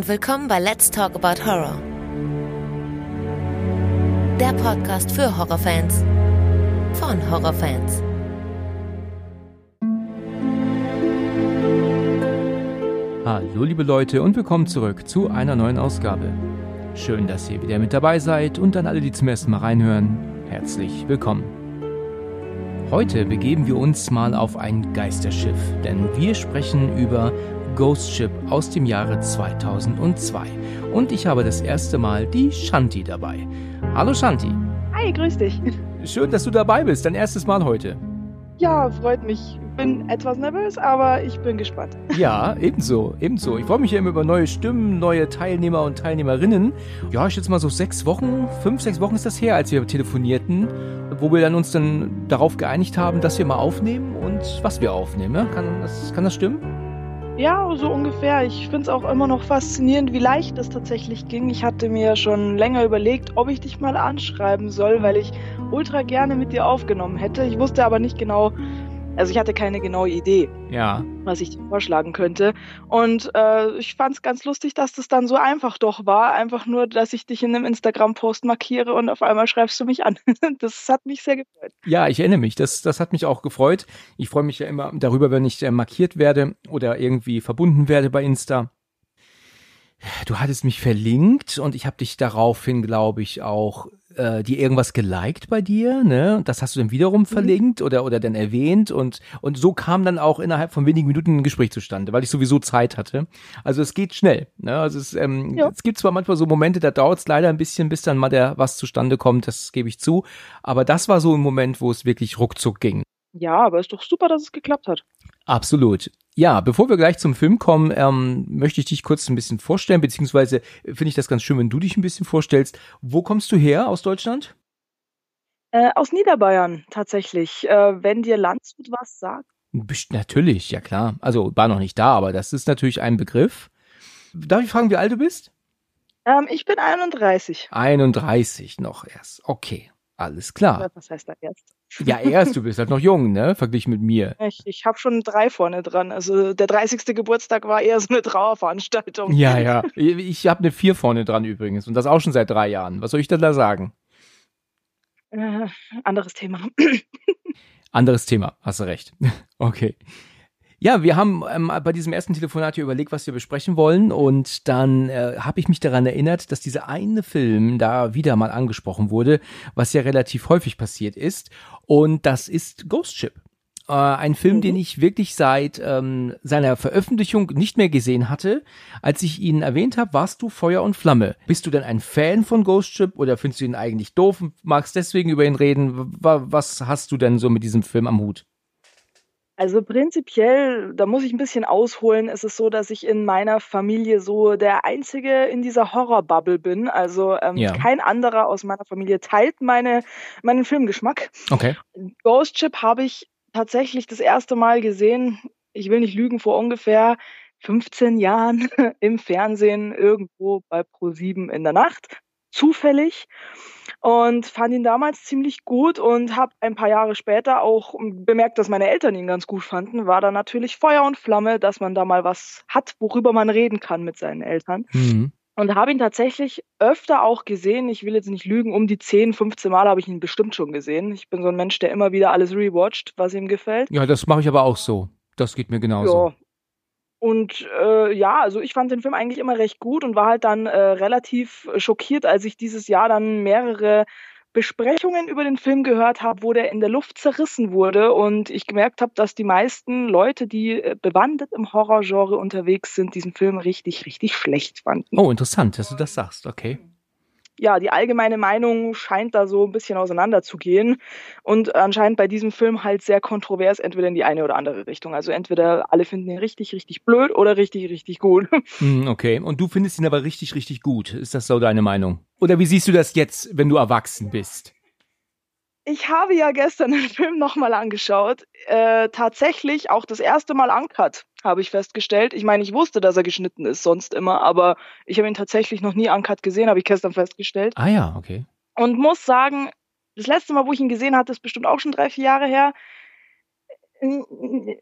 und willkommen bei Let's Talk About Horror. Der Podcast für Horrorfans von Horrorfans. Hallo liebe Leute und willkommen zurück zu einer neuen Ausgabe. Schön, dass ihr wieder mit dabei seid und an alle, die zum ersten Mal reinhören, herzlich willkommen. Heute begeben wir uns mal auf ein Geisterschiff, denn wir sprechen über Ghost Ship aus dem Jahre 2002. Und ich habe das erste Mal die Shanti dabei. Hallo Shanti. Hi, grüß dich. Schön, dass du dabei bist. Dein erstes Mal heute. Ja, freut mich. Bin etwas nervös, aber ich bin gespannt. Ja, ebenso, ebenso. Ich freue mich ja immer über neue Stimmen, neue Teilnehmer und Teilnehmerinnen. Ja, ich schätze mal so sechs Wochen, fünf, sechs Wochen ist das her, als wir telefonierten, wo wir dann uns dann darauf geeinigt haben, dass wir mal aufnehmen und was wir aufnehmen. Kann das, kann das stimmen? Ja, so ungefähr. Ich finde es auch immer noch faszinierend, wie leicht es tatsächlich ging. Ich hatte mir schon länger überlegt, ob ich dich mal anschreiben soll, weil ich ultra gerne mit dir aufgenommen hätte. Ich wusste aber nicht genau, also ich hatte keine genaue Idee, ja. was ich dir vorschlagen könnte. Und äh, ich fand es ganz lustig, dass das dann so einfach doch war. Einfach nur, dass ich dich in einem Instagram-Post markiere und auf einmal schreibst du mich an. das hat mich sehr gefreut. Ja, ich erinnere mich. Das, das hat mich auch gefreut. Ich freue mich ja immer darüber, wenn ich äh, markiert werde oder irgendwie verbunden werde bei Insta. Du hattest mich verlinkt und ich habe dich daraufhin, glaube ich, auch äh, die irgendwas geliked bei dir, ne? Das hast du dann wiederum mhm. verlinkt oder oder dann erwähnt und und so kam dann auch innerhalb von wenigen Minuten ein Gespräch zustande, weil ich sowieso Zeit hatte. Also es geht schnell, ne? Also es, ähm, ja. es gibt zwar manchmal so Momente, da dauert es leider ein bisschen, bis dann mal der was zustande kommt, das gebe ich zu, aber das war so ein Moment, wo es wirklich ruckzuck ging. Ja, aber ist doch super, dass es geklappt hat. Absolut. Ja, bevor wir gleich zum Film kommen, ähm, möchte ich dich kurz ein bisschen vorstellen, beziehungsweise finde ich das ganz schön, wenn du dich ein bisschen vorstellst. Wo kommst du her aus Deutschland? Äh, aus Niederbayern tatsächlich. Äh, wenn dir Landshut was sagt. Natürlich, ja klar. Also war noch nicht da, aber das ist natürlich ein Begriff. Darf ich fragen, wie alt du bist? Ähm, ich bin 31. 31 noch erst. Okay. Alles klar. Was heißt da erst? Ja, erst, du bist halt noch jung, ne? Verglichen mit mir. Ich, ich habe schon drei vorne dran. Also der 30. Geburtstag war eher so eine Trauerveranstaltung. Ja, ja. Ich habe eine vier vorne dran übrigens. Und das auch schon seit drei Jahren. Was soll ich denn da sagen? Äh, anderes Thema. anderes Thema, hast du recht. Okay. Ja, wir haben ähm, bei diesem ersten Telefonat hier überlegt, was wir besprechen wollen und dann äh, habe ich mich daran erinnert, dass dieser eine Film da wieder mal angesprochen wurde, was ja relativ häufig passiert ist und das ist Ghost Ship. Äh, ein Film, mhm. den ich wirklich seit ähm, seiner Veröffentlichung nicht mehr gesehen hatte. Als ich ihn erwähnt habe, warst du Feuer und Flamme. Bist du denn ein Fan von Ghost Ship oder findest du ihn eigentlich doof und magst deswegen über ihn reden? Was hast du denn so mit diesem Film am Hut? Also prinzipiell, da muss ich ein bisschen ausholen. Es ist so, dass ich in meiner Familie so der Einzige in dieser Horrorbubble bin. Also ähm, ja. kein anderer aus meiner Familie teilt meine, meinen Filmgeschmack. Okay. Ghost Ship habe ich tatsächlich das erste Mal gesehen. Ich will nicht lügen, vor ungefähr 15 Jahren im Fernsehen irgendwo bei Pro7 in der Nacht. Zufällig und fand ihn damals ziemlich gut und habe ein paar Jahre später auch bemerkt, dass meine Eltern ihn ganz gut fanden. War da natürlich Feuer und Flamme, dass man da mal was hat, worüber man reden kann mit seinen Eltern. Mhm. Und habe ihn tatsächlich öfter auch gesehen. Ich will jetzt nicht lügen, um die 10, 15 Mal habe ich ihn bestimmt schon gesehen. Ich bin so ein Mensch, der immer wieder alles rewatcht, was ihm gefällt. Ja, das mache ich aber auch so. Das geht mir genauso. Ja, und äh, ja, also ich fand den Film eigentlich immer recht gut und war halt dann äh, relativ schockiert, als ich dieses Jahr dann mehrere Besprechungen über den Film gehört habe, wo der in der Luft zerrissen wurde und ich gemerkt habe, dass die meisten Leute, die äh, bewandert im Horrorgenre unterwegs sind, diesen Film richtig, richtig schlecht fanden. Oh, interessant, dass du das sagst, okay ja, die allgemeine Meinung scheint da so ein bisschen auseinanderzugehen und anscheinend bei diesem Film halt sehr kontrovers, entweder in die eine oder andere Richtung. Also entweder alle finden ihn richtig, richtig blöd oder richtig, richtig gut. Hm, okay, und du findest ihn aber richtig, richtig gut. Ist das so deine Meinung? Oder wie siehst du das jetzt, wenn du erwachsen bist? Ich habe ja gestern den Film nochmal angeschaut. Äh, tatsächlich auch das erste Mal uncut, habe ich festgestellt. Ich meine, ich wusste, dass er geschnitten ist, sonst immer, aber ich habe ihn tatsächlich noch nie uncut gesehen, habe ich gestern festgestellt. Ah ja, okay. Und muss sagen, das letzte Mal, wo ich ihn gesehen hatte, ist bestimmt auch schon drei, vier Jahre her.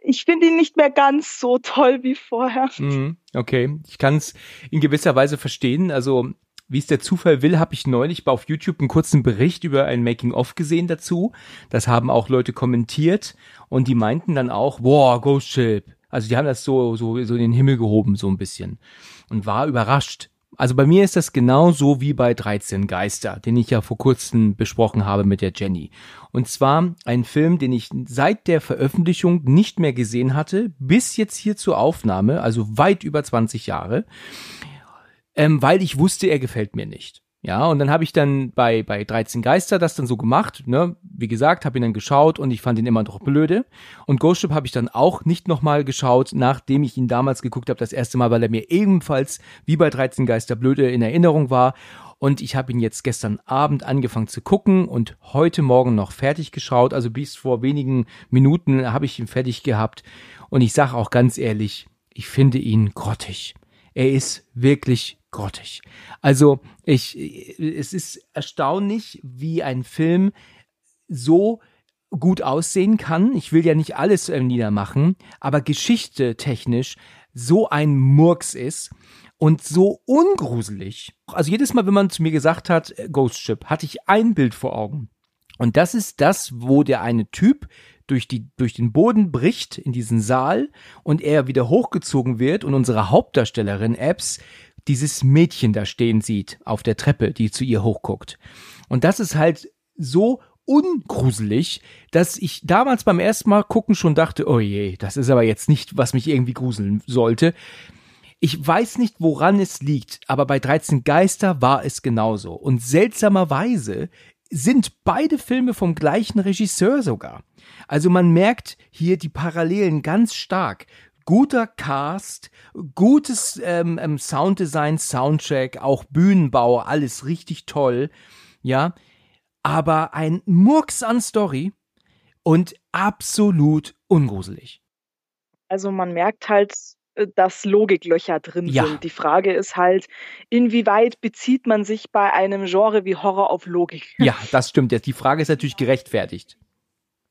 ich finde ihn nicht mehr ganz so toll wie vorher. Mhm, okay, ich kann es in gewisser Weise verstehen. Also wie es der Zufall will, habe ich neulich auf YouTube einen kurzen Bericht über ein Making-of gesehen dazu. Das haben auch Leute kommentiert und die meinten dann auch, boah, Ghost Ship. Also die haben das so, so, so in den Himmel gehoben, so ein bisschen. Und war überrascht. Also bei mir ist das genauso wie bei 13 Geister, den ich ja vor kurzem besprochen habe mit der Jenny. Und zwar ein Film, den ich seit der Veröffentlichung nicht mehr gesehen hatte, bis jetzt hier zur Aufnahme, also weit über 20 Jahre ähm, weil ich wusste, er gefällt mir nicht. Ja, und dann habe ich dann bei, bei 13 Geister das dann so gemacht, ne? Wie gesagt, habe ihn dann geschaut und ich fand ihn immer noch blöde. Und Ghost Ship habe ich dann auch nicht nochmal geschaut, nachdem ich ihn damals geguckt habe, das erste Mal, weil er mir ebenfalls wie bei 13 Geister blöde in Erinnerung war. Und ich habe ihn jetzt gestern Abend angefangen zu gucken und heute Morgen noch fertig geschaut. Also bis vor wenigen Minuten habe ich ihn fertig gehabt. Und ich sage auch ganz ehrlich, ich finde ihn grottig. Er ist wirklich grottig. Also ich, es ist erstaunlich, wie ein Film so gut aussehen kann. Ich will ja nicht alles äh, niedermachen, aber Geschichte technisch so ein Murks ist und so ungruselig. Also jedes Mal, wenn man zu mir gesagt hat, äh, Ghost Ship, hatte ich ein Bild vor Augen. Und das ist das, wo der eine Typ durch, die, durch den Boden bricht in diesen Saal und er wieder hochgezogen wird und unsere Hauptdarstellerin Epps dieses Mädchen da stehen sieht auf der Treppe, die zu ihr hochguckt. Und das ist halt so ungruselig, dass ich damals beim ersten Mal gucken schon dachte, oh je, das ist aber jetzt nicht, was mich irgendwie gruseln sollte. Ich weiß nicht, woran es liegt, aber bei 13 Geister war es genauso. Und seltsamerweise sind beide Filme vom gleichen Regisseur sogar. Also man merkt hier die Parallelen ganz stark guter Cast, gutes ähm, ähm, Sounddesign, Soundtrack, auch Bühnenbau, alles richtig toll, ja, aber ein Murks an Story und absolut ungruselig. Also man merkt halt, äh, dass Logiklöcher drin ja. sind. Die Frage ist halt, inwieweit bezieht man sich bei einem Genre wie Horror auf Logik? Ja, das stimmt. Die Frage ist natürlich gerechtfertigt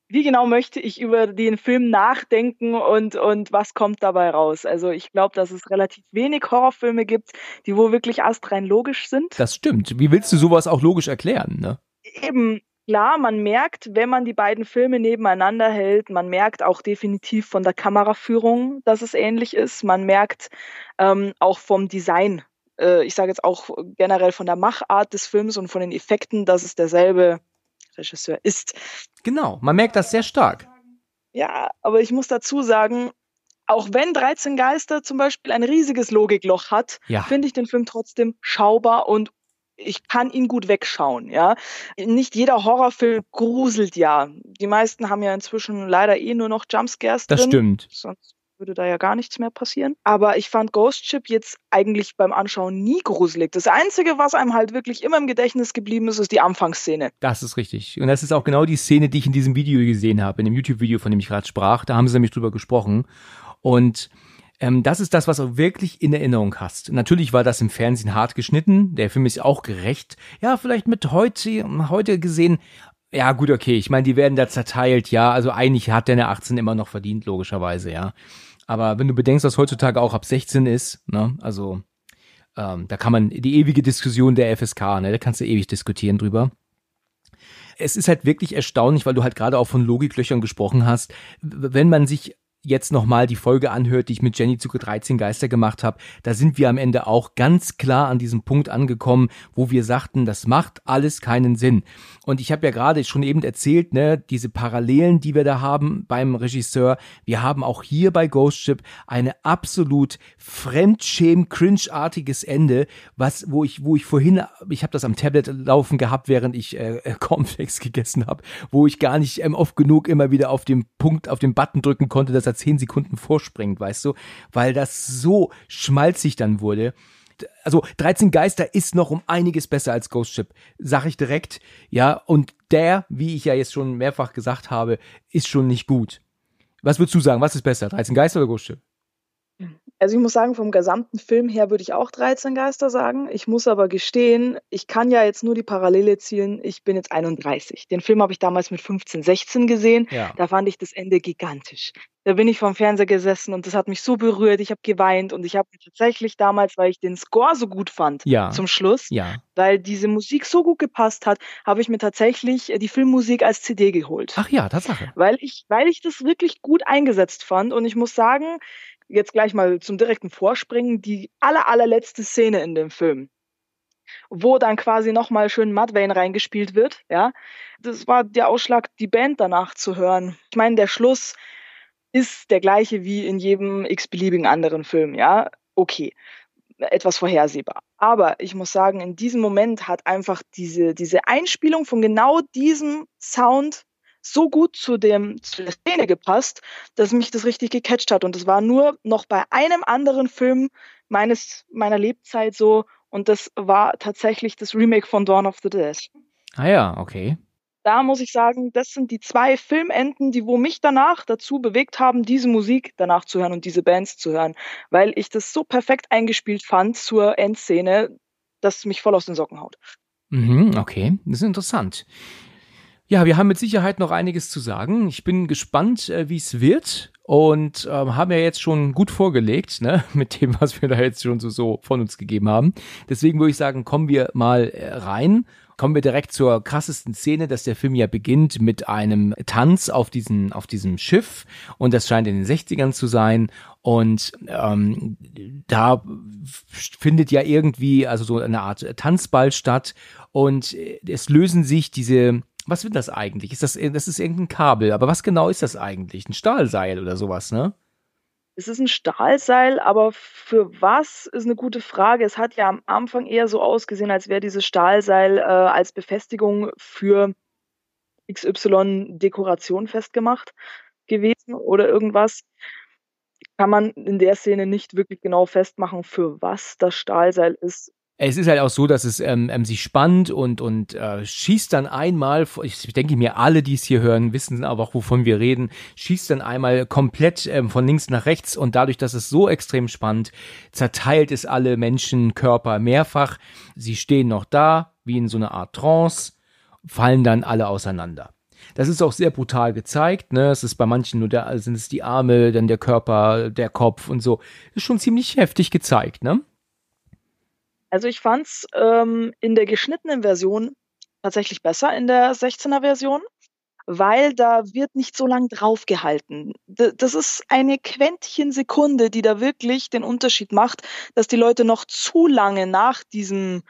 wie genau möchte ich über den Film nachdenken und, und was kommt dabei raus? Also ich glaube, dass es relativ wenig Horrorfilme gibt, die wo wirklich astrein logisch sind. Das stimmt. Wie willst du sowas auch logisch erklären, ne? Eben, klar, man merkt, wenn man die beiden Filme nebeneinander hält, man merkt auch definitiv von der Kameraführung, dass es ähnlich ist. Man merkt ähm, auch vom Design, äh, ich sage jetzt auch generell von der Machart des Films und von den Effekten, dass es derselbe Regisseur ist. Genau, man merkt das sehr stark. Ja, aber ich muss dazu sagen, auch wenn 13 Geister zum Beispiel ein riesiges Logikloch hat, ja. finde ich den Film trotzdem schaubar und ich kann ihn gut wegschauen, ja. Nicht jeder Horrorfilm gruselt ja. Die meisten haben ja inzwischen leider eh nur noch Jumpscares drin. Das stimmt. Sonst würde da ja gar nichts mehr passieren. Aber ich fand Ghost Ship jetzt eigentlich beim Anschauen nie gruselig. Das Einzige, was einem halt wirklich immer im Gedächtnis geblieben ist, ist die Anfangsszene. Das ist richtig. Und das ist auch genau die Szene, die ich in diesem Video gesehen habe, in dem YouTube-Video, von dem ich gerade sprach. Da haben sie nämlich drüber gesprochen. Und ähm, das ist das, was du wirklich in Erinnerung hast. Natürlich war das im Fernsehen hart geschnitten. Der Film ist auch gerecht. Ja, vielleicht mit heute, heute gesehen. Ja, gut, okay. Ich meine, die werden da zerteilt, ja. Also eigentlich hat der eine 18 immer noch verdient, logischerweise, ja. Aber wenn du bedenkst, dass heutzutage auch ab 16 ist, ne, also ähm, da kann man die ewige Diskussion der FSK, ne, da kannst du ewig diskutieren drüber. Es ist halt wirklich erstaunlich, weil du halt gerade auch von Logiklöchern gesprochen hast, wenn man sich jetzt nochmal die Folge anhört, die ich mit Jenny Zucker 13 Geister gemacht habe, da sind wir am Ende auch ganz klar an diesem Punkt angekommen, wo wir sagten, das macht alles keinen Sinn. Und ich habe ja gerade schon eben erzählt, ne, diese Parallelen, die wir da haben beim Regisseur. Wir haben auch hier bei Ghost Ship eine absolut fremdschäm cringe-artiges Ende, was wo ich wo ich vorhin ich habe das am Tablet laufen gehabt, während ich äh, äh Cornflakes gegessen habe, wo ich gar nicht ähm, oft genug immer wieder auf den Punkt auf den Button drücken konnte, dass er zehn Sekunden vorspringt, weißt du, weil das so schmalzig dann wurde. Also 13 Geister ist noch um einiges besser als Ghost Ship, sag ich direkt, ja, und der, wie ich ja jetzt schon mehrfach gesagt habe, ist schon nicht gut. Was würdest du sagen, was ist besser, 13 Geister oder Ghost Ship? Also ich muss sagen, vom gesamten Film her würde ich auch 13 Geister sagen. Ich muss aber gestehen, ich kann ja jetzt nur die Parallele ziehen. Ich bin jetzt 31. Den Film habe ich damals mit 15, 16 gesehen. Ja. Da fand ich das Ende gigantisch. Da bin ich vorm Fernseher gesessen und das hat mich so berührt. Ich habe geweint und ich habe tatsächlich damals, weil ich den Score so gut fand, Ja. zum Schluss, Ja. weil diese Musik so gut gepasst hat, habe ich mir tatsächlich äh, die Filmmusik als CD geholt Ach ja, Tatsache. weil ich, weil ich das wirklich gut eingesetzt fand. Und ich muss sagen, jetzt gleich mal zum direkten Vorspringen, die aller, allerletzte Szene in dem Film, wo dann quasi nochmal schön Mudvayne reingespielt wird, ja, das war der Ausschlag, die Band danach zu hören. Ich meine, der Schluss ist der gleiche wie in jedem x-beliebigen anderen Film, ja, okay etwas vorhersehbar. Aber ich muss sagen, in diesem Moment hat einfach diese, diese Einspielung von genau diesem Sound so gut zu, dem, zu der Szene gepasst, dass mich das richtig gecatcht hat. Und das war nur noch bei einem anderen Film meines, meiner Lebzeit so. Und das war tatsächlich das Remake von Dawn of the Dead. Ah ja, okay. Da muss ich sagen, das sind die zwei Filmenden, die wo mich danach dazu bewegt haben, diese Musik danach zu hören und diese Bands zu hören, weil ich das so perfekt eingespielt fand zur Endszene, dass es mich voll aus den Socken haut. Mhm, okay, das ist interessant. Ja, wir haben mit Sicherheit noch einiges zu sagen. Ich bin gespannt, äh, wie es wird und ähm, haben ja jetzt schon gut vorgelegt, ne, mit dem, was wir da jetzt schon so, so von uns gegeben haben. Deswegen würde ich sagen, kommen wir mal äh, rein. Kommen wir direkt zur krassesten Szene, dass der Film ja beginnt mit einem Tanz auf, diesen, auf diesem Schiff und das scheint in den 60ern zu sein und ähm, da findet ja irgendwie also so eine Art Tanzball statt und äh, es lösen sich diese was wird das eigentlich? Ist das, das ist irgendein Kabel, aber was genau ist das eigentlich? Ein Stahlseil oder sowas, ne? Es ist ein Stahlseil, aber für was ist eine gute Frage. Es hat ja am Anfang eher so ausgesehen, als wäre dieses Stahlseil äh, als Befestigung für XY-Dekoration festgemacht gewesen oder irgendwas. Kann man in der Szene nicht wirklich genau festmachen, für was das Stahlseil ist. Es ist halt auch so, dass es ähm, ähm, sich spannt und, und äh, schießt dann einmal, ich denke mir, alle, die es hier hören, wissen aber auch, wovon wir reden, schießt dann einmal komplett ähm, von links nach rechts und dadurch, dass es so extrem spannt, zerteilt es alle Menschenkörper mehrfach. Sie stehen noch da, wie in so einer Art Trance, fallen dann alle auseinander. Das ist auch sehr brutal gezeigt, ne? Es ist bei manchen nur der, sind es die Arme, dann der Körper, der Kopf und so. Ist schon ziemlich heftig gezeigt, ne? Also ich fand's ähm, in der geschnittenen Version tatsächlich besser in der 16er Version, weil da wird nicht so lang draufgehalten. D das ist eine Quäntchen Sekunde, die da wirklich den Unterschied macht, dass die Leute noch zu lange nach diesem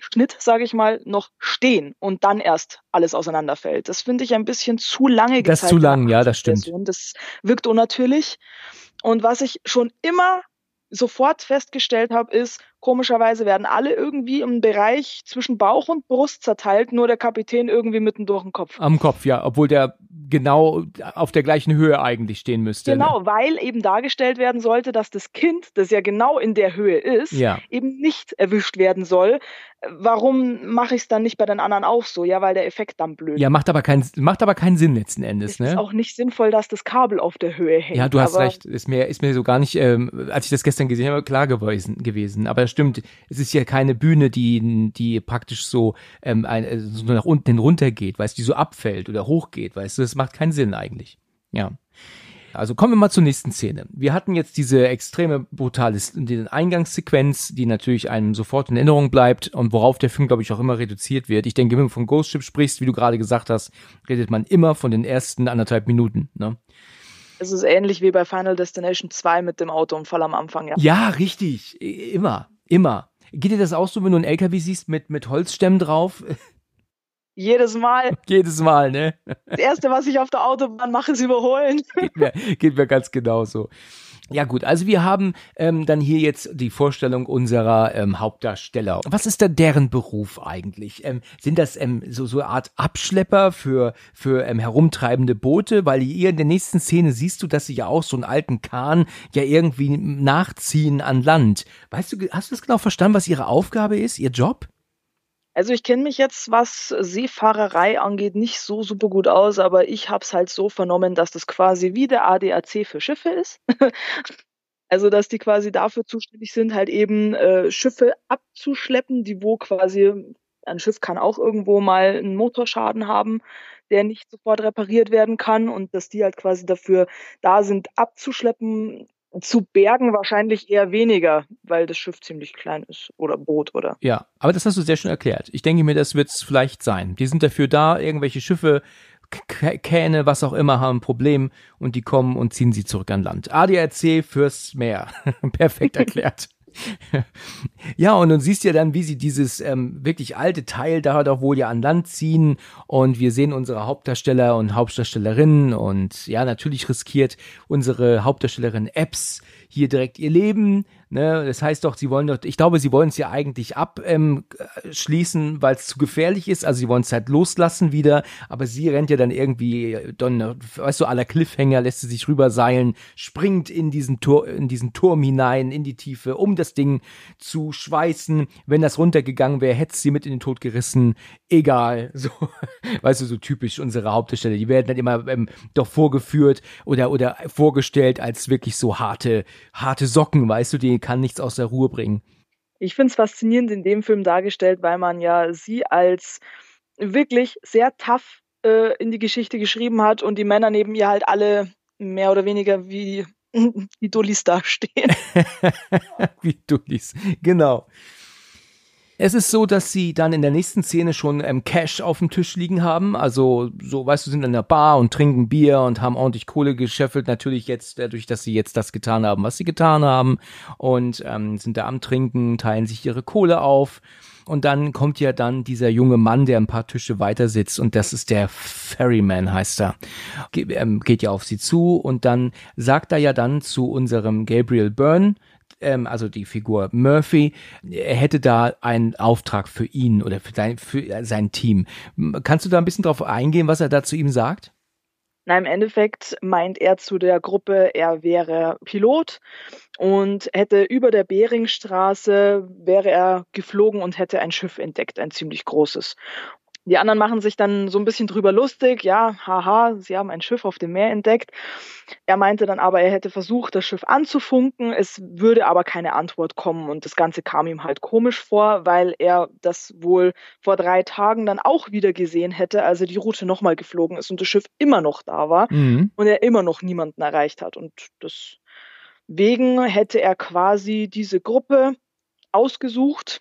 Schnitt, sage ich mal, noch stehen und dann erst alles auseinanderfällt. Das finde ich ein bisschen zu lange Das ist zu lang, ja, das stimmt. Version. Das wirkt unnatürlich. Und was ich schon immer sofort festgestellt habe, ist, komischerweise werden alle irgendwie im Bereich zwischen Bauch und Brust zerteilt, nur der Kapitän irgendwie mitten durch den Kopf. Am Kopf, ja, obwohl der genau auf der gleichen Höhe eigentlich stehen müsste. Genau, Ne? weil eben dargestellt werden sollte, dass das Kind, das ja genau in der Höhe ist, Ja. eben nicht erwischt werden soll. Warum mache ich es dann nicht bei den anderen auch so? Ja, weil der Effekt dann blöd Ja, macht aber, kein, macht aber keinen Sinn letzten Endes, Es ist ne? auch nicht sinnvoll, dass das Kabel auf der Höhe hängt. Ja, du hast recht. Ist mir, ist mir so gar nicht, ähm, als ich das gestern gesehen habe, klar gewesen. gewesen. Aber stimmt, es ist ja keine Bühne, die, die praktisch so, ähm, ein, äh, so nach unten runter geht, weißt du, die so abfällt oder hochgeht, weißt du, das macht keinen Sinn eigentlich. Ja. Also kommen wir mal zur nächsten Szene. Wir hatten jetzt diese extreme brutale die Eingangssequenz, die natürlich einem sofort in Erinnerung bleibt und worauf der Film, glaube ich, auch immer reduziert wird. Ich denke, wenn du von Ghost Ship sprichst, wie du gerade gesagt hast, redet man immer von den ersten anderthalb Minuten. Ne? Es ist ähnlich wie bei Final Destination 2 mit dem Autounfall am Anfang, ja. Ja, richtig. I- Immer, immer. Geht dir das auch so, wenn du einen LKW siehst mit, mit Holzstämmen drauf? Jedes Mal, Jedes Mal, ne? das Erste, was ich auf der Autobahn mache, ist überholen. Geht mir, geht mir ganz genauso. Ja gut, also wir haben ähm, dann hier jetzt die Vorstellung unserer ähm, Hauptdarsteller. Was ist da deren Beruf eigentlich? Ähm, sind das ähm, so so eine Art Abschlepper für für ähm, herumtreibende Boote? Weil hier in der nächsten Szene siehst du, dass sie ja auch so einen alten Kahn ja irgendwie nachziehen an Land. Weißt du, hast du das genau verstanden, was ihre Aufgabe ist, ihr Job? Also ich kenne mich jetzt, was Seefahrerei angeht, nicht so super gut aus, aber ich habe es halt so vernommen, dass das quasi wie der ADAC für Schiffe ist. Also, dass die quasi dafür zuständig sind, halt eben äh, Schiffe abzuschleppen, die wo quasi ein Schiff kann auch irgendwo mal einen Motorschaden haben, der nicht sofort repariert werden kann und dass die halt quasi dafür da sind, abzuschleppen, zu bergen wahrscheinlich eher weniger, weil das Schiff ziemlich klein ist oder Boot oder. Ja, aber das hast du sehr schön erklärt. Ich denke mir, das wird es vielleicht sein. Die sind dafür da, irgendwelche Schiffe, K Kähne, was auch immer, haben ein Problem und die kommen und ziehen sie zurück an Land. ADAC fürs Meer. Perfekt erklärt. Ja, und du siehst ja dann, wie sie dieses ähm, wirklich alte Teil da doch wohl ja an Land ziehen und wir sehen unsere Hauptdarsteller und Hauptdarstellerinnen und ja, natürlich riskiert unsere Hauptdarstellerin Epps hier direkt ihr Leben. Ne? Das heißt doch, sie wollen doch, ich glaube, sie wollen es ja eigentlich abschließen, ähm, weil es zu gefährlich ist. Also sie wollen es halt loslassen wieder, aber sie rennt ja dann irgendwie, dann, weißt du, aller Cliffhanger lässt sie sich rüberseilen, springt in diesen Tor, in diesen Turm hinein, in die Tiefe, um das Ding zu schweißen. Wenn das runtergegangen wäre, hätte sie mit in den Tod gerissen. Egal. So, weißt du, so typisch unsere Hauptdarsteller. Die werden dann immer ähm, doch vorgeführt oder, oder vorgestellt als wirklich so harte harte Socken, weißt du, die kann nichts aus der Ruhe bringen. Ich finde es faszinierend in dem Film dargestellt, weil man ja sie als wirklich sehr tough äh, in die Geschichte geschrieben hat und die Männer neben ihr halt alle mehr oder weniger wie wie Dullis dastehen. wie Dullis, genau. Es ist so, dass sie dann in der nächsten Szene schon ähm, Cash auf dem Tisch liegen haben. Also, so, weißt du, sind in der Bar und trinken Bier und haben ordentlich Kohle gescheffelt. Natürlich jetzt dadurch, dass sie jetzt das getan haben, was sie getan haben. Und ähm, sind da am Trinken, teilen sich ihre Kohle auf. Und dann kommt ja dann dieser junge Mann, der ein paar Tische weiter sitzt und das ist der Ferryman, heißt er. Ge ähm, geht ja auf sie zu und dann sagt er ja dann zu unserem Gabriel Byrne, ähm, also die Figur Murphy, er hätte da einen Auftrag für ihn oder für, dein, für sein Team. Kannst du da ein bisschen drauf eingehen, was er da zu ihm sagt? Na, im Endeffekt meint er zu der Gruppe, er wäre Pilot und hätte über der Beringstraße wäre er geflogen und hätte ein Schiff entdeckt, ein ziemlich großes. Die anderen machen sich dann so ein bisschen drüber lustig, ja, haha, sie haben ein Schiff auf dem Meer entdeckt. Er meinte dann aber, er hätte versucht, das Schiff anzufunken, es würde aber keine Antwort kommen und das Ganze kam ihm halt komisch vor, weil er das wohl vor drei Tagen dann auch wieder gesehen hätte, als er die Route nochmal geflogen ist und das Schiff immer noch da war mhm. und er immer noch niemanden erreicht hat und deswegen hätte er quasi diese Gruppe ausgesucht,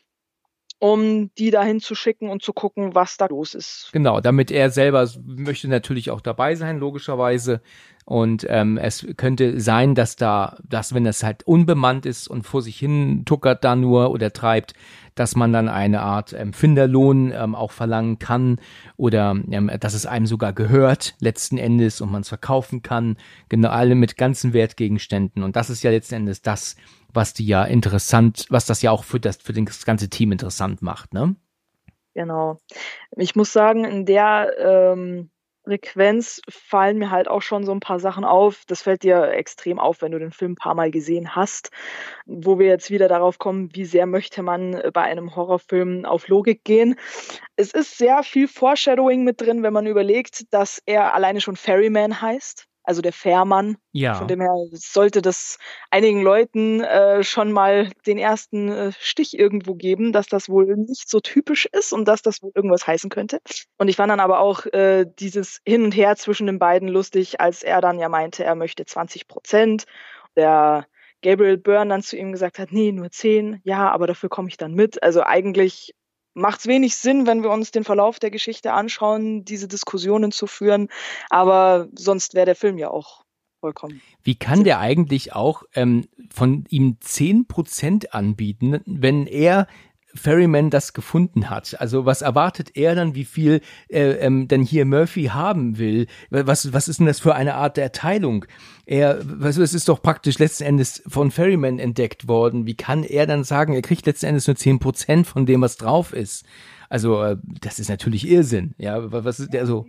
um die dahin zu schicken und zu gucken, was da los ist. Genau, damit er selber möchte natürlich auch dabei sein, logischerweise. Und ähm, es könnte sein, dass da, dass wenn das halt unbemannt ist und vor sich hin tuckert da nur oder treibt, dass man dann eine Art ähm, Finderlohn ähm, auch verlangen kann oder ähm, dass es einem sogar gehört letzten Endes und man es verkaufen kann, genau alle mit ganzen Wertgegenständen. Und das ist ja letzten Endes das, was die ja interessant, was das ja auch für das, für das ganze Team interessant macht, ne? Genau. Ich muss sagen, in der ähm, Frequenz fallen mir halt auch schon so ein paar Sachen auf. Das fällt dir extrem auf, wenn du den Film ein paar Mal gesehen hast, wo wir jetzt wieder darauf kommen, wie sehr möchte man bei einem Horrorfilm auf Logik gehen. Es ist sehr viel Foreshadowing mit drin, wenn man überlegt, dass er alleine schon Ferryman heißt also der Fährmann. Ja. Von dem her sollte das einigen Leuten äh, schon mal den ersten äh, Stich irgendwo geben, dass das wohl nicht so typisch ist und dass das wohl irgendwas heißen könnte. Und ich fand dann aber auch äh, dieses Hin und Her zwischen den beiden lustig, als er dann ja meinte, er möchte 20 Prozent. Der Gabriel Byrne dann zu ihm gesagt hat, nee, nur 10, ja, aber dafür komme ich dann mit. Also eigentlich macht es wenig Sinn, wenn wir uns den Verlauf der Geschichte anschauen, diese Diskussionen zu führen. Aber sonst wäre der Film ja auch vollkommen. Wie kann der eigentlich auch ähm, von ihm zehn Prozent anbieten, wenn er Ferryman das gefunden hat. Also was erwartet er dann, wie viel äh, ähm, denn hier Murphy haben will? Was, was ist denn das für eine Art der Erteilung? Er, was, es ist doch praktisch letzten Endes von Ferryman entdeckt worden. Wie kann er dann sagen, er kriegt letzten Endes nur zehn Prozent von dem, was drauf ist? Also äh, das ist natürlich Irrsinn. Ja, was ist der so?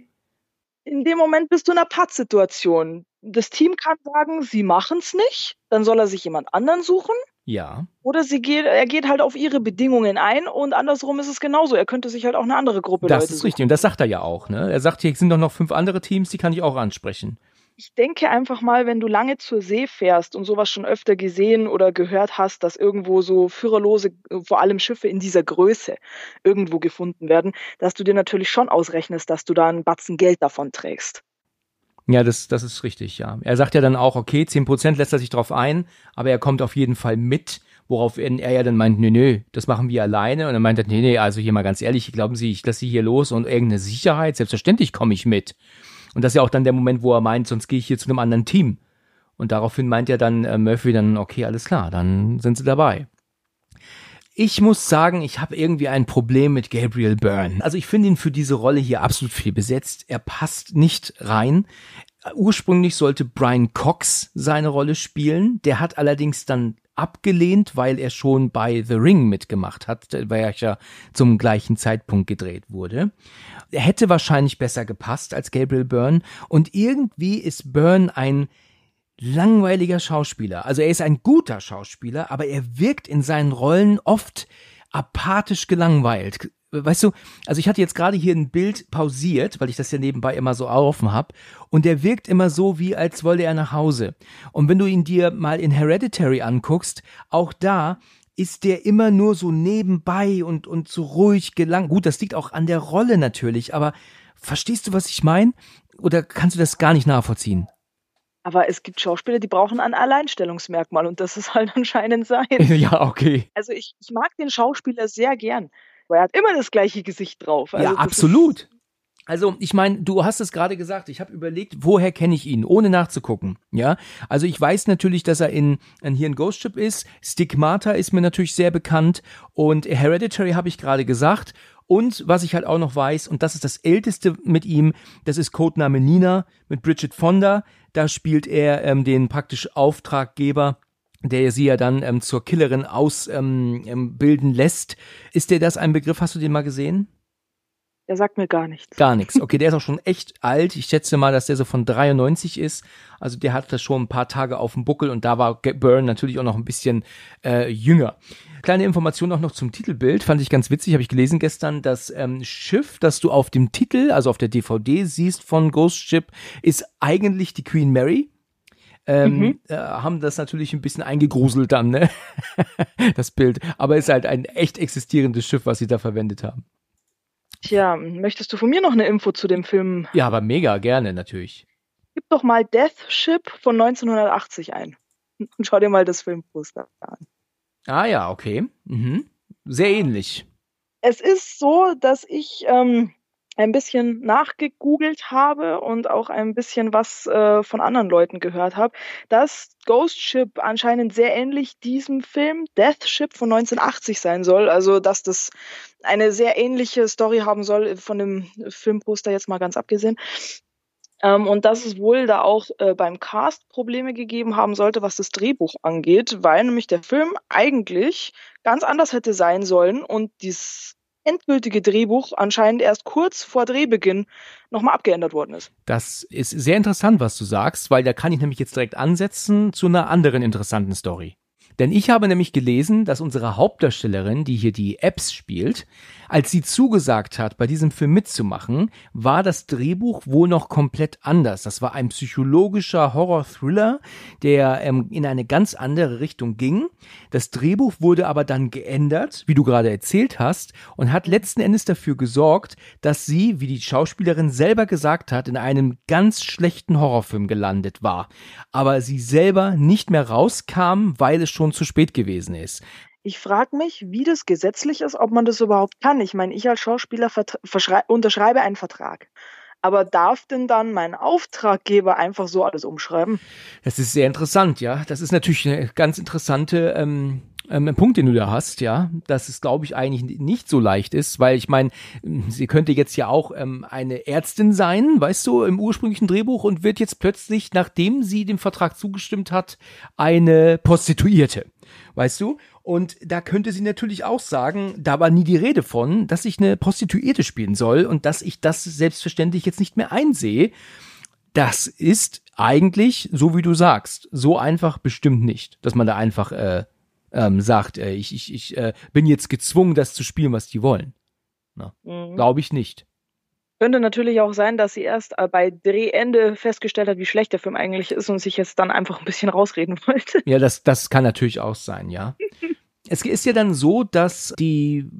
In dem Moment bist du in einer Pattsituation. Das Team kann sagen, sie machen es nicht, dann soll er sich jemand anderen suchen. Ja. Oder sie geht, er geht halt auf ihre Bedingungen ein und andersrum ist es genauso. Er könnte sich halt auch eine andere Gruppe Das Leute ist richtig und das sagt er ja auch. Ne? Er sagt, hier sind doch noch fünf andere Teams, die kann ich auch ansprechen. ich denke einfach mal, wenn du lange zur See fährst und sowas schon öfter gesehen oder gehört hast, dass irgendwo so führerlose, vor allem Schiffe in dieser Größe irgendwo gefunden werden, dass du dir natürlich schon ausrechnest, dass du da einen Batzen Geld davon trägst. Ja, das, das ist richtig, ja. Er sagt ja dann auch, okay, zehn Prozent lässt er sich drauf ein, aber er kommt auf jeden Fall mit, worauf er ja dann meint, nö, nö, das machen wir alleine. Und er meint, nee, nee, also hier mal ganz ehrlich, glauben Sie, ich lasse Sie hier los und irgendeine Sicherheit, selbstverständlich komme ich mit. Und das ist ja auch dann der Moment, wo er meint, sonst gehe ich hier zu einem anderen Team. Und daraufhin meint ja dann äh, Murphy dann, okay, alles klar, dann sind sie dabei. Ich muss sagen, ich habe irgendwie ein Problem mit Gabriel Byrne. Also ich finde ihn für diese Rolle hier absolut viel besetzt. Er passt nicht rein. Ursprünglich sollte Brian Cox seine Rolle spielen. Der hat allerdings dann abgelehnt, weil er schon bei The Ring mitgemacht hat, weil er ja zum gleichen Zeitpunkt gedreht wurde. Er hätte wahrscheinlich besser gepasst als Gabriel Byrne und irgendwie ist Byrne ein langweiliger Schauspieler. Also er ist ein guter Schauspieler, aber er wirkt in seinen Rollen oft apathisch gelangweilt weißt du, also ich hatte jetzt gerade hier ein Bild pausiert, weil ich das ja nebenbei immer so offen habe, und der wirkt immer so, wie als wollte er nach Hause. Und wenn du ihn dir mal in Hereditary anguckst, auch da ist der immer nur so nebenbei und, und so ruhig gelang. Gut, das liegt auch an der Rolle natürlich, aber verstehst du, was ich meine? Oder kannst du das gar nicht nachvollziehen? Aber es gibt Schauspieler, die brauchen ein Alleinstellungsmerkmal und das ist halt anscheinend sein. ja, okay. Also ich, ich mag den Schauspieler sehr gern weil er hat immer das gleiche Gesicht drauf. Also ja, absolut. Also, ich meine, du hast es gerade gesagt, ich habe überlegt, woher kenne ich ihn, ohne nachzugucken. Ja, also ich weiß natürlich, dass er in, in hier in Ghost Ship ist. Stigmata ist mir natürlich sehr bekannt und Hereditary habe ich gerade gesagt. Und was ich halt auch noch weiß, und das ist das älteste mit ihm, das ist Codename Nina mit Bridget Fonda. Da spielt er ähm, den praktisch Auftraggeber der sie ja dann ähm, zur Killerin ausbilden ähm, ähm lässt. Ist dir das ein Begriff? Hast du den mal gesehen? Der sagt mir gar nichts. Gar nichts. Okay, der ist auch schon echt alt. Ich schätze mal, dass der so von 93 ist. Also der hat das schon ein paar Tage auf dem Buckel und da war Byrne natürlich auch noch ein bisschen äh, jünger. Kleine Information auch noch zum Titelbild, fand ich ganz witzig, habe ich gelesen gestern. Das ähm, Schiff, das du auf dem Titel, also auf der DVD siehst von Ghost Ship, ist eigentlich die Queen Mary ähm, mhm. äh, haben das natürlich ein bisschen eingegruselt dann, ne? das Bild. Aber es ist halt ein echt existierendes Schiff, was sie da verwendet haben. Tja, möchtest du von mir noch eine Info zu dem Film? Ja, aber mega gerne natürlich. Gib doch mal Death Ship von 1980 ein. Und schau dir mal das Filmposter an. Ah ja, okay. Mhm. Sehr ähnlich. Es ist so, dass ich ähm, ein bisschen nachgegoogelt habe und auch ein bisschen was äh, von anderen Leuten gehört habe, dass Ghost Ship anscheinend sehr ähnlich diesem Film Death Ship von 1980 sein soll. Also, dass das eine sehr ähnliche Story haben soll, von dem Filmposter jetzt mal ganz abgesehen. Ähm, und dass es wohl da auch äh, beim Cast Probleme gegeben haben sollte, was das Drehbuch angeht, weil nämlich der Film eigentlich ganz anders hätte sein sollen und dies endgültige Drehbuch anscheinend erst kurz vor Drehbeginn nochmal abgeändert worden ist. Das ist sehr interessant, was du sagst, weil da kann ich nämlich jetzt direkt ansetzen zu einer anderen interessanten Story. Denn ich habe nämlich gelesen, dass unsere Hauptdarstellerin, die hier die Apps spielt, als sie zugesagt hat, bei diesem Film mitzumachen, war das Drehbuch wohl noch komplett anders. Das war ein psychologischer Horror-Thriller, der ähm, in eine ganz andere Richtung ging. Das Drehbuch wurde aber dann geändert, wie du gerade erzählt hast, und hat letzten Endes dafür gesorgt, dass sie, wie die Schauspielerin selber gesagt hat, in einem ganz schlechten Horrorfilm gelandet war. Aber sie selber nicht mehr rauskam, weil es schon zu spät gewesen ist. Ich frage mich, wie das gesetzlich ist, ob man das überhaupt kann. Ich meine, ich als Schauspieler unterschreibe einen Vertrag. Aber darf denn dann mein Auftraggeber einfach so alles umschreiben? Das ist sehr interessant, ja. Das ist natürlich eine ganz interessante ähm, ähm, Punkt, den du da hast, ja. Dass es, glaube ich, eigentlich nicht so leicht ist, weil ich meine, sie könnte jetzt ja auch ähm, eine Ärztin sein, weißt du, im ursprünglichen Drehbuch und wird jetzt plötzlich, nachdem sie dem Vertrag zugestimmt hat, eine Prostituierte. Weißt du? Und da könnte sie natürlich auch sagen, da war nie die Rede von, dass ich eine Prostituierte spielen soll und dass ich das selbstverständlich jetzt nicht mehr einsehe. Das ist eigentlich, so wie du sagst, so einfach bestimmt nicht, dass man da einfach äh, ähm, sagt, äh, ich, ich, ich äh, bin jetzt gezwungen, das zu spielen, was die wollen. Mhm. Glaube ich nicht. Könnte natürlich auch sein, dass sie erst äh, bei Drehende festgestellt hat, wie schlecht der Film eigentlich ist und sich jetzt dann einfach ein bisschen rausreden wollte. Ja, das, das kann natürlich auch sein, ja. es ist ja dann so, dass die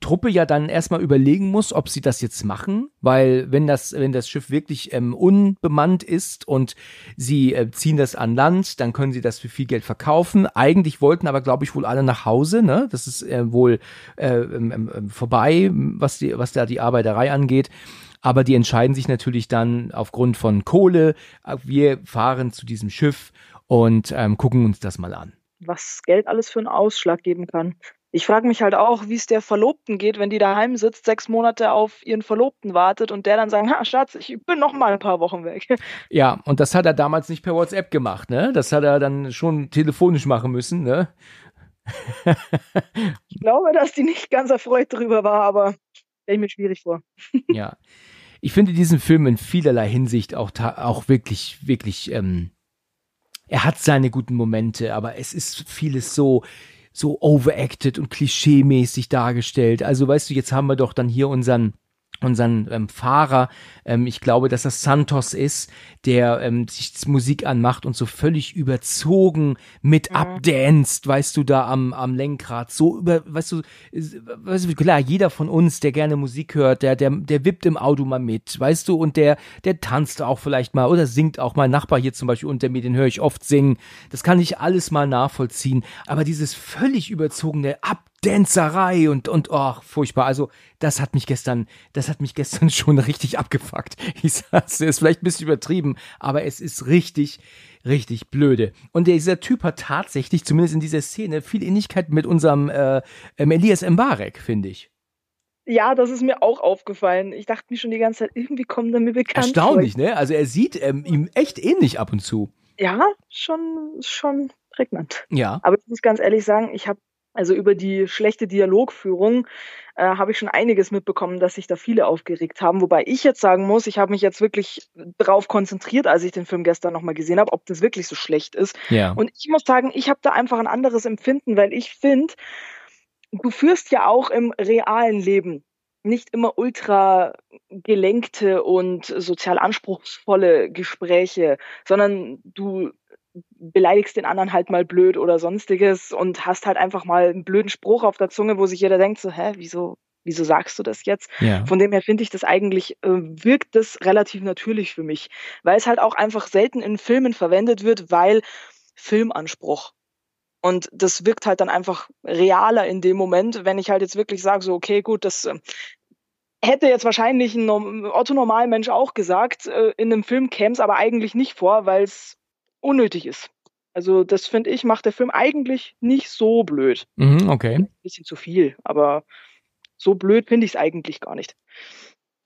Truppe ja dann erstmal überlegen muss, ob sie das jetzt machen, weil wenn das, wenn das Schiff wirklich ähm, unbemannt ist und sie äh, ziehen das an Land, dann können sie das für viel Geld verkaufen. Eigentlich wollten aber, glaube ich, wohl alle nach Hause, ne? Das ist äh, wohl äh, ähm, ähm, vorbei, was die, was da die Arbeiterei angeht aber die entscheiden sich natürlich dann aufgrund von Kohle, äh, wir fahren zu diesem Schiff und ähm, gucken uns das mal an. Was Geld alles für einen Ausschlag geben kann. Ich frage mich halt auch, wie es der Verlobten geht, wenn die daheim sitzt, sechs Monate auf ihren Verlobten wartet und der dann sagt, ha, Schatz, ich bin noch mal ein paar Wochen weg. Ja, und das hat er damals nicht per WhatsApp gemacht, ne? Das hat er dann schon telefonisch machen müssen, ne? ich glaube, dass die nicht ganz erfreut drüber war, aber stelle ich mir schwierig vor. ja. Ich finde diesen Film in vielerlei Hinsicht auch, auch wirklich, wirklich, ähm, er hat seine guten Momente, aber es ist vieles so, so overacted und klischeemäßig dargestellt. Also weißt du, jetzt haben wir doch dann hier unseren unseren ähm, Fahrer, ähm, ich glaube, dass das Santos ist, der ähm, sich Musik anmacht und so völlig überzogen mit mhm. abdanzt, weißt du, da am, am Lenkrad, so über, weißt du, weißt du, klar, jeder von uns, der gerne Musik hört, der, der, der wippt im Auto mal mit, weißt du, und der, der tanzt auch vielleicht mal oder singt auch mal, Nachbar hier zum Beispiel unter mir, den höre ich oft singen, das kann ich alles mal nachvollziehen, aber dieses völlig überzogene Ab Dancerei und, und, oh, furchtbar. Also, das hat mich gestern, das hat mich gestern schon richtig abgefuckt. Ich sag's, ist vielleicht ein bisschen übertrieben, aber es ist richtig, richtig blöde. Und dieser Typ hat tatsächlich, zumindest in dieser Szene, viel Ähnlichkeit mit unserem äh, Elias Mbarek, finde ich. Ja, das ist mir auch aufgefallen. Ich dachte mir schon die ganze Zeit, irgendwie kommt er mir bekannt Erstaunlich, ne? Also er sieht ähm, ihm echt ähnlich ab und zu. Ja, schon, schon prägnant. Ja. Aber ich muss ganz ehrlich sagen, ich habe also über die schlechte Dialogführung äh, habe ich schon einiges mitbekommen, dass sich da viele aufgeregt haben. Wobei ich jetzt sagen muss, ich habe mich jetzt wirklich darauf konzentriert, als ich den Film gestern nochmal gesehen habe, ob das wirklich so schlecht ist. Ja. Und ich muss sagen, ich habe da einfach ein anderes Empfinden, weil ich finde, du führst ja auch im realen Leben nicht immer ultra gelenkte und sozial anspruchsvolle Gespräche, sondern du beleidigst den anderen halt mal blöd oder sonstiges und hast halt einfach mal einen blöden Spruch auf der Zunge, wo sich jeder denkt, so, hä, wieso, wieso sagst du das jetzt? Ja. Von dem her finde ich das eigentlich, äh, wirkt das relativ natürlich für mich, weil es halt auch einfach selten in Filmen verwendet wird, weil Filmanspruch. Und das wirkt halt dann einfach realer in dem Moment, wenn ich halt jetzt wirklich sage, so, okay, gut, das äh, hätte jetzt wahrscheinlich ein Otto Normalmensch auch gesagt, äh, in einem Film käme es aber eigentlich nicht vor, weil es unnötig ist. Also das finde ich, macht der Film eigentlich nicht so blöd. Mhm, okay. Ein bisschen zu viel, aber so blöd finde ich es eigentlich gar nicht.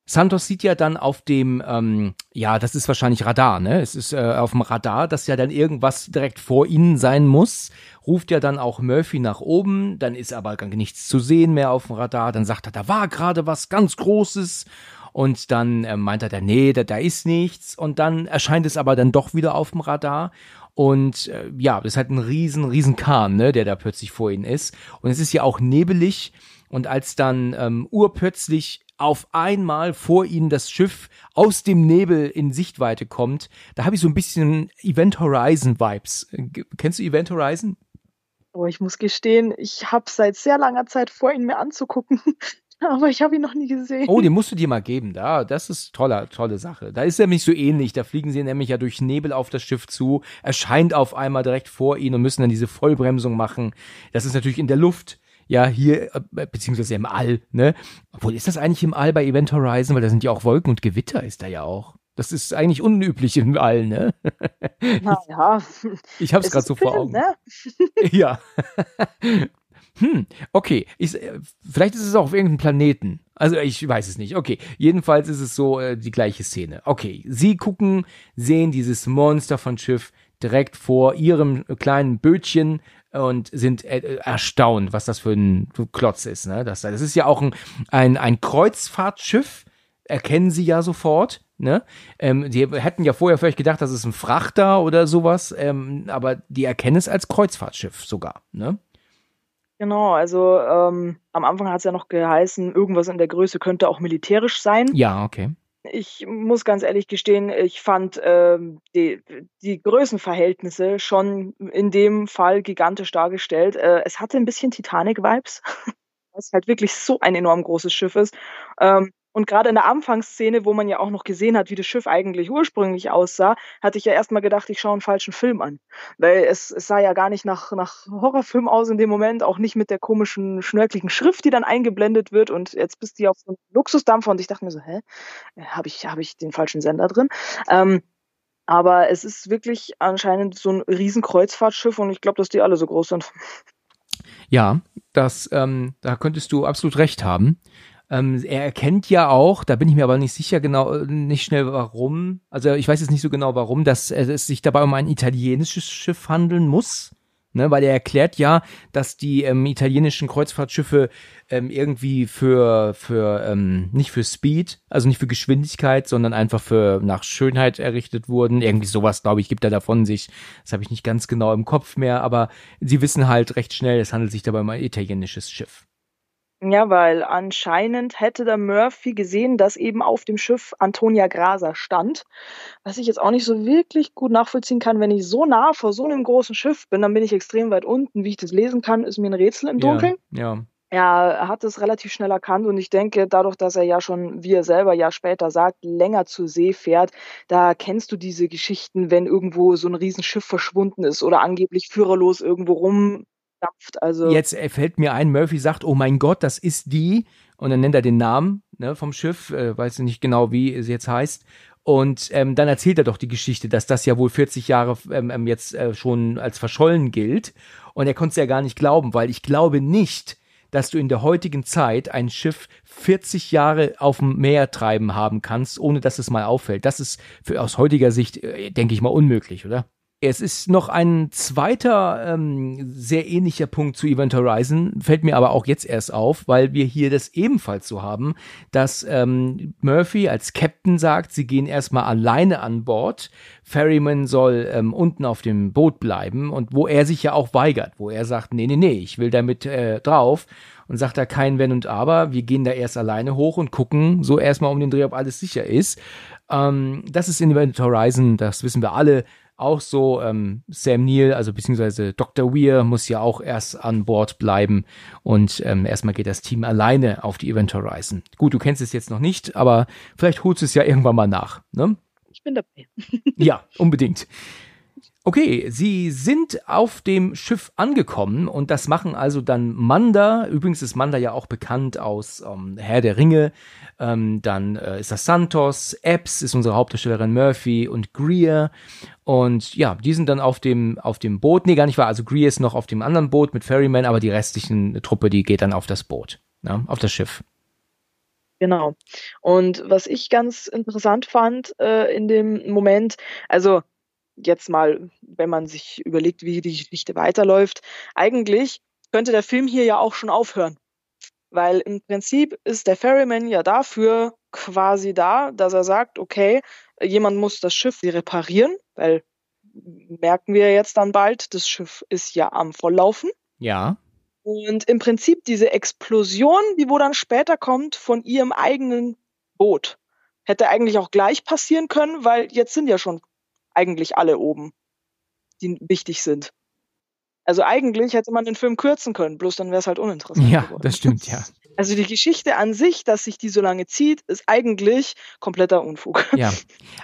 Santos sieht ja dann auf dem, ähm, ja, das ist wahrscheinlich Radar, ne? Es ist äh, auf dem Radar, dass ja dann irgendwas direkt vor ihnen sein muss. Ruft ja dann auch Murphy nach oben, dann ist aber gar nichts zu sehen mehr auf dem Radar. Dann sagt er, da war gerade was ganz Großes. Und dann äh, meint er, dann, nee, da, da ist nichts. Und dann erscheint es aber dann doch wieder auf dem Radar. Und äh, ja, das ist halt ein riesen, riesen Kahn, ne, der da plötzlich vor ihnen ist. Und es ist ja auch nebelig. Und als dann ähm, urplötzlich auf einmal vor ihnen das Schiff aus dem Nebel in Sichtweite kommt, da habe ich so ein bisschen Event Horizon Vibes. Kennst du Event Horizon? Oh, ich muss gestehen, ich habe seit sehr langer Zeit vor, ihn mir anzugucken. Aber ich habe ihn noch nie gesehen. Oh, den musst du dir mal geben. Da, das ist tolle, tolle Sache. Da ist er nämlich so ähnlich. Da fliegen sie nämlich ja durch Nebel auf das Schiff zu, erscheint auf einmal direkt vor ihnen und müssen dann diese Vollbremsung machen. Das ist natürlich in der Luft. Ja, hier, äh, beziehungsweise im All, ne? Obwohl, ist das eigentlich im All bei Event Horizon? Weil da sind ja auch Wolken und Gewitter ist da ja auch. Das ist eigentlich unüblich im All, ne? Naja. Ich hab's gerade so vor Augen. Ne? ja. Hm, okay. Ich, äh, vielleicht ist es auch auf irgendeinem Planeten. Also ich weiß es nicht. Okay. Jedenfalls ist es so äh, die gleiche Szene. Okay. Sie gucken, sehen dieses Monster von Schiff direkt vor ihrem kleinen Bötchen und sind äh, erstaunt, was das für ein Klotz ist. Ne? Das, das ist ja auch ein, ein, ein Kreuzfahrtschiff. Erkennen sie ja sofort. Ne? Ähm, die hätten ja vorher vielleicht gedacht, das ist ein Frachter oder sowas, ähm, aber die erkennen es als Kreuzfahrtschiff sogar. Ne? Genau, also ähm, am Anfang hat es ja noch geheißen, irgendwas in der Größe könnte auch militärisch sein. Ja, okay. ich muss ganz ehrlich gestehen, ich fand ähm, die, die Größenverhältnisse schon in dem Fall gigantisch dargestellt. Äh, es hatte ein bisschen Titanic-Vibes, was halt wirklich so ein enorm großes Schiff ist. Ähm, und gerade in der Anfangsszene, wo man ja auch noch gesehen hat, wie das Schiff eigentlich ursprünglich aussah, hatte ich ja erstmal gedacht, ich schaue einen falschen Film an. Weil es, es sah ja gar nicht nach, nach Horrorfilm aus in dem Moment, auch nicht mit der komischen, schnörkeligen Schrift, die dann eingeblendet wird. Und jetzt bist du auf so einem Luxusdampfer und ich dachte mir so, hä, habe ich, hab ich den falschen Sender drin? Ähm, aber es ist wirklich anscheinend so ein Riesenkreuzfahrtschiff und ich glaube, dass die alle so groß sind. Ja, das, ähm, da könntest du absolut recht haben. Ähm, er erkennt ja auch, da bin ich mir aber nicht sicher genau, nicht schnell warum, also ich weiß jetzt nicht so genau warum, dass es sich dabei um ein italienisches Schiff handeln muss. Ne, weil er erklärt ja, dass die ähm, italienischen Kreuzfahrtschiffe ähm, irgendwie für, für ähm, nicht für Speed, also nicht für Geschwindigkeit, sondern einfach für nach Schönheit errichtet wurden. Irgendwie sowas, glaube ich, gibt er davon sich. Das habe ich nicht ganz genau im Kopf mehr, aber sie wissen halt recht schnell, es handelt sich dabei um ein italienisches Schiff. Ja, weil anscheinend hätte der Murphy gesehen, dass eben auf dem Schiff Antonia Graser stand. Was ich jetzt auch nicht so wirklich gut nachvollziehen kann, wenn ich so nah vor so einem großen Schiff bin, dann bin ich extrem weit unten. Wie ich das lesen kann, ist mir ein Rätsel im Dunkeln. Ja. ja. Er hat es relativ schnell erkannt und ich denke, dadurch, dass er ja schon, wie er selber ja später sagt, länger zur See fährt, da kennst du diese Geschichten, wenn irgendwo so ein Riesenschiff verschwunden ist oder angeblich führerlos irgendwo rum dampft. Also Jetzt fällt mir ein, Murphy sagt, oh mein Gott, das ist die. Und dann nennt er den Namen ne, vom Schiff, äh, weiß nicht genau, wie es jetzt heißt. Und ähm, dann erzählt er doch die Geschichte, dass das ja wohl 40 Jahre ähm, ähm, jetzt äh, schon als verschollen gilt. Und er konnte es ja gar nicht glauben, weil ich glaube nicht, dass du in der heutigen Zeit ein Schiff 40 Jahre auf dem Meer treiben haben kannst, ohne dass es mal auffällt. Das ist für, aus heutiger Sicht, äh, denke ich mal, unmöglich, oder? Es ist noch ein zweiter ähm, sehr ähnlicher Punkt zu Event Horizon, fällt mir aber auch jetzt erst auf, weil wir hier das ebenfalls so haben, dass ähm, Murphy als Captain sagt, sie gehen erstmal alleine an Bord. Ferryman soll ähm, unten auf dem Boot bleiben und wo er sich ja auch weigert, wo er sagt, nee, nee, nee, ich will damit äh, drauf und sagt da kein Wenn und Aber, wir gehen da erst alleine hoch und gucken so erstmal um den Dreh, ob alles sicher ist. Ähm, das ist in Event Horizon, das wissen wir alle, auch so. Ähm, Sam Neill, also beziehungsweise Dr. Weir, muss ja auch erst an Bord bleiben und ähm, erstmal geht das Team alleine auf die Event Horizon. Gut, du kennst es jetzt noch nicht, aber vielleicht holst du es ja irgendwann mal nach. Ne? Ich bin dabei. ja, unbedingt. Okay, sie sind auf dem Schiff angekommen und das machen also dann Manda. Übrigens ist Manda ja auch bekannt aus ähm, Herr der Ringe. Ähm, dann äh, ist das Santos, Epps ist unsere Hauptdarstellerin Murphy und Greer. Und ja, die sind dann auf dem, auf dem Boot. Nee, gar nicht wahr. Also Greer ist noch auf dem anderen Boot mit Ferryman, aber die restlichen Truppe, die geht dann auf das Boot, ja, ne, auf das Schiff. Genau. Und was ich ganz interessant fand äh, in dem Moment, also jetzt mal, wenn man sich überlegt, wie die Geschichte weiterläuft, eigentlich könnte der Film hier ja auch schon aufhören. Weil im Prinzip ist der Ferryman ja dafür quasi da, dass er sagt, okay, jemand muss das Schiff reparieren, weil merken wir jetzt dann bald, das Schiff ist ja am Volllaufen. Ja. Und im Prinzip diese Explosion, die wo dann später kommt von ihrem eigenen Boot, hätte eigentlich auch gleich passieren können, weil jetzt sind ja schon eigentlich alle oben, die wichtig sind. Also eigentlich hätte man den Film kürzen können, bloß dann wäre es halt uninteressant. Ja, geworden. das stimmt, ja. Also die Geschichte an sich, dass sich die so lange zieht, ist eigentlich kompletter Unfug. Ja.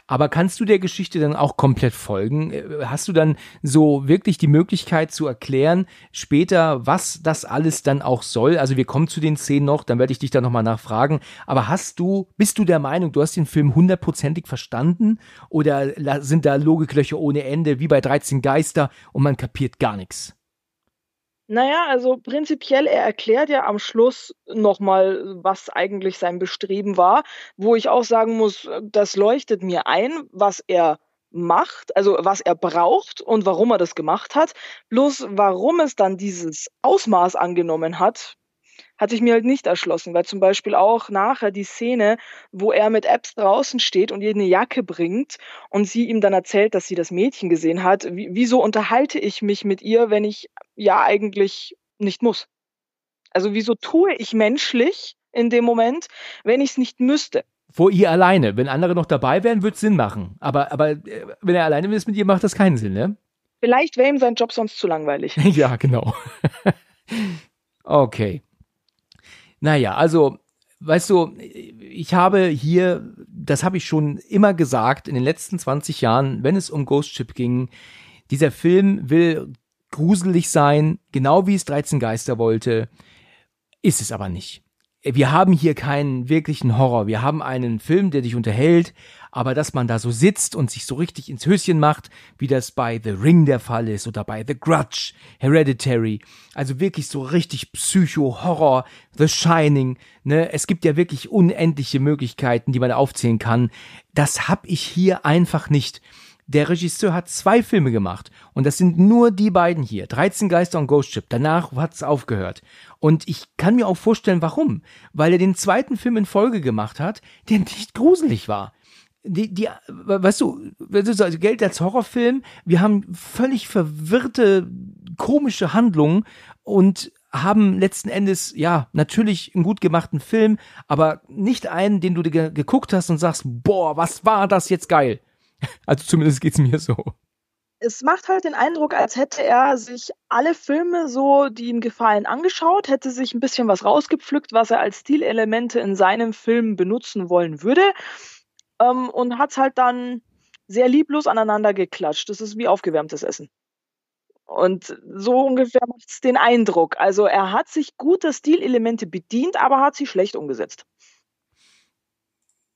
Aber kannst du der Geschichte dann auch komplett folgen? Äh, hast du dann so wirklich die Möglichkeit zu erklären, später, was das alles dann auch soll? Also wir kommen zu den Szenen noch, dann werde ich dich da nochmal nachfragen. Aber hast du, bist du der Meinung, du hast den Film hundertprozentig verstanden? Oder sind da Logiklöcher ohne Ende, wie bei 13 Geister und man kapiert gar nichts? Naja, also prinzipiell, er erklärt ja am Schluss nochmal, was eigentlich sein Bestreben war, wo ich auch sagen muss, das leuchtet mir ein, was er macht, also was er braucht und warum er das gemacht hat. Bloß warum es dann dieses Ausmaß angenommen hat, hat sich mir halt nicht erschlossen, weil zum Beispiel auch nachher die Szene, wo er mit Apps draußen steht und ihr eine Jacke bringt und sie ihm dann erzählt, dass sie das Mädchen gesehen hat. wieso unterhalte ich mich mit ihr, wenn ich ja eigentlich nicht muss? Also wieso tue ich menschlich in dem Moment, wenn ich es nicht müsste? Vor ihr alleine. Wenn andere noch dabei wären, würde es Sinn machen. Aber, aber äh, wenn er alleine ist mit ihr, macht das keinen Sinn, ne? Vielleicht wäre ihm sein Job sonst zu langweilig. ja, genau. okay. Naja, also, weißt du, ich habe hier, das habe ich schon immer gesagt, in den letzten 20 Jahren, wenn es um Ghost Ship ging, dieser Film will gruselig sein, genau wie es 13 Geister wollte, ist es aber nicht wir haben hier keinen wirklichen Horror. Wir haben einen Film, der dich unterhält, aber dass man da so sitzt und sich so richtig ins Höschen macht, wie das bei The Ring der Fall ist oder bei The Grudge, Hereditary, also wirklich so richtig Psycho-Horror, The Shining, ne? Es gibt ja wirklich unendliche Möglichkeiten, die man aufzählen kann. Das hab ich hier einfach nicht. Der Regisseur hat zwei Filme gemacht und das sind nur die beiden hier. 13 Geister und Ghost Ship. Danach hat's aufgehört. Und ich kann mir auch vorstellen, warum. Weil er den zweiten Film in Folge gemacht hat, der nicht gruselig war. Die, die, weißt du, also Geld als Horrorfilm, wir haben völlig verwirrte, komische Handlungen und haben letzten Endes, ja, natürlich einen gut gemachten Film, aber nicht einen, den du dir geguckt hast und sagst, boah, was war das jetzt geil? Also zumindest geht's mir so. Es macht halt den Eindruck, als hätte er sich alle Filme so, die ihm gefallen, angeschaut, hätte sich ein bisschen was rausgepflückt, was er als Stilelemente in seinem Film benutzen wollen würde ähm, und hat es halt dann sehr lieblos aneinander geklatscht. Das ist wie aufgewärmtes Essen. Und so ungefähr macht es den Eindruck. Also er hat sich guter Stilelemente bedient, aber hat sie schlecht umgesetzt.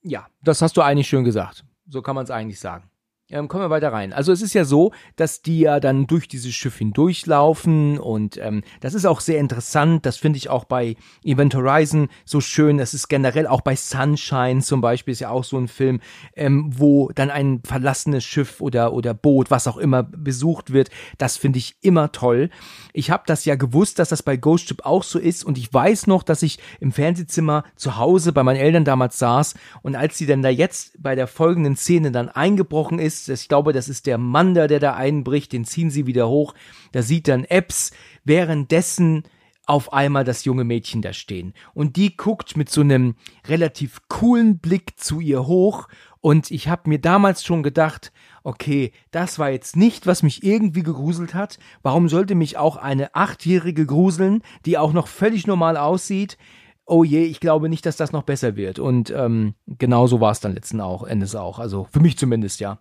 Ja, das hast du eigentlich schön gesagt. So kann man es eigentlich sagen. Ähm, kommen wir weiter rein. Also es ist ja so, dass die ja dann durch dieses Schiff hindurchlaufen und ähm, das ist auch sehr interessant. Das finde ich auch bei Event Horizon so schön. Das ist generell auch bei Sunshine zum Beispiel ist ja auch so ein Film, ähm, wo dann ein verlassenes Schiff oder oder Boot, was auch immer besucht wird. Das finde ich immer toll. Ich habe das ja gewusst, dass das bei Ghost Ship auch so ist und ich weiß noch, dass ich im Fernsehzimmer zu Hause bei meinen Eltern damals saß und als sie dann da jetzt bei der folgenden Szene dann eingebrochen ist ist, ich glaube, das ist der Mann da, der da einbricht, den ziehen sie wieder hoch. Da sieht dann Epps währenddessen auf einmal das junge Mädchen da stehen. Und die guckt mit so einem relativ coolen Blick zu ihr hoch. Und ich habe mir damals schon gedacht, okay, das war jetzt nicht, was mich irgendwie gegruselt hat. Warum sollte mich auch eine Achtjährige gruseln, die auch noch völlig normal aussieht? Oh je, ich glaube nicht, dass das noch besser wird. Und ähm, genau so war es dann letzten auch, Endes auch. Also für mich zumindest, ja.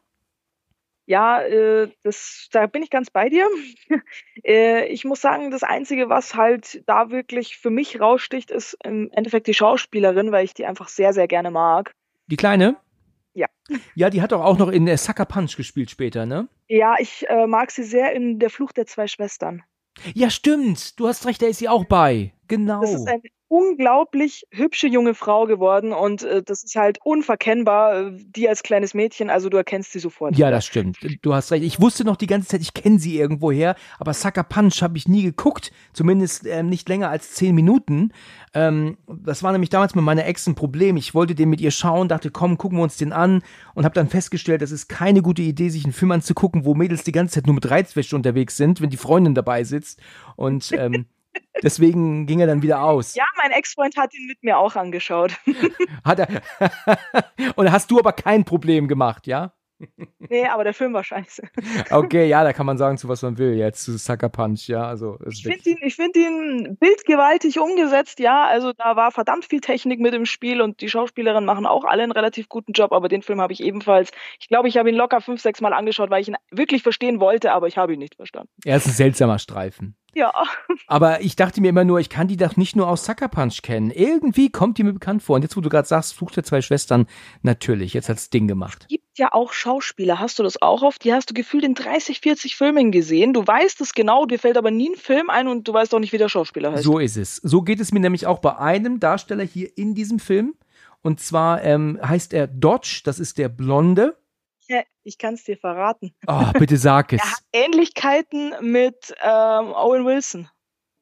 Ja, äh, das, da bin ich ganz bei dir. äh, ich muss sagen, das Einzige, was halt da wirklich für mich raussticht, ist im Endeffekt die Schauspielerin, weil ich die einfach sehr, sehr gerne mag. Die Kleine? Ja. Ja, die hat doch auch noch in äh, Sucker Punch gespielt später, ne? Ja, ich äh, mag sie sehr in Der Fluch der zwei Schwestern. Ja, stimmt. Du hast recht, da ist sie auch bei. Genau. Das ist eine unglaublich hübsche junge Frau geworden und äh, das ist halt unverkennbar, äh, die als kleines Mädchen, also du erkennst sie sofort. Ja, das stimmt. Du hast recht. Ich wusste noch die ganze Zeit, ich kenne sie irgendwoher, aber Sucker Punch habe ich nie geguckt, zumindest äh, nicht länger als zehn Minuten. Ähm, das war nämlich damals mit meiner Ex ein Problem. Ich wollte den mit ihr schauen, dachte, komm, gucken wir uns den an und habe dann festgestellt, das ist keine gute Idee, sich einen Film anzugucken, wo Mädels die ganze Zeit nur mit Reizwäsche unterwegs sind, wenn die Freundin dabei sitzt und ähm, Deswegen ging er dann wieder aus. Ja, mein Ex-Freund hat ihn mit mir auch angeschaut. Hat er. Und hast du aber kein Problem gemacht, ja? Nee, aber der Film war scheiße. Okay, ja, da kann man sagen, zu was man will, jetzt zu Sucker Punch, ja. Also, ich finde ihn, ich find ihn bildgewaltig umgesetzt, ja. Also da war verdammt viel Technik mit im Spiel und die Schauspielerinnen machen auch alle einen relativ guten Job, aber den Film habe ich ebenfalls. Ich glaube, ich habe ihn locker fünf, sechs Mal angeschaut, weil ich ihn wirklich verstehen wollte, aber ich habe ihn nicht verstanden. Er ist ein seltsamer Streifen. Ja. Aber ich dachte mir immer nur, ich kann die doch nicht nur aus Sucker Punch kennen. Irgendwie kommt die mir bekannt vor. Und jetzt, wo du gerade sagst, Fluch der zwei Schwestern, natürlich, jetzt hat's Ding gemacht. Es ja auch Schauspieler, hast du das auch oft? Die hast du gefühlt in 30, 40 Filmen gesehen. Du weißt es genau, dir fällt aber nie ein Film ein und du weißt auch nicht, wie der Schauspieler heißt. So ist es. So geht es mir nämlich auch bei einem Darsteller hier in diesem Film. Und zwar ähm, heißt er Dodge, das ist der Blonde. Ja, ich kann es dir verraten. Oh, bitte sag es. er hat Ähnlichkeiten mit ähm, Owen Wilson.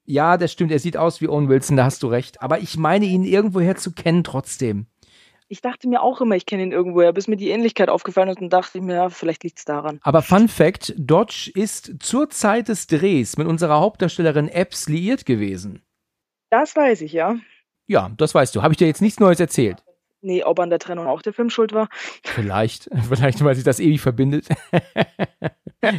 Ja, das stimmt. Er sieht aus wie Owen Wilson, da hast du recht. Aber ich meine ihn irgendwoher zu kennen trotzdem. Ich dachte mir auch immer, ich kenne ihn irgendwoher, bis mir die Ähnlichkeit aufgefallen ist und dachte ich mir, ja, vielleicht liegt es daran. Aber Fun Fact: Dodge ist zur Zeit des Drehs mit unserer Hauptdarstellerin Epps liiert gewesen. Das weiß ich, ja. Ja, das weißt du. Habe ich dir jetzt nichts Neues erzählt? Nee, ob an der Trennung auch der Film schuld war. Vielleicht, vielleicht, weil sich das ewig verbindet.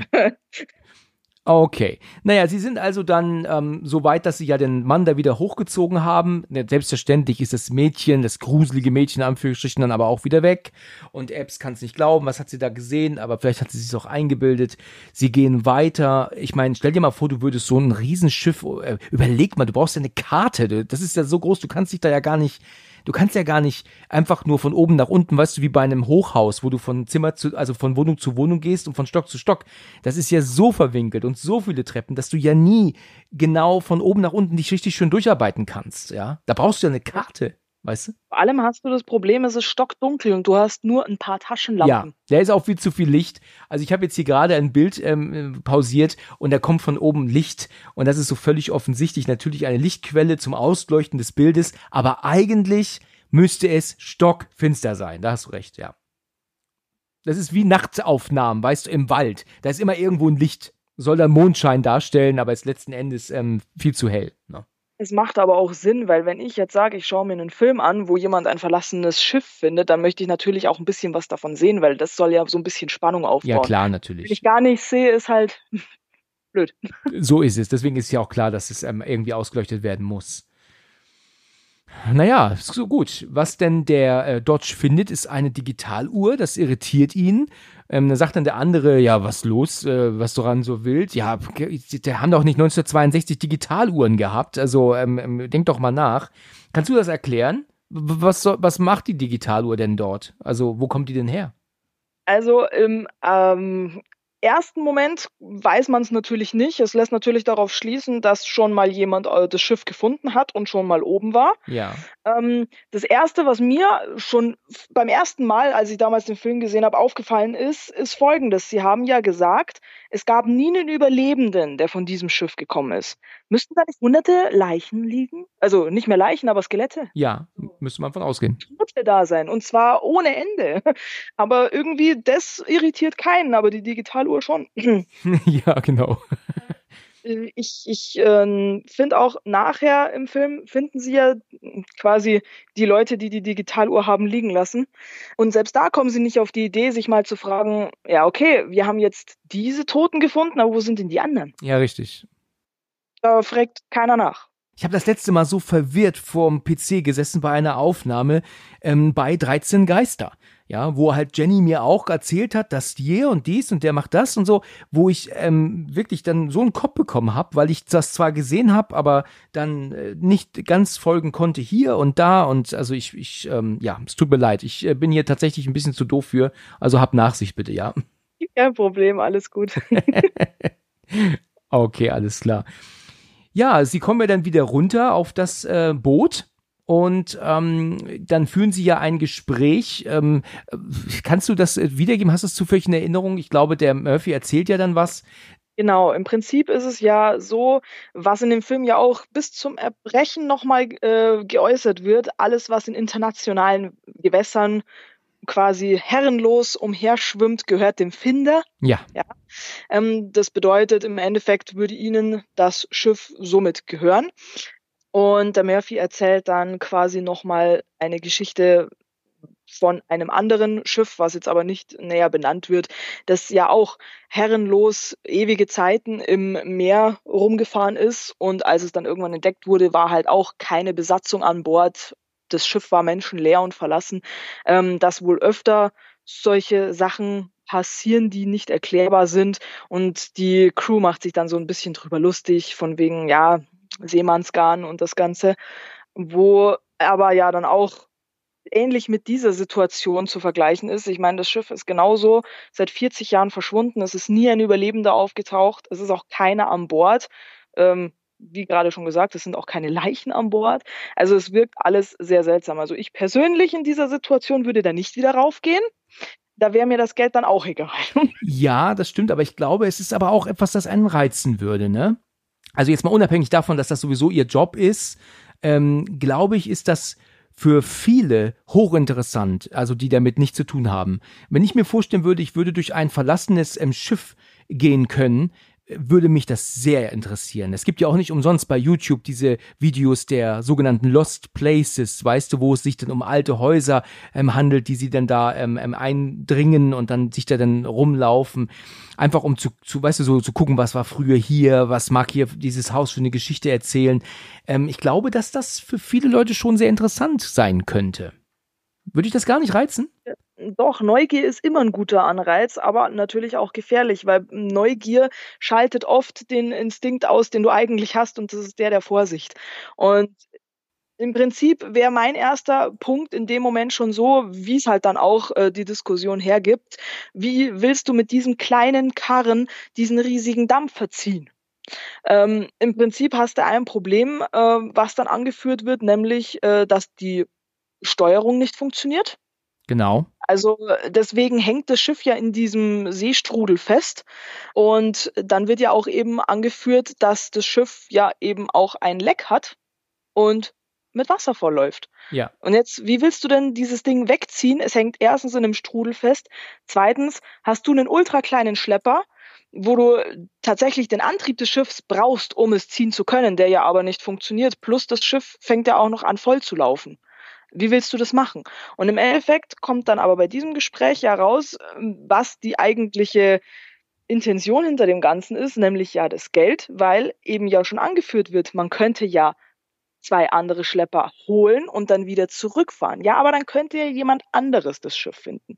Okay. Naja, sie sind also dann ähm, so weit, dass sie ja den Mann da wieder hochgezogen haben. Selbstverständlich ist das Mädchen, das gruselige Mädchen, in Anführungsstrichen, dann aber auch wieder weg. Und Epps kann es nicht glauben, was hat sie da gesehen, aber vielleicht hat sie sich auch eingebildet. Sie gehen weiter. Ich meine, stell dir mal vor, du würdest so ein Riesenschiff, äh, überleg mal, du brauchst ja eine Karte. Das ist ja so groß, du kannst dich da ja gar nicht du kannst ja gar nicht einfach nur von oben nach unten, weißt du, wie bei einem Hochhaus, wo du von Zimmer zu, also von Wohnung zu Wohnung gehst und von Stock zu Stock. Das ist ja so verwinkelt und so viele Treppen, dass du ja nie genau von oben nach unten dich richtig schön durcharbeiten kannst, ja. Da brauchst du ja eine Karte. Weißt du? Vor allem hast du das Problem, es ist stockdunkel und du hast nur ein paar Taschenlampen. Ja, da ist auch viel zu viel Licht. Also ich habe jetzt hier gerade ein Bild ähm, pausiert und da kommt von oben Licht und das ist so völlig offensichtlich natürlich eine Lichtquelle zum Ausleuchten des Bildes, aber eigentlich müsste es stockfinster sein. Da hast du recht, ja. Das ist wie Nachtaufnahmen, weißt du, im Wald. Da ist immer irgendwo ein Licht. Soll dann Mondschein darstellen, aber ist letzten Endes ähm, viel zu hell. Ne? Es macht aber auch Sinn, weil wenn ich jetzt sage, ich schaue mir einen Film an, wo jemand ein verlassenes Schiff findet, dann möchte ich natürlich auch ein bisschen was davon sehen, weil das soll ja so ein bisschen Spannung aufbauen. Ja, klar, Wenn natürlich. ich gar nicht sehe, ist halt blöd. So ist es. Deswegen ist ja auch klar, dass es ähm, irgendwie ausgeleuchtet werden muss. Naja, so gut. Was denn der äh, Dodge findet, ist eine Digitaluhr. Das irritiert ihn. Ähm, dann sagt dann der andere, ja, was los, äh, was du ran so wild? Ja, der haben doch nicht 1962 Digitaluhren gehabt. Also ähm, ähm, denk doch mal nach. Kannst du das erklären? Was, soll, was macht die Digitaluhr denn dort? Also, wo kommt die denn her? Also im ähm, ersten Moment weiß man es natürlich nicht. Es lässt natürlich darauf schließen, dass schon mal jemand äh, das Schiff gefunden hat und schon mal oben war. Ja. Ähm, das erste, was mir schon beim ersten Mal, als ich damals den Film gesehen habe, aufgefallen ist, ist folgendes. Sie haben ja gesagt, es gab nie einen Überlebenden, der von diesem Schiff gekommen ist. Müssten da nicht hunderte Leichen liegen? Also nicht mehr Leichen, aber Skelette. Ja, müsste man von ausgehen. Tote da sein. Und zwar ohne Ende. Aber irgendwie, das irritiert keinen, aber die Digitaluhr schon. ja, genau. Äh, Ich, ich ähm, finde auch nachher im Film finden sie ja quasi die Leute, die die Digitaluhr haben liegen lassen. Und selbst da kommen sie nicht auf die Idee, sich mal zu fragen, ja, okay, wir haben jetzt diese Toten gefunden, aber wo sind denn die anderen? Ja, richtig. Da fragt keiner nach. Ich habe das letzte Mal so verwirrt vorm PC gesessen bei einer Aufnahme ähm, bei 13 Geister. Ja, wo halt Jenny mir auch erzählt hat, dass hier und dies und der macht das und so, wo ich ähm, wirklich dann so einen Kopf bekommen habe, weil ich das zwar gesehen habe, aber dann äh, nicht ganz folgen konnte hier und da und also ich, ich ähm, ja, es tut mir leid, ich äh, bin hier tatsächlich ein bisschen zu doof für, also hab Nachsicht bitte, ja. Kein Problem, alles gut. Okay, alles klar. Ja, sie kommen ja dann wieder runter auf das äh, Boot und ähm, dann führen sie ja ein Gespräch. Ähm, äh, kannst du das äh, wiedergeben? Hast du es zufällig in Erinnerung? Ich glaube, der Murphy erzählt ja dann was. Genau, im Prinzip ist es ja so, was in dem Film ja auch bis zum Erbrechen nochmal äh, geäußert wird, alles, was in internationalen Gewässern quasi herrenlos umherschwimmt, gehört dem Finder. Ja, Ähm, das bedeutet, im Endeffekt würde ihnen das Schiff somit gehören. Und der Murphy erzählt dann quasi nochmal eine Geschichte von einem anderen Schiff, was jetzt aber nicht näher benannt wird, das ja auch herrenlos ewige Zeiten im Meer rumgefahren ist. Und als es dann irgendwann entdeckt wurde, war halt auch keine Besatzung an Bord. Das Schiff war menschenleer und verlassen. Ähm, dass wohl öfter solche Sachen passieren, die nicht erklärbar sind. Und die Crew macht sich dann so ein bisschen drüber lustig, von wegen, ja, Seemannsgarn und das Ganze, wo aber ja dann auch ähnlich mit dieser Situation zu vergleichen ist. Ich meine, das Schiff ist genauso seit 40 Jahren verschwunden. Es ist nie ein Überlebender aufgetaucht. Es ist auch keiner an Bord. Ähm, wie gerade schon gesagt, es sind auch keine Leichen an Bord. Also es wirkt alles sehr seltsam. Also ich persönlich in dieser Situation würde da nicht wieder raufgehen. Da wäre mir das Geld dann auch egal. ja, das stimmt, aber ich glaube, es ist aber auch etwas, das einen reizen würde, ne? Also jetzt mal unabhängig davon, dass das sowieso ihr Job ist, ähm, glaube ich, ist das für viele hochinteressant, also die damit nichts zu tun haben. Wenn ich mir vorstellen würde, ich würde durch ein verlassenes ähm, Schiff gehen können, würde mich das sehr interessieren. Es gibt ja auch nicht umsonst bei YouTube diese Videos der sogenannten Lost Places, weißt du, wo es sich dann um alte Häuser ähm, handelt, die sie dann da ähm, ähm eindringen und dann sich da dann rumlaufen. Einfach um zu, zu, weißt du, so zu gucken, was war früher hier, was mag hier dieses Haus für eine Geschichte erzählen. Ähm, ich glaube, dass das für viele Leute schon sehr interessant sein könnte. Würde ich das gar nicht reizen? Doch, Neugier ist immer ein guter Anreiz, aber natürlich auch gefährlich, weil Neugier schaltet oft den Instinkt aus, den du eigentlich hast, und das ist der der Vorsicht. Und im Prinzip wäre mein erster Punkt in dem Moment schon so, wie es halt dann auch äh, die Diskussion hergibt. Wie willst du mit diesem kleinen Karren diesen riesigen Dampfer ziehen? Ähm, Im Prinzip hast du ein Problem, äh, was dann angeführt wird, nämlich, äh, dass die Steuerung nicht funktioniert. Genau. Also deswegen hängt das Schiff ja in diesem Seestrudel fest. Und dann wird ja auch eben angeführt, dass das Schiff ja eben auch ein Leck hat und mit Wasser vollläuft. Ja. Und jetzt, wie willst du denn dieses Ding wegziehen? Es hängt erstens in einem Strudel fest. Zweitens hast du einen ultra kleinen Schlepper, wo du tatsächlich den Antrieb des Schiffs brauchst, um es ziehen zu können, der ja aber nicht funktioniert. Plus das Schiff fängt ja auch noch an voll zu laufen. Wie willst du das machen? Und im Endeffekt kommt dann aber bei diesem Gespräch ja raus, ähm, was die eigentliche Intention hinter dem Ganzen ist, nämlich ja das Geld, weil eben ja schon angeführt wird, man könnte ja zwei andere Schlepper holen und dann wieder zurückfahren. Ja, aber dann könnte ja jemand anderes das Schiff finden.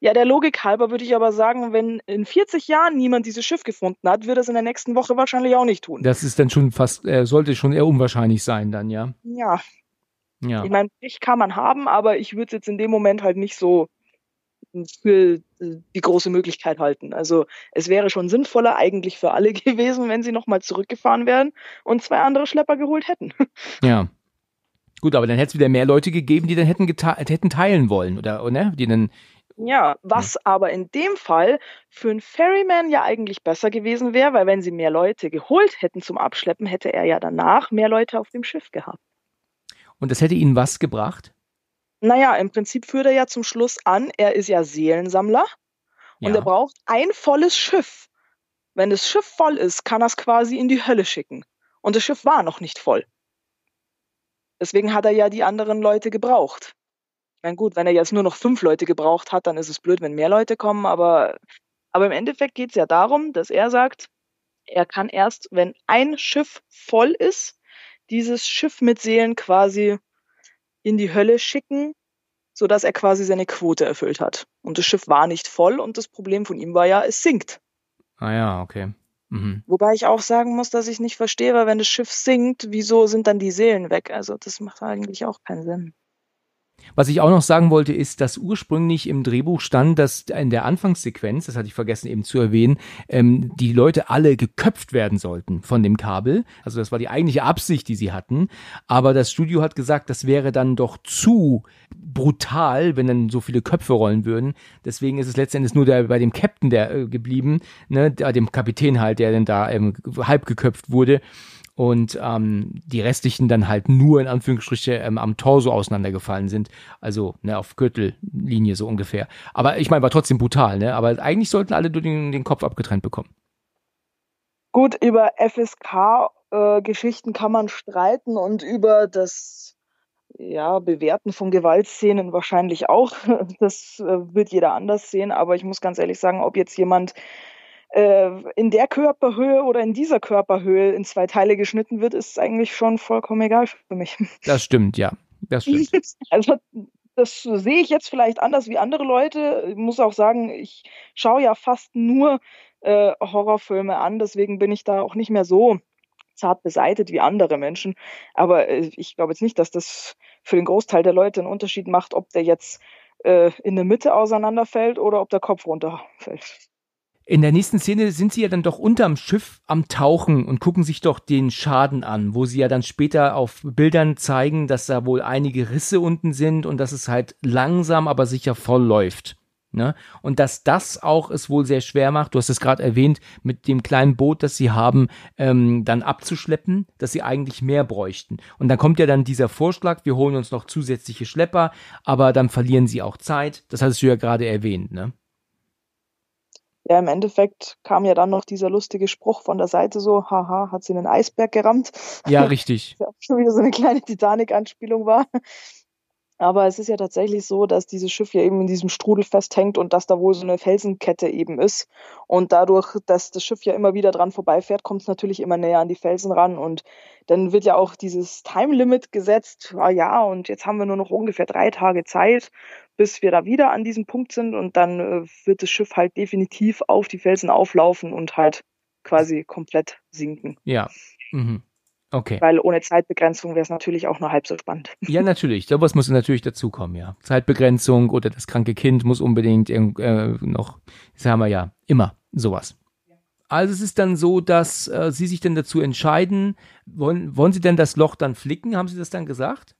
Ja, der Logik halber würde ich aber sagen, wenn in 40 Jahren niemand dieses Schiff gefunden hat, wird es in der nächsten Woche wahrscheinlich auch nicht tun. Das ist dann schon fast, äh, sollte schon eher unwahrscheinlich sein dann, ja. Ja, ja. Ich meine, Pech kann man haben, aber ich würde es jetzt in dem Moment halt nicht so für die große Möglichkeit halten. Also es wäre schon sinnvoller eigentlich für alle gewesen, wenn sie nochmal zurückgefahren wären und zwei andere Schlepper geholt hätten. Ja. Gut, aber dann hätte es wieder mehr Leute gegeben, die dann hätten, hätten teilen wollen, oder, oder? Die dann ja, was aber in dem Fall für einen Ferryman ja eigentlich besser gewesen wäre, weil wenn sie mehr Leute geholt hätten zum Abschleppen, hätte er ja danach mehr Leute auf dem Schiff gehabt. Und das hätte Ihnen was gebracht? Naja, im Prinzip führt er ja zum Schluss an, er ist ja Seelensammler ja. und er braucht ein volles Schiff. Wenn das Schiff voll ist, kann er es quasi in die Hölle schicken. Und das Schiff war noch nicht voll. Deswegen hat er ja die anderen Leute gebraucht. Na gut, wenn er jetzt nur noch fünf Leute gebraucht hat, dann ist es blöd, wenn mehr Leute kommen, aber, aber im Endeffekt geht es ja darum, dass er sagt, er kann erst, wenn ein Schiff voll ist, dieses Schiff mit Seelen quasi in die Hölle schicken, sodass er quasi seine Quote erfüllt hat. Und das Schiff war nicht voll und das Problem von ihm war ja, es sinkt. Ah ja, okay. Mhm. Wobei ich auch sagen muss, dass ich nicht verstehe, weil wenn das Schiff sinkt, wieso sind dann die Seelen weg? Also das macht eigentlich auch keinen Sinn. Was ich auch noch sagen wollte, ist, dass ursprünglich im Drehbuch stand, dass in der Anfangssequenz, das hatte ich vergessen eben zu erwähnen, ähm, die Leute alle geköpft werden sollten von dem Kabel. Also das war die eigentliche Absicht, die sie hatten. Aber das Studio hat gesagt, das wäre dann doch zu brutal, wenn dann so viele Köpfe rollen würden. Deswegen ist es letztendlich nur der, bei dem Captain der äh, geblieben, ne, dem Kapitän halt, der dann da ähm, halb geköpft wurde und ähm, die restlichen dann halt nur in Anführungsstriche ähm, am Torso auseinandergefallen sind, also ne, auf Gürtellinie so ungefähr. Aber ich meine, war trotzdem brutal, ne? Aber eigentlich sollten alle den, den Kopf abgetrennt bekommen. Gut, über FSK-Geschichten äh, kann man streiten und über das ja, Bewerten von Gewaltszenen wahrscheinlich auch. Das äh, wird jeder anders sehen, aber ich muss ganz ehrlich sagen, ob jetzt jemand in der Körperhöhe oder in dieser Körperhöhe in zwei Teile geschnitten wird, ist eigentlich schon vollkommen egal für mich. Das stimmt, ja. Das stimmt. Also das sehe ich jetzt vielleicht anders wie andere Leute. Ich muss auch sagen, ich schaue ja fast nur äh, Horrorfilme an, deswegen bin ich da auch nicht mehr so zart beseitet wie andere Menschen. Aber äh, ich glaube jetzt nicht, dass das für den Großteil der Leute einen Unterschied macht, ob der jetzt äh, in der Mitte auseinanderfällt oder ob der Kopf runterfällt. In der nächsten Szene sind sie ja dann doch unterm Schiff am Tauchen und gucken sich doch den Schaden an, wo sie ja dann später auf Bildern zeigen, dass da wohl einige Risse unten sind und dass es halt langsam, aber sicher voll läuft. Ne? Und dass das auch es wohl sehr schwer macht, du hast es gerade erwähnt, mit dem kleinen Boot, das sie haben, ähm, dann abzuschleppen, dass sie eigentlich mehr bräuchten. Und dann kommt ja dann dieser Vorschlag, wir holen uns noch zusätzliche Schlepper, aber dann verlieren sie auch Zeit. Das hattest du ja gerade erwähnt, ne? Ja, im Endeffekt kam ja dann noch dieser lustige Spruch von der Seite so, haha, hat sie einen Eisberg gerammt. Ja, richtig. Ja schon wieder so eine kleine Titanic-Anspielung war. Aber es ist ja tatsächlich so, dass dieses Schiff ja eben in diesem Strudel festhängt und dass da wohl so eine Felsenkette eben ist. Und dadurch, dass das Schiff ja immer wieder dran vorbeifährt, kommt es natürlich immer näher an die Felsen ran. Und dann wird ja auch dieses Time Limit gesetzt. Ah ja, und jetzt haben wir nur noch ungefähr drei Tage Zeit, bis wir da wieder an diesem Punkt sind. Und dann äh, wird das Schiff halt definitiv auf die Felsen auflaufen und halt quasi komplett sinken. Ja. Mhm. Okay. Weil ohne Zeitbegrenzung wäre es natürlich auch nur halb so spannend. Ja, natürlich. Sowas muss natürlich dazukommen, ja. Zeitbegrenzung oder das kranke Kind muss unbedingt äh, noch, das haben wir ja immer, sowas. Also es ist dann so, dass äh, Sie sich dann dazu entscheiden, wollen, wollen Sie denn das Loch dann flicken? Haben Sie das dann gesagt?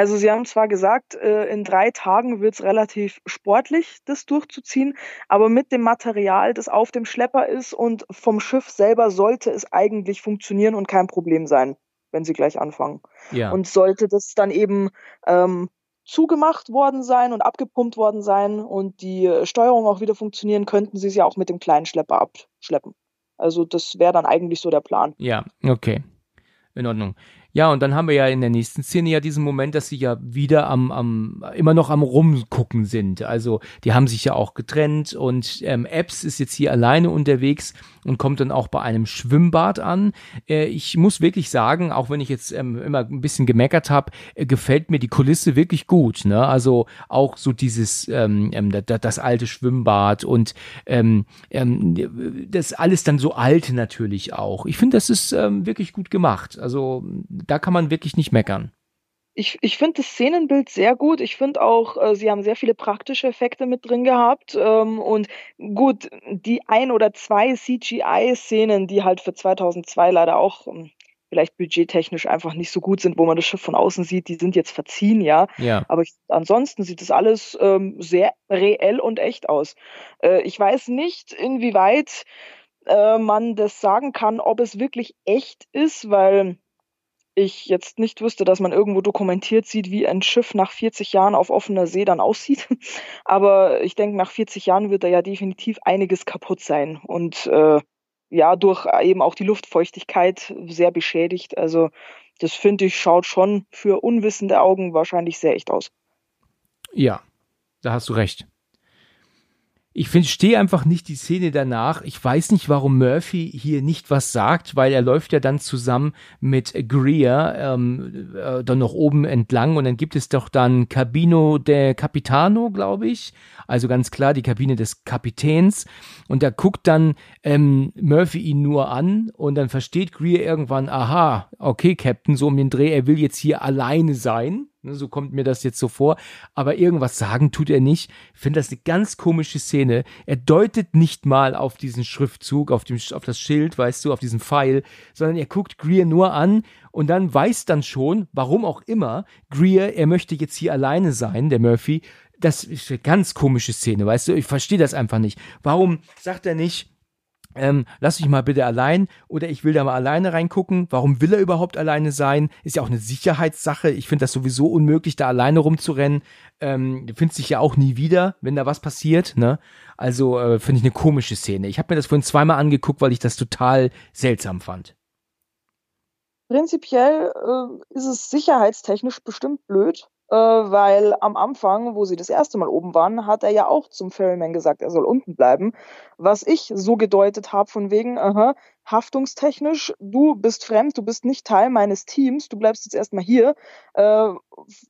Also Sie haben zwar gesagt, äh, in drei Tagen wird es relativ sportlich, das durchzuziehen, aber mit dem Material, das auf dem Schlepper ist und vom Schiff selber sollte es eigentlich funktionieren und kein Problem sein, wenn Sie gleich anfangen. Ja. Und sollte das dann eben ähm, zugemacht worden sein und abgepumpt worden sein und die Steuerung auch wieder funktionieren, könnten Sie es ja auch mit dem kleinen Schlepper abschleppen. Also das wäre dann eigentlich so der Plan. Ja, okay. In Ordnung. Ja, und dann haben wir ja in der nächsten Szene ja diesen Moment, dass sie ja wieder am, am immer noch am Rumgucken sind. Also die haben sich ja auch getrennt und ähm, Epps ist jetzt hier alleine unterwegs und kommt dann auch bei einem Schwimmbad an. Äh, ich muss wirklich sagen, auch wenn ich jetzt ähm, immer ein bisschen gemeckert habe, äh, gefällt mir die Kulisse wirklich gut. Ne? Also auch so dieses ähm, ähm das, das alte Schwimmbad und ähm, ähm, das alles dann so alt natürlich auch. Ich finde, das ist ähm, wirklich gut gemacht. Also da kann man wirklich nicht meckern. Ich, ich finde das Szenenbild sehr gut. Ich finde auch, äh, sie haben sehr viele praktische Effekte mit drin gehabt. Ähm, und gut, die ein oder zwei CGI-Szenen, die halt für 2002 leider auch ähm, vielleicht budgettechnisch einfach nicht so gut sind, wo man das Schiff von außen sieht, die sind jetzt verziehen, ja. Ja. Aber ich, ansonsten sieht das alles ähm, sehr reell und echt aus. Äh, ich weiß nicht, inwieweit äh, man das sagen kann, ob es wirklich echt ist, weil ich jetzt nicht wüsste, dass man irgendwo dokumentiert sieht, wie ein Schiff nach 40 Jahren auf offener See dann aussieht. Aber ich denke, nach 40 Jahren wird da ja definitiv einiges kaputt sein und äh, ja, durch eben auch die Luftfeuchtigkeit sehr beschädigt. Also das finde ich, schaut schon für unwissende Augen wahrscheinlich sehr echt aus. Ja, da hast du recht. Ich finde, stehe einfach nicht die Szene danach. Ich weiß nicht, warum Murphy hier nicht was sagt, weil er läuft ja dann zusammen mit Greer ähm, äh, dann noch oben entlang und dann gibt es doch dann Cabino de Capitano, glaube ich. Also ganz klar die Kabine des Kapitäns. Und da guckt dann ähm, Murphy ihn nur an und dann versteht Greer irgendwann, aha, okay, Captain, so um den Dreh, er will jetzt hier alleine sein. Ne, so kommt mir das jetzt so vor. Aber irgendwas sagen tut er nicht. Ich finde das eine ganz komische Szene. Er deutet nicht mal auf diesen Schriftzug, auf, dem, auf das Schild, weißt du, auf diesen Pfeil, sondern er guckt Greer nur an und dann weiß dann schon, warum auch immer, Greer, er möchte jetzt hier alleine sein, der Murphy. Das ist eine ganz komische Szene, weißt du? Ich verstehe das einfach nicht. Warum sagt er nicht, ähm, lass mich mal bitte allein oder ich will da mal alleine reingucken. Warum will er überhaupt alleine sein? Ist ja auch eine Sicherheitssache. Ich finde das sowieso unmöglich, da alleine rumzurennen. Ähm, du findest dich ja auch nie wieder, wenn da was passiert. Ne? Also äh, finde ich eine komische Szene. Ich habe mir das vorhin zweimal angeguckt, weil ich das total seltsam fand. Prinzipiell äh, ist es sicherheitstechnisch bestimmt blöd, weil am Anfang, wo sie das erste Mal oben waren, hat er ja auch zum Ferryman gesagt, er soll unten bleiben. Was ich so gedeutet habe von wegen, aha, haftungstechnisch, du bist fremd, du bist nicht Teil meines Teams, du bleibst jetzt erstmal hier. Äh,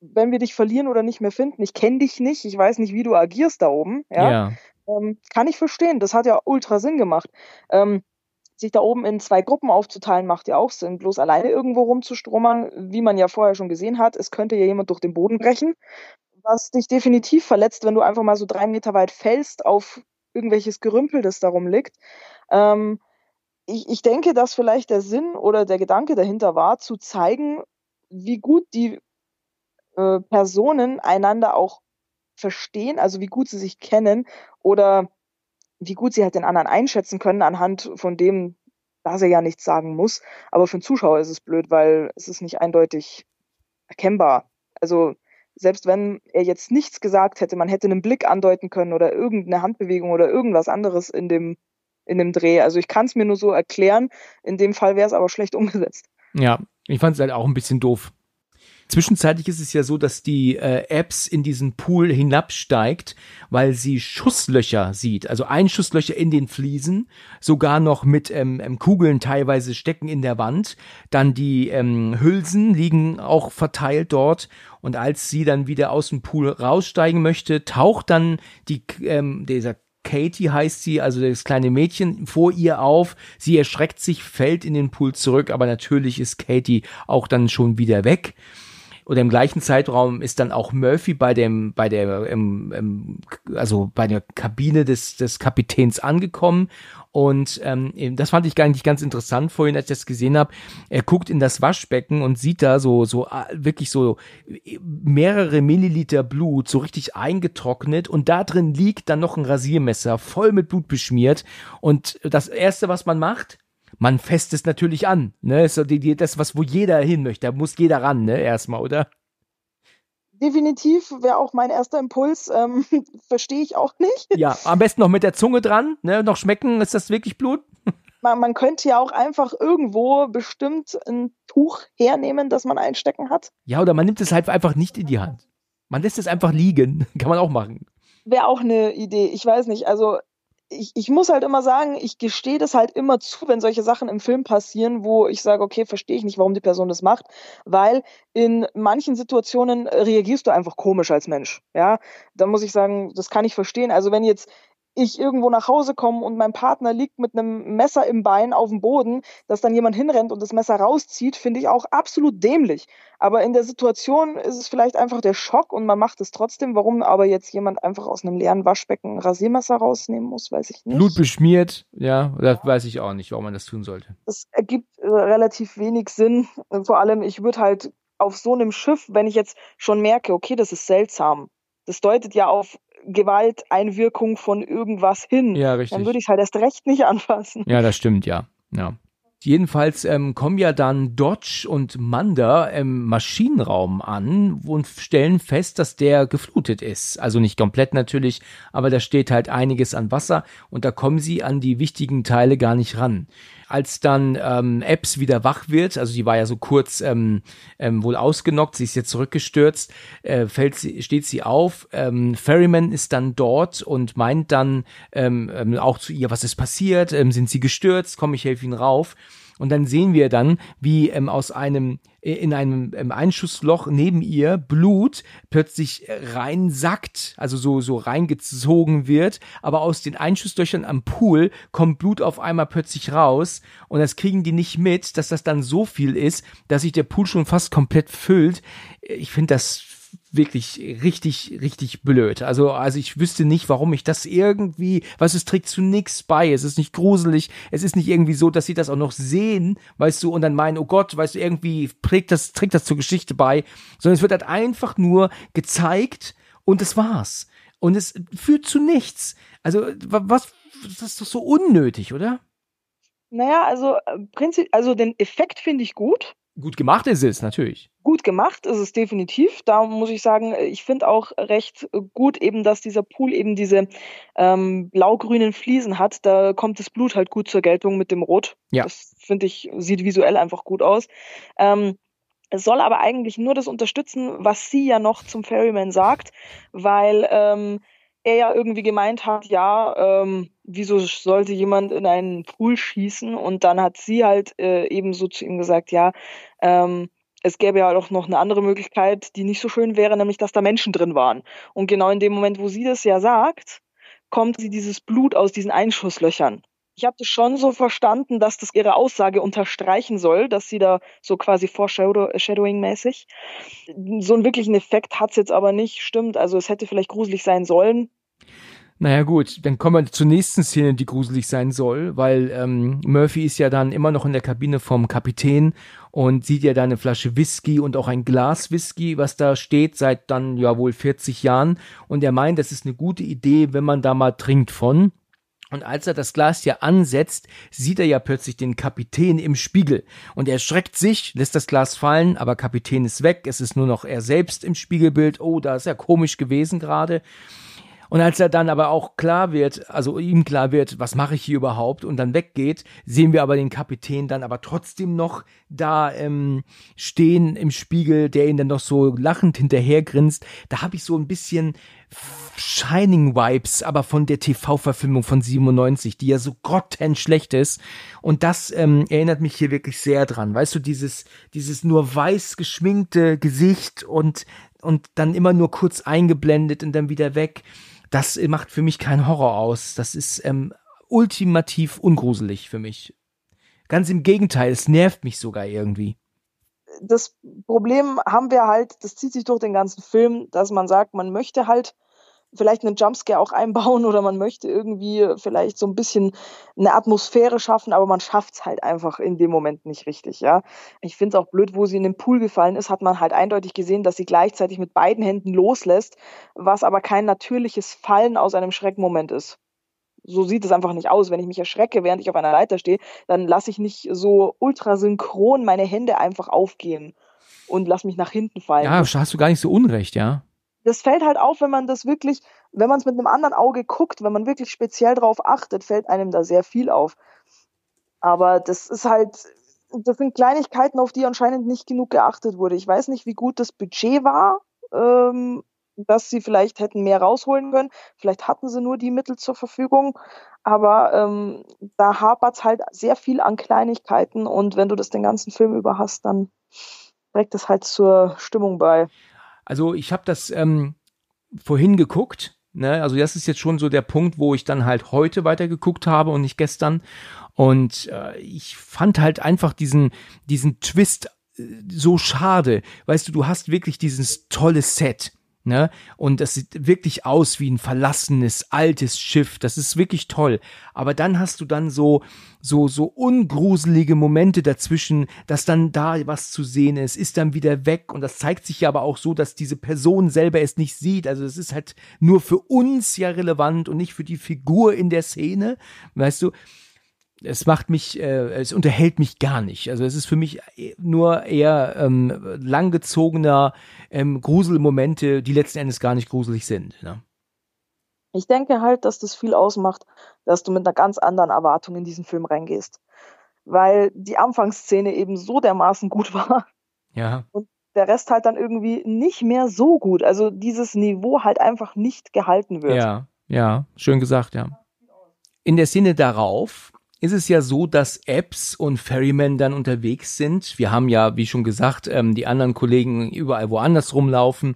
wenn wir dich verlieren oder nicht mehr finden, ich kenne dich nicht, ich weiß nicht, wie du agierst da oben. Ja. Ja, Ähm, kann ich verstehen, das hat ja ultra Sinn gemacht. Ähm, sich da oben in zwei Gruppen aufzuteilen, macht ja auch Sinn. Bloß alleine irgendwo rumzustromern, wie man ja vorher schon gesehen hat, es könnte ja jemand durch den Boden brechen, was dich definitiv verletzt, wenn du einfach mal so drei Meter weit fällst auf irgendwelches Gerümpel, das darum liegt. Ähm, ich, ich denke, dass vielleicht der Sinn oder der Gedanke dahinter war, zu zeigen, wie gut die äh, Personen einander auch verstehen, also wie gut sie sich kennen oder wie gut sie halt den anderen einschätzen können anhand von dem, dass er ja nichts sagen muss. Aber für den Zuschauer ist es blöd, weil es ist nicht eindeutig erkennbar. Also selbst wenn er jetzt nichts gesagt hätte, man hätte einen Blick andeuten können oder irgendeine Handbewegung oder irgendwas anderes in dem, in dem Dreh. Also ich kann es mir nur so erklären. In dem Fall wäre es aber schlecht umgesetzt. Ja, ich fand es halt auch ein bisschen doof. Zwischenzeitlich ist es ja so, dass die äh, Apps in diesen Pool hinabsteigt, weil sie Schusslöcher sieht. Also Einschusslöcher in den Fliesen, sogar noch mit ähm, ähm, Kugeln teilweise stecken in der Wand. Dann die ähm, Hülsen liegen auch verteilt dort. Und als sie dann wieder aus dem Pool raussteigen möchte, taucht dann die, ähm, dieser Katie heißt sie, also das kleine Mädchen, vor ihr auf. Sie erschreckt sich, fällt in den Pool zurück, aber natürlich ist Katie auch dann schon wieder weg oder im gleichen Zeitraum ist dann auch Murphy bei dem, bei der, im, im, also bei der Kabine des, des Kapitäns angekommen. Und ähm, das fand ich gar nicht ganz interessant vorhin, als ich das gesehen habe. Er guckt in das Waschbecken und sieht da so, so äh, wirklich so mehrere Milliliter Blut, so richtig eingetrocknet. Und da drin liegt dann noch ein Rasiermesser, voll mit Blut beschmiert. Und das Erste, was man macht, man fässt es natürlich an. Ne? So die, die, das, was wo jeder hin möchte, da muss jeder ran, ne? Erstmal, oder? Definitiv wäre auch mein erster Impuls. Ähm, Verstehe ich auch nicht. Ja, am besten noch mit der Zunge dran, ne? Noch schmecken, ist das wirklich Blut? Man, man könnte ja auch einfach irgendwo bestimmt ein Tuch hernehmen, das man einstecken hat. Ja, oder man nimmt es halt einfach nicht in die Hand. Man lässt es einfach liegen. Kann man auch machen. Wäre auch eine Idee. Ich weiß nicht. Also ich, ich muss halt immer sagen, ich gestehe das halt immer zu, wenn solche Sachen im Film passieren, wo ich sage, okay, verstehe ich nicht, warum die Person das macht, weil in manchen Situationen reagierst du einfach komisch als Mensch. Ja, da muss ich sagen, das kann ich verstehen. Also wenn jetzt ich irgendwo nach Hause komme und mein Partner liegt mit einem Messer im Bein auf dem Boden, dass dann jemand hinrennt und das Messer rauszieht, finde ich auch absolut dämlich. Aber in der Situation ist es vielleicht einfach der Schock und man macht es trotzdem. Warum aber jetzt jemand einfach aus einem leeren Waschbecken ein Rasiermesser rausnehmen muss, weiß ich nicht. Blut beschmiert, ja, das weiß ich auch nicht, warum man das tun sollte. Das ergibt äh, relativ wenig Sinn. Vor allem, ich würde halt auf so einem Schiff, wenn ich jetzt schon merke, okay, das ist seltsam. Das deutet ja auf Gewalteinwirkung von irgendwas hin. Ja, richtig. Dann würde ich es halt erst recht nicht anfassen. Ja, das stimmt, ja. Ja. Jedenfalls ähm, kommen ja dann Dodge und Manda im Maschinenraum an und stellen fest, dass der geflutet ist. Also nicht komplett natürlich, aber da steht halt einiges an Wasser und da kommen sie an die wichtigen Teile gar nicht ran als dann ähm, Epps wieder wach wird, also die war ja so kurz ähm, ähm, wohl ausgenockt, sie ist jetzt zurückgestürzt, äh, fällt sie, steht sie auf, ähm, Ferryman ist dann dort und meint dann ähm, ähm, auch zu ihr, was ist passiert, ähm, sind sie gestürzt, komm, ich helfe ihnen rauf. Und dann sehen wir dann, wie ähm, aus einem in einem Einschussloch neben ihr Blut plötzlich reinsackt, also so so reingezogen wird, aber aus den Einschusslöchern am Pool kommt Blut auf einmal plötzlich raus und das kriegen die nicht mit, dass das dann so viel ist, dass sich der Pool schon fast komplett füllt. Ich finde das wirklich richtig, richtig blöd. Also, also ich wüsste nicht, warum ich das irgendwie, was es trägt zu nichts bei. Es ist nicht gruselig. Es ist nicht irgendwie so, dass sie das auch noch sehen, weißt du, und dann meinen, oh Gott, weißt du, irgendwie trägt das, trägt das zur Geschichte bei, sondern es wird halt einfach nur gezeigt und das war's. Und es führt zu nichts. Also, was, das ist doch so unnötig, oder? Naja, also, äh, Prinzip, also den Effekt finde ich gut. Gut gemacht ist es, natürlich. Gut gemacht ist es definitiv. Da muss ich sagen, ich finde auch recht gut eben, dass dieser Pool eben diese ähm, blau-grünen Fliesen hat. Da kommt das Blut halt gut zur Geltung mit dem Rot. Ja. Das finde ich, sieht visuell einfach gut aus. Ähm, es soll aber eigentlich nur das unterstützen, was sie ja noch zum Ferryman sagt, weil ähm, er ja irgendwie gemeint hat, ja, ähm, wieso sollte jemand in einen Pool schießen? Und dann hat sie halt äh, eben so zu ihm gesagt, ja, ähm, es gäbe ja auch noch eine andere Möglichkeit, die nicht so schön wäre, nämlich dass da Menschen drin waren. Und genau in dem Moment, wo sie das ja sagt, kommt sie dieses Blut aus diesen Einschusslöchern. Ich habe das schon so verstanden, dass das ihre Aussage unterstreichen soll, dass sie da so quasi Foreshadowing-mäßig. So einen wirklichen Effekt hat es jetzt aber nicht, stimmt. Also es hätte vielleicht gruselig sein sollen. Naja gut, dann kommen wir zur nächsten Szene, die gruselig sein soll, weil ähm, Murphy ist ja dann immer noch in der Kabine vom Kapitän und sieht ja da eine Flasche Whisky und auch ein Glas Whisky, was da steht seit dann ja wohl 40 Jahren und er meint, das ist eine gute Idee, wenn man da mal trinkt von. Und als er das Glas ja ansetzt, sieht er ja plötzlich den Kapitän im Spiegel. Und er schreckt sich, lässt das Glas fallen, aber Kapitän ist weg. Es ist nur noch er selbst im Spiegelbild. Oh, da ist er komisch gewesen gerade. Und als er dann aber auch klar wird, also ihm klar wird, was mache ich hier überhaupt und dann weggeht, sehen wir aber den Kapitän dann aber trotzdem noch da ähm, stehen im Spiegel, der ihn dann noch so lachend hinterher grinst. Da habe ich so ein bisschen Shining Vibes, aber von der TV-Verfilmung von 97, die ja so grottenschlecht ist. Und das ähm, erinnert mich hier wirklich sehr dran. Weißt du, dieses, dieses nur weiß geschminkte Gesicht und, und dann immer nur kurz eingeblendet und dann wieder weg das macht für mich keinen Horror aus. Das ist ähm, ultimativ ungruselig für mich. Ganz im Gegenteil, es nervt mich sogar irgendwie. Das Problem haben wir halt, das zieht sich durch den ganzen Film, dass man sagt, man möchte halt vielleicht einen Jumpscare auch einbauen oder man möchte irgendwie vielleicht so ein bisschen eine Atmosphäre schaffen, aber man schafft es halt einfach in dem Moment nicht richtig, ja. Ich finde es auch blöd, wo sie in den Pool gefallen ist, hat man halt eindeutig gesehen, dass sie gleichzeitig mit beiden Händen loslässt, was aber kein natürliches Fallen aus einem Schreckmoment ist. So sieht es einfach nicht aus. Wenn ich mich erschrecke, während ich auf einer Leiter stehe, dann lasse ich nicht so ultrasynchron meine Hände einfach aufgehen und lass mich nach hinten fallen. Ja, hast du gar nicht so unrecht, ja das fällt halt auf, wenn man das wirklich, wenn man es mit einem anderen Auge guckt, wenn man wirklich speziell drauf achtet, fällt einem da sehr viel auf. Aber das ist halt, das sind Kleinigkeiten, auf die anscheinend nicht genug geachtet wurde. Ich weiß nicht, wie gut das Budget war, ähm, dass sie vielleicht hätten mehr rausholen können. Vielleicht hatten sie nur die Mittel zur Verfügung. Aber ähm, da hapert es halt sehr viel an Kleinigkeiten und wenn du das den ganzen Film über hast, dann trägt es halt zur Stimmung bei. Also ich habe das ähm, vorhin geguckt. Ne? Also das ist jetzt schon so der Punkt, wo ich dann halt heute weitergeguckt habe und nicht gestern. Und äh, ich fand halt einfach diesen, diesen Twist äh, so schade. Weißt du, du hast wirklich dieses tolle Set. Ne? Und das sieht wirklich aus wie ein verlassenes, altes Schiff. Das ist wirklich toll. Aber dann hast du dann so, so, so ungruselige Momente dazwischen, dass dann da was zu sehen ist, ist dann wieder weg. Und das zeigt sich ja aber auch so, dass diese Person selber es nicht sieht. Also es ist halt nur für uns ja relevant und nicht für die Figur in der Szene. Weißt du? Es macht mich, äh, es unterhält mich gar nicht. Also es ist für mich nur eher ähm, langgezogener ähm, Gruselmomente, die letzten Endes gar nicht gruselig sind. Ne? Ich denke halt, dass das viel ausmacht, dass du mit einer ganz anderen Erwartung in diesen Film reingehst. Weil die Anfangsszene eben so dermaßen gut war. Ja. Und der Rest halt dann irgendwie nicht mehr so gut. Also dieses Niveau halt einfach nicht gehalten wird. Ja, ja, schön gesagt, ja. In der Szene darauf ist es ja so, dass Apps und Ferryman dann unterwegs sind. Wir haben ja, wie schon gesagt, ähm, die anderen Kollegen überall woanders rumlaufen.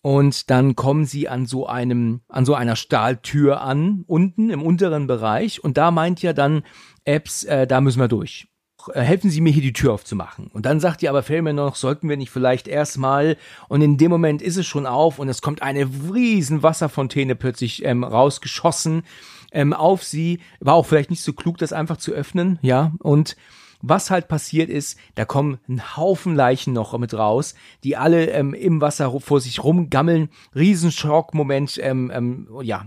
Und dann kommen sie an so einem, an so einer Stahltür an, unten im unteren Bereich. Und da meint ja dann Apps, äh, da müssen wir durch. Äh, helfen Sie mir hier die Tür aufzumachen. Und dann sagt ihr aber Ferryman noch, sollten wir nicht vielleicht erstmal, und in dem Moment ist es schon auf und es kommt eine riesen Wasserfontäne plötzlich ähm, rausgeschossen ähm, auf sie. War auch vielleicht nicht so klug, das einfach zu öffnen, ja. Und was halt passiert ist, da kommen ein Haufen Leichen noch mit raus, die alle ähm, im Wasser vor sich rumgammeln. Riesenschockmoment, ähm, ähm, ja.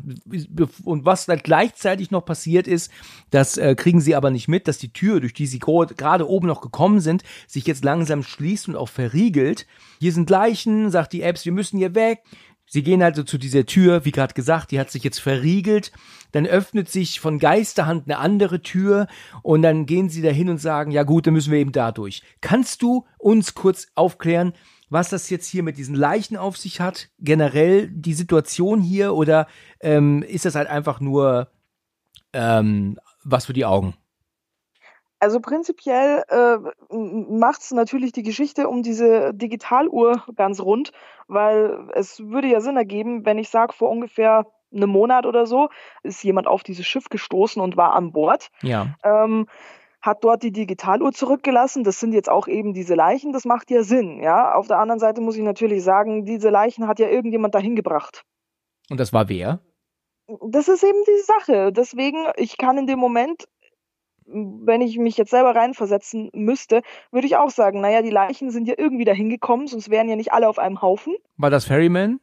Und was dann gleichzeitig noch passiert ist, das äh, kriegen sie aber nicht mit, dass die Tür, durch die sie gerade oben noch gekommen sind, sich jetzt langsam schließt und auch verriegelt. Hier sind Leichen, sagt die Apps, wir müssen hier weg. Sie gehen also zu dieser Tür, wie gerade gesagt, die hat sich jetzt verriegelt. Dann öffnet sich von Geisterhand eine andere Tür und dann gehen sie dahin und sagen, ja gut, dann müssen wir eben da durch. Kannst du uns kurz aufklären, was das jetzt hier mit diesen Leichen auf sich hat? Generell die Situation hier oder ähm, ist das halt einfach nur ähm, was für die Augen? Also prinzipiell äh, macht es natürlich die Geschichte um diese Digitaluhr ganz rund, weil es würde ja Sinn ergeben, wenn ich sage, vor ungefähr einem Monat oder so ist jemand auf dieses Schiff gestoßen und war an Bord. Ja. Ähm, hat dort die Digitaluhr zurückgelassen. Das sind jetzt auch eben diese Leichen. Das macht ja Sinn. Ja. Auf der anderen Seite muss ich natürlich sagen, diese Leichen hat ja irgendjemand dahin gebracht. Und das war wer? Das ist eben die Sache. Deswegen, ich kann in dem Moment wenn ich mich jetzt selber reinversetzen müsste, würde ich auch sagen, naja, die Leichen sind ja irgendwie dahin gekommen, sonst wären ja nicht alle auf einem Haufen. War das Ferryman?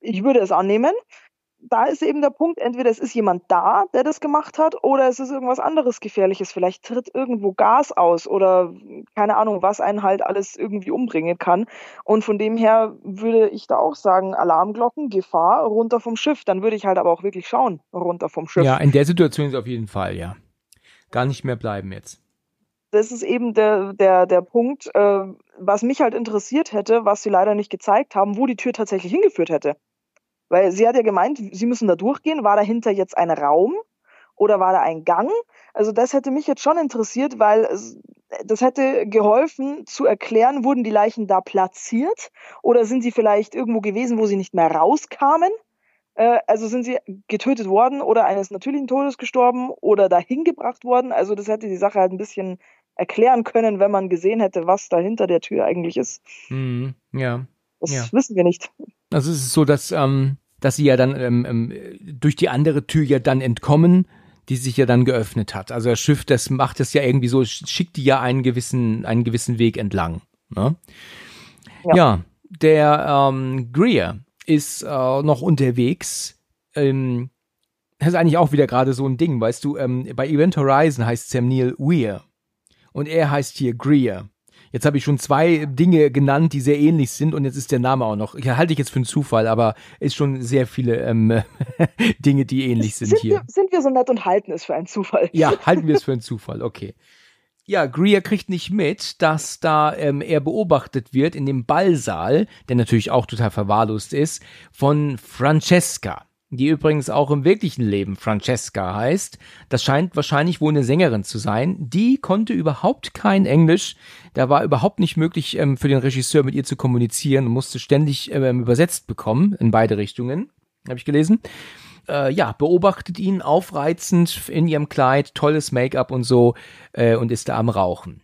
Ich würde es annehmen. da ist eben der Punkt, entweder es ist jemand da, der das gemacht hat, oder es ist irgendwas anderes Gefährliches. Vielleicht tritt irgendwo Gas aus oder keine Ahnung, was einen halt alles irgendwie umbringen kann. Und von dem her würde ich da auch sagen, Alarmglocken, Gefahr, runter vom Schiff. Dann würde ich halt aber auch wirklich schauen, runter vom Schiff. Ja, in der Situation ist auf jeden Fall, ja. Gar nicht mehr bleiben jetzt. Das ist eben der, der, der Punkt, äh, was mich halt interessiert hätte, was sie leider nicht gezeigt haben, wo die Tür tatsächlich hingeführt hätte. Weil sie hat ja gemeint, sie müssen da durchgehen. War dahinter jetzt ein Raum oder war da ein Gang? Also das hätte mich jetzt schon interessiert, weil das hätte geholfen zu erklären, wurden die Leichen da platziert oder sind sie vielleicht irgendwo gewesen, wo sie nicht mehr rauskamen? Äh, also sind sie getötet worden oder eines natürlichen Todes gestorben oder dahin gebracht worden? Also das hätte die Sache halt ein bisschen erklären können, wenn man gesehen hätte, was da hinter der Tür eigentlich ist. Mhm, ja. Das ja. wissen wir nicht. Also es ist so, dass, ähm, dass sie ja dann ähm, ähm, durch die andere Tür ja dann entkommen, die sich ja dann geöffnet hat. Also das Schiff, das macht es ja irgendwie so, schickt die ja einen gewissen, einen gewissen Weg entlang. Ne? Ja. ja, der ähm, Greer ist äh, noch unterwegs. Ähm, das ist eigentlich auch wieder gerade so ein Ding, weißt du, ähm, bei Event Horizon heißt Sam Neill Weir und er heißt hier Greer. Jetzt habe ich schon zwei Dinge genannt, die sehr ähnlich sind und jetzt ist der Name auch noch. Halte ich jetzt für einen Zufall, aber ist schon sehr viele ähm, Dinge, die ähnlich sind, sind hier. Wir, sind wir so nett und halten es für einen Zufall? Ja, halten wir es für einen Zufall, okay. Ja, Greer kriegt nicht mit, dass da ähm, er beobachtet wird in dem Ballsaal, der natürlich auch total verwahrlost ist, von Francesca die übrigens auch im wirklichen Leben Francesca heißt. Das scheint wahrscheinlich wohl eine Sängerin zu sein. Die konnte überhaupt kein Englisch. Da war überhaupt nicht möglich ähm, für den Regisseur mit ihr zu kommunizieren und musste ständig ähm, übersetzt bekommen in beide Richtungen. Habe ich gelesen. Äh, ja, beobachtet ihn aufreizend in ihrem Kleid, tolles Make-up und so äh, und ist da am Rauchen.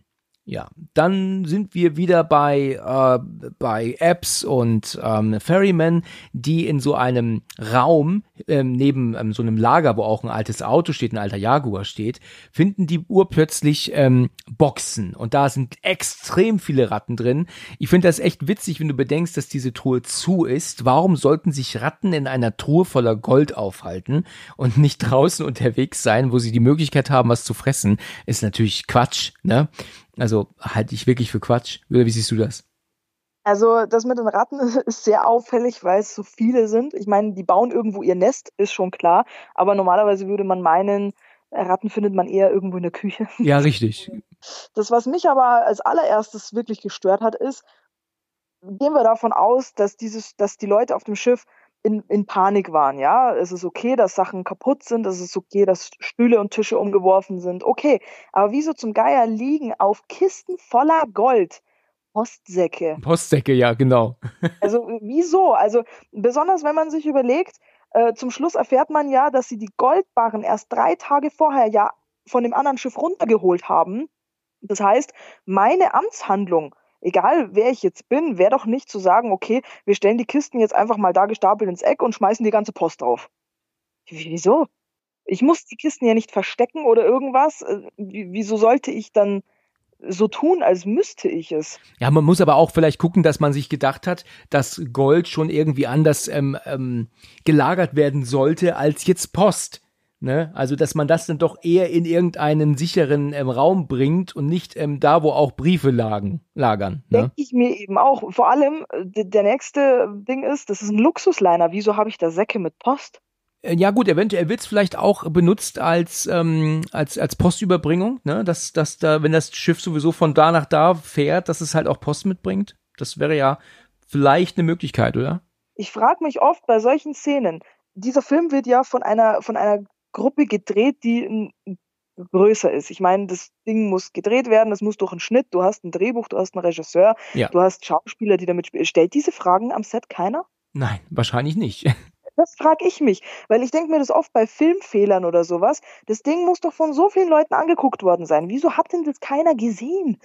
Ja, dann sind wir wieder bei, äh, bei Apps und ähm, Ferryman, die in so einem Raum ähm, neben ähm, so einem Lager, wo auch ein altes Auto steht, ein alter Jaguar steht, finden die urplötzlich ähm, Boxen und da sind extrem viele Ratten drin. Ich finde das echt witzig, wenn du bedenkst, dass diese Truhe zu ist. Warum sollten sich Ratten in einer Truhe voller Gold aufhalten und nicht draußen unterwegs sein, wo sie die Möglichkeit haben, was zu fressen? Ist natürlich Quatsch, ne? Also halte ich wirklich für Quatsch. Oder wie siehst du das? Also das mit den Ratten ist sehr auffällig, weil es so viele sind. Ich meine, die bauen irgendwo ihr Nest, ist schon klar. Aber normalerweise würde man meinen, Ratten findet man eher irgendwo in der Küche. Ja, richtig. Das, was mich aber als allererstes wirklich gestört hat, ist, gehen wir davon aus, dass dieses, dass die Leute auf dem Schiff in, in Panik waren, ja. Es ist okay, dass Sachen kaputt sind, es ist okay, dass Stühle und Tische umgeworfen sind, okay. Aber wieso zum Geier liegen auf Kisten voller Gold Postsäcke? Postsäcke, ja, genau. also wieso? Also besonders wenn man sich überlegt, äh, zum Schluss erfährt man ja, dass sie die Goldbarren erst drei Tage vorher ja von dem anderen Schiff runtergeholt haben. Das heißt, meine Amtshandlung egal wer ich jetzt bin, wäre doch nicht zu sagen, okay, wir stellen die Kisten jetzt einfach mal da gestapelt ins Eck und schmeißen die ganze Post drauf. Wieso? Ich muss die Kisten ja nicht verstecken oder irgendwas. Äh, wieso sollte ich dann so tun, als müsste ich es. Ja, man muss aber auch vielleicht gucken, dass man sich gedacht hat, dass Gold schon irgendwie anders ähm, ähm, gelagert werden sollte als jetzt Post. Ne? Also, dass man das dann doch eher in irgendeinen sicheren ähm, Raum bringt und nicht ähm, da, wo auch Briefe lagen, lagern. Ne? Denke ich mir eben auch. Vor allem, äh, der nächste Ding ist, das ist ein Luxusliner. Wieso habe ich da Säcke mit Post? Äh, ja gut, eventuell wird es vielleicht auch benutzt als, ähm, als, als Postüberbringung, ne? dass, dass da, wenn das Schiff sowieso von da nach da fährt, dass es halt auch Post mitbringt. Das wäre ja vielleicht eine Möglichkeit, oder? Ich frage mich oft bei solchen Szenen, dieser Film wird ja von einer, von einer Gruppe gedreht, die größer ist. Ich meine, das Ding muss gedreht werden, das muss durch einen Schnitt, du hast ein Drehbuch, du hast einen Regisseur, ja. du hast Schauspieler, die damit spielen. Stellt diese Fragen am Set keiner? Nein, wahrscheinlich nicht. Das frage ich mich, weil ich denke mir das oft bei Filmfehlern oder sowas. Das Ding muss doch von so vielen Leuten angeguckt worden sein. Wieso hat denn das keiner gesehen?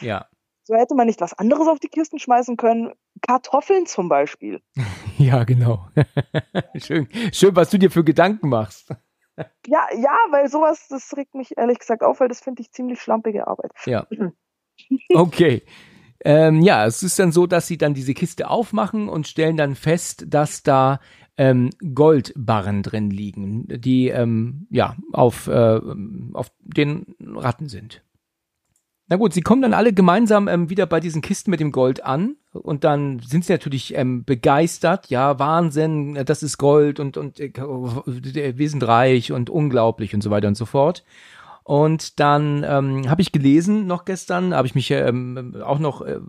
Ja. So hätte man nicht was anderes auf die Kisten schmeißen können. Kartoffeln zum Beispiel. Ja, genau. schön, schön, was du dir für Gedanken machst. Ja, ja, weil sowas, das regt mich ehrlich gesagt auf, weil das finde ich ziemlich schlampige Arbeit. Ja. Okay. Ähm, ja, es ist dann so, dass sie dann diese Kiste aufmachen und stellen dann fest, dass da ähm, Goldbarren drin liegen, die ähm, ja auf, äh, auf den Ratten sind. Na gut, sie kommen dann alle gemeinsam ähm, wieder bei diesen Kisten mit dem Gold an und dann sind sie natürlich ähm, begeistert. Ja, Wahnsinn, das ist Gold und und äh, wir sind reich und unglaublich und so weiter und so fort. Und dann ähm, habe ich gelesen noch gestern, habe ich mich ähm, auch noch, äh,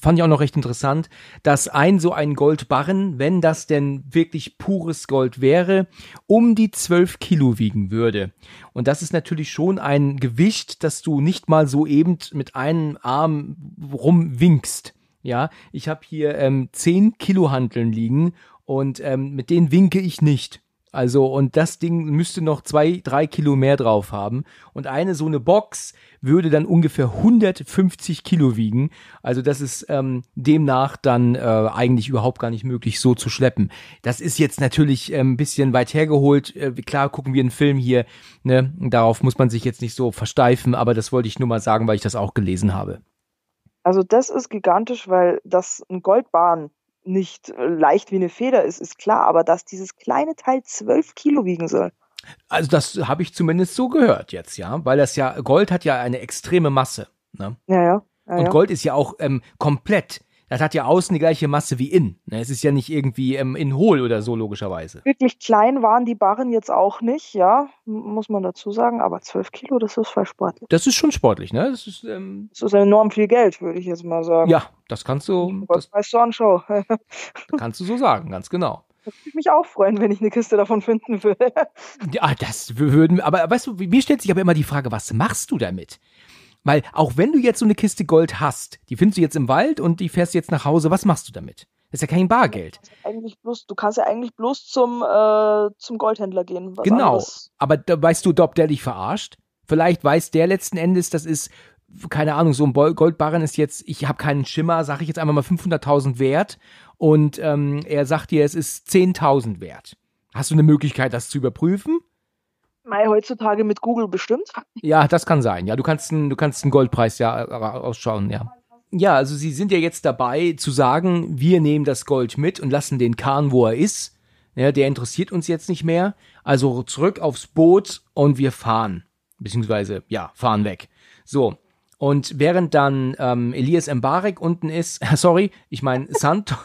fand ich auch noch recht interessant, dass ein so ein Goldbarren, wenn das denn wirklich pures Gold wäre, um die 12 Kilo wiegen würde. Und das ist natürlich schon ein Gewicht, das du nicht mal so eben mit einem Arm rumwinkst. Ja, ich habe hier ähm, 10 Kilo Hanteln liegen und ähm, mit denen winke ich nicht. Also, und das Ding müsste noch zwei, drei Kilo mehr drauf haben. Und eine so eine Box würde dann ungefähr 150 Kilo wiegen. Also, das ist ähm, demnach dann äh, eigentlich überhaupt gar nicht möglich, so zu schleppen. Das ist jetzt natürlich äh, ein bisschen weit hergeholt. Äh, klar gucken wir einen Film hier, ne? Darauf muss man sich jetzt nicht so versteifen, aber das wollte ich nur mal sagen, weil ich das auch gelesen habe. Also das ist gigantisch, weil das ein Goldbahn nicht äh, leicht wie eine Feder ist, ist klar, aber dass dieses kleine Teil zwölf Kilo wiegen soll. Also das habe ich zumindest so gehört jetzt, ja, weil das ja Gold hat ja eine extreme Masse. Ne? Ja, ja. ja Und Gold ist ja auch ähm, komplett das hat ja außen die gleiche Masse wie innen. Ne? Es ist ja nicht irgendwie ähm, in hohl oder so, logischerweise. Wirklich klein waren die Barren jetzt auch nicht, ja, muss man dazu sagen. Aber 12 Kilo, das ist voll sportlich. Das ist schon sportlich, ne? Das ist, ähm, das ist enorm viel Geld, würde ich jetzt mal sagen. Ja, das kannst du. Das weißt du anschauen. kannst du so sagen, ganz genau. Das würde mich auch freuen, wenn ich eine Kiste davon finden würde. ja, das würden, aber weißt du, mir stellt sich aber immer die Frage, was machst du damit? Weil auch wenn du jetzt so eine Kiste Gold hast, die findest du jetzt im Wald und die fährst jetzt nach Hause, was machst du damit? Das ist ja kein Bargeld. Du, eigentlich bloß, du kannst ja eigentlich bloß zum, äh, zum Goldhändler gehen. genau. Anderes. Aber da weißt du, ob der dich verarscht? Vielleicht weiß der letzten Endes, das ist, keine Ahnung, so ein Goldbarren ist jetzt, ich habe keinen Schimmer, sage ich jetzt einmal mal 500.000 wert und ähm, er sagt dir, es ist 10.000 wert. Hast du eine Möglichkeit, das zu überprüfen? Mai heutzutage mit Google bestimmt. Ja, das kann sein. Ja, du kannst einen, du kannst einen Goldpreis ja ausschauen, ja. Ja, also sie sind ja jetzt dabei zu sagen, wir nehmen das Gold mit und lassen den Kahn, wo er ist. Ja, der interessiert uns jetzt nicht mehr. Also zurück aufs Boot und wir fahren. Beziehungsweise, ja, fahren weg. So. Und während dann ähm, Elias Mbarek unten ist, sorry, ich meine Santos.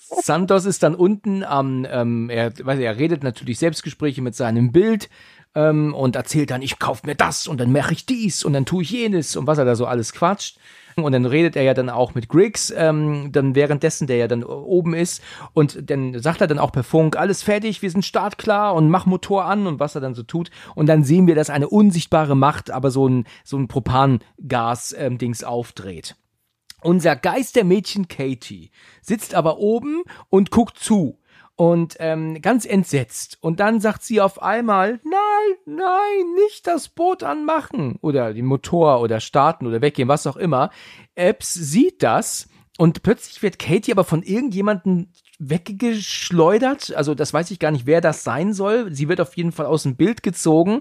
Santos ist dann unten am, ähm, er, weiß, er redet natürlich Selbstgespräche mit seinem Bild ähm, und erzählt dann, ich kauf mir das und dann mache ich dies und dann tue ich jenes und was er da so alles quatscht. Und dann redet er ja dann auch mit Griggs, ähm, dann währenddessen, der ja dann oben ist. Und dann sagt er dann auch per Funk, alles fertig, wir sind startklar und mach Motor an und was er dann so tut. Und dann sehen wir, dass eine unsichtbare Macht aber so ein, so ein Propangas-Dings ähm, aufdreht. Unser Geistermädchen Katie sitzt aber oben und guckt zu und ähm, ganz entsetzt. Und dann sagt sie auf einmal, nein, nein, nicht das Boot anmachen oder den Motor oder starten oder weggehen, was auch immer. Epps sieht das und plötzlich wird Katie aber von irgendjemandem weggeschleudert. Also das weiß ich gar nicht, wer das sein soll. Sie wird auf jeden Fall aus dem Bild gezogen.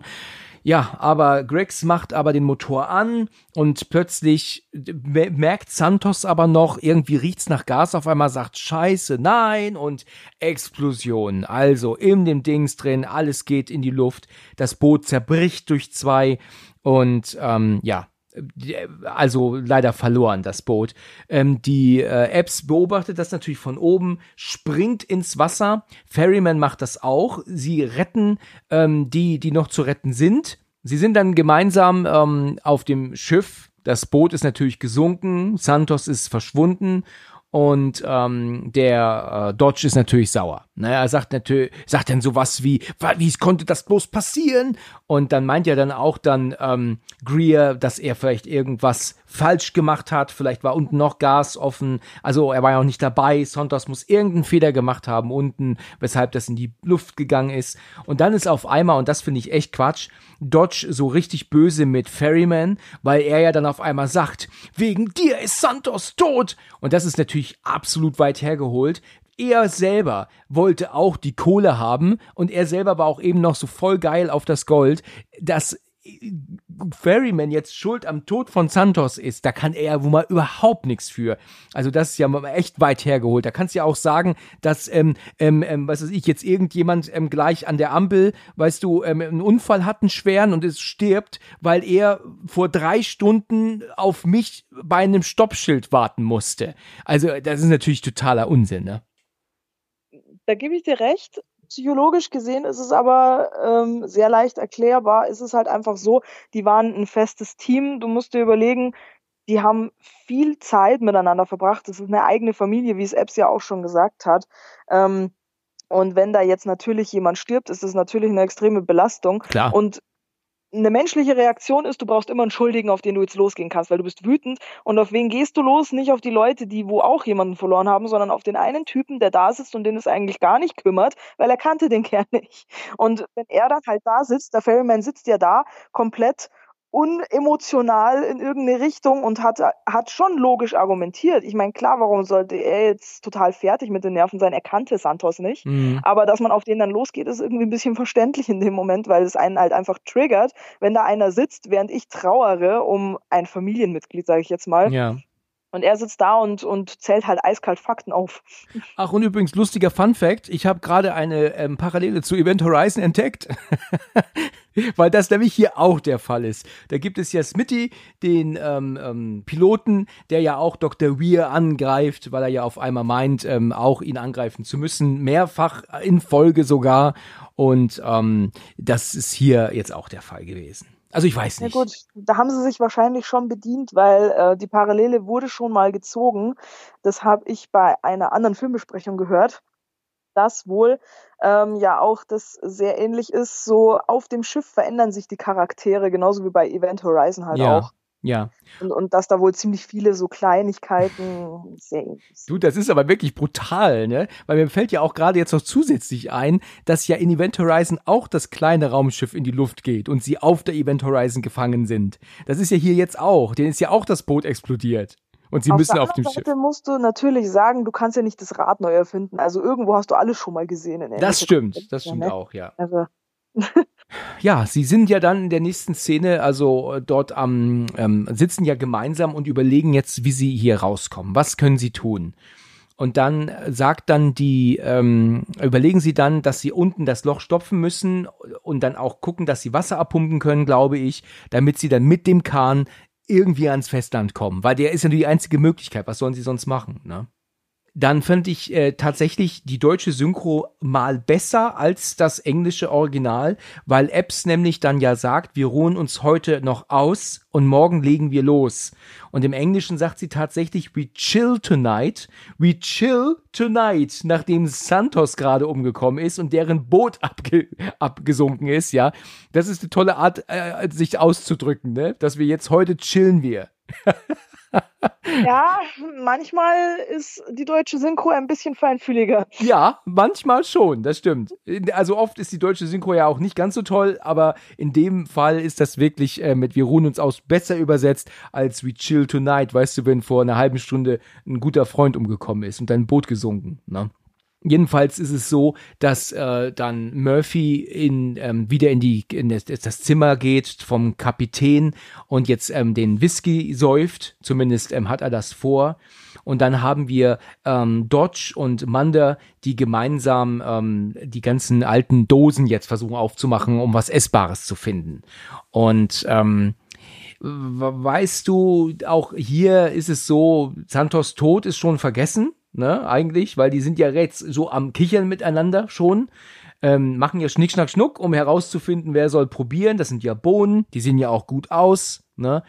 Ja, aber Gregs macht aber den Motor an und plötzlich merkt Santos aber noch, irgendwie riecht's nach Gas, auf einmal sagt Scheiße, nein und Explosion. Also in dem Dings drin, alles geht in die Luft, das Boot zerbricht durch zwei und ähm, ja, also leider verloren, das Boot. Ähm, die äh, Apps beobachtet das natürlich von oben, springt ins Wasser. Ferryman macht das auch. Sie retten ähm, die, die noch zu retten sind. Sie sind dann gemeinsam ähm, auf dem Schiff. Das Boot ist natürlich gesunken. Santos ist verschwunden und ähm, der äh, Dodge ist natürlich sauer. Ne? Er sagt natürlich, sagt dann sowas wie, wie konnte das bloß passieren? Und dann meint ja dann auch dann ähm, Greer, dass er vielleicht irgendwas falsch gemacht hat. Vielleicht war unten noch Gas offen. Also er war ja auch nicht dabei. Santos muss irgendeinen Fehler gemacht haben unten, weshalb das in die Luft gegangen ist. Und dann ist auf einmal, und das finde ich echt Quatsch, Dodge so richtig böse mit Ferryman, weil er ja dann auf einmal sagt, wegen dir ist Santos tot. Und das ist natürlich absolut weit hergeholt er selber wollte auch die Kohle haben und er selber war auch eben noch so voll geil auf das Gold, dass Ferryman jetzt schuld am Tod von Santos ist, da kann er ja wohl mal überhaupt nichts für. Also das ist ja echt weit hergeholt. Da kannst du ja auch sagen, dass, ähm, ähm, ähm, was weiß ich, jetzt irgendjemand ähm, gleich an der Ampel, weißt du, ähm, einen Unfall hat, einen schweren und es stirbt, weil er vor drei Stunden auf mich bei einem Stoppschild warten musste. Also das ist natürlich totaler Unsinn, ne? Da gebe ich dir recht. Psychologisch gesehen ist es aber ähm, sehr leicht erklärbar. Es ist halt einfach so, die waren ein festes Team. Du musst dir überlegen, die haben viel Zeit miteinander verbracht. Das ist eine eigene Familie, wie es Epps ja auch schon gesagt hat. Ähm, und wenn da jetzt natürlich jemand stirbt, ist das natürlich eine extreme Belastung. Klar. Und eine menschliche Reaktion ist, du brauchst immer einen Schuldigen, auf den du jetzt losgehen kannst, weil du bist wütend. Und auf wen gehst du los? Nicht auf die Leute, die wo auch jemanden verloren haben, sondern auf den einen Typen, der da sitzt und den es eigentlich gar nicht kümmert, weil er kannte den Kerl nicht. Und wenn er dann halt da sitzt, der Ferryman sitzt ja da, komplett unemotional in irgendeine Richtung und hat, hat schon logisch argumentiert. Ich meine, klar, warum sollte er jetzt total fertig mit den Nerven sein? Er kannte Santos nicht. Mhm. Aber dass man auf den dann losgeht, ist irgendwie ein bisschen verständlich in dem Moment, weil es einen halt einfach triggert, wenn da einer sitzt, während ich trauere um ein Familienmitglied, sage ich jetzt mal. Ja. Und er sitzt da und, und zählt halt eiskalt Fakten auf. Ach, und übrigens, lustiger Fun Fact, ich habe gerade eine ähm, Parallele zu Event Horizon entdeckt. Weil das nämlich hier auch der Fall ist. Da gibt es ja Smitty, den ähm, ähm, Piloten, der ja auch Dr. Weir angreift, weil er ja auf einmal meint, ähm, auch ihn angreifen zu müssen, mehrfach in Folge sogar. Und ähm, das ist hier jetzt auch der Fall gewesen. Also ich weiß nicht. Ja gut, da haben sie sich wahrscheinlich schon bedient, weil äh, die Parallele wurde schon mal gezogen. Das habe ich bei einer anderen Filmbesprechung gehört, dass wohl ähm, ja auch das sehr ähnlich ist. So auf dem Schiff verändern sich die Charaktere, genauso wie bei Event Horizon halt Ja. auch. Ja. Und, und dass da wohl ziemlich viele so Kleinigkeiten sind. Du, das ist aber wirklich brutal, ne? Weil mir fällt ja auch gerade jetzt noch zusätzlich ein, dass ja in Event Horizon auch das kleine Raumschiff in die Luft geht und sie auf der Event Horizon gefangen sind. Das ist ja hier jetzt auch. Denen ist ja auch das Boot explodiert. Und sie müssen der auf dem anderen Schiff. Seite musst du natürlich sagen, du kannst ja nicht das Rad neu erfinden. Also irgendwo hast du alles schon mal gesehen. In Das stimmt, das stimmt ne? auch, ja. Also, Ja, sie sind ja dann in der nächsten Szene, also äh, dort am, ähm, sitzen ja gemeinsam und überlegen jetzt, wie sie hier rauskommen. Was können sie tun? Und dann äh, sagt dann die, ähm, überlegen sie dann, dass sie unten das Loch stopfen müssen und dann auch gucken, dass sie Wasser abpumpen können, glaube ich, damit sie dann mit dem Kahn irgendwie ans Festland kommen. Weil der ist ja nur die einzige Möglichkeit. Was sollen sie sonst machen, ne? Dann fand ich äh, tatsächlich die deutsche Synchro mal besser als das englische Original, weil Epps nämlich dann ja sagt, wir ruhen uns heute noch aus und morgen legen wir los. Und im Englischen sagt sie tatsächlich, we chill tonight, we chill tonight, nachdem Santos gerade umgekommen ist und deren Boot abge abgesunken ist, ja. Das ist eine tolle Art, äh, sich auszudrücken, ne? Dass wir jetzt heute chillen wir. ja, manchmal ist die deutsche Synchro ein bisschen feinfühliger. Ja, manchmal schon, das stimmt. Also oft ist die deutsche Synchro ja auch nicht ganz so toll, aber in dem Fall ist das wirklich äh, mit Wir ruhen uns aus besser übersetzt als We chill tonight, weißt du, wenn vor einer halben Stunde ein guter Freund umgekommen ist und dein Boot gesunken. Ne? Jedenfalls ist es so, dass äh, dann Murphy in, ähm, wieder in, die, in das, das Zimmer geht vom Kapitän und jetzt ähm, den Whisky säuft. Zumindest ähm, hat er das vor. Und dann haben wir ähm, Dodge und Mander, die gemeinsam ähm, die ganzen alten Dosen jetzt versuchen aufzumachen, um was Essbares zu finden. Und ähm, weißt du, auch hier ist es so, Santos Tod ist schon vergessen ne, eigentlich, weil die sind ja jetzt so am Kichern miteinander schon. Ähm, machen ja Schnick, Schnack, Schnuck, um herauszufinden, wer soll probieren. Das sind ja Bohnen, die sehen ja auch gut aus, ne.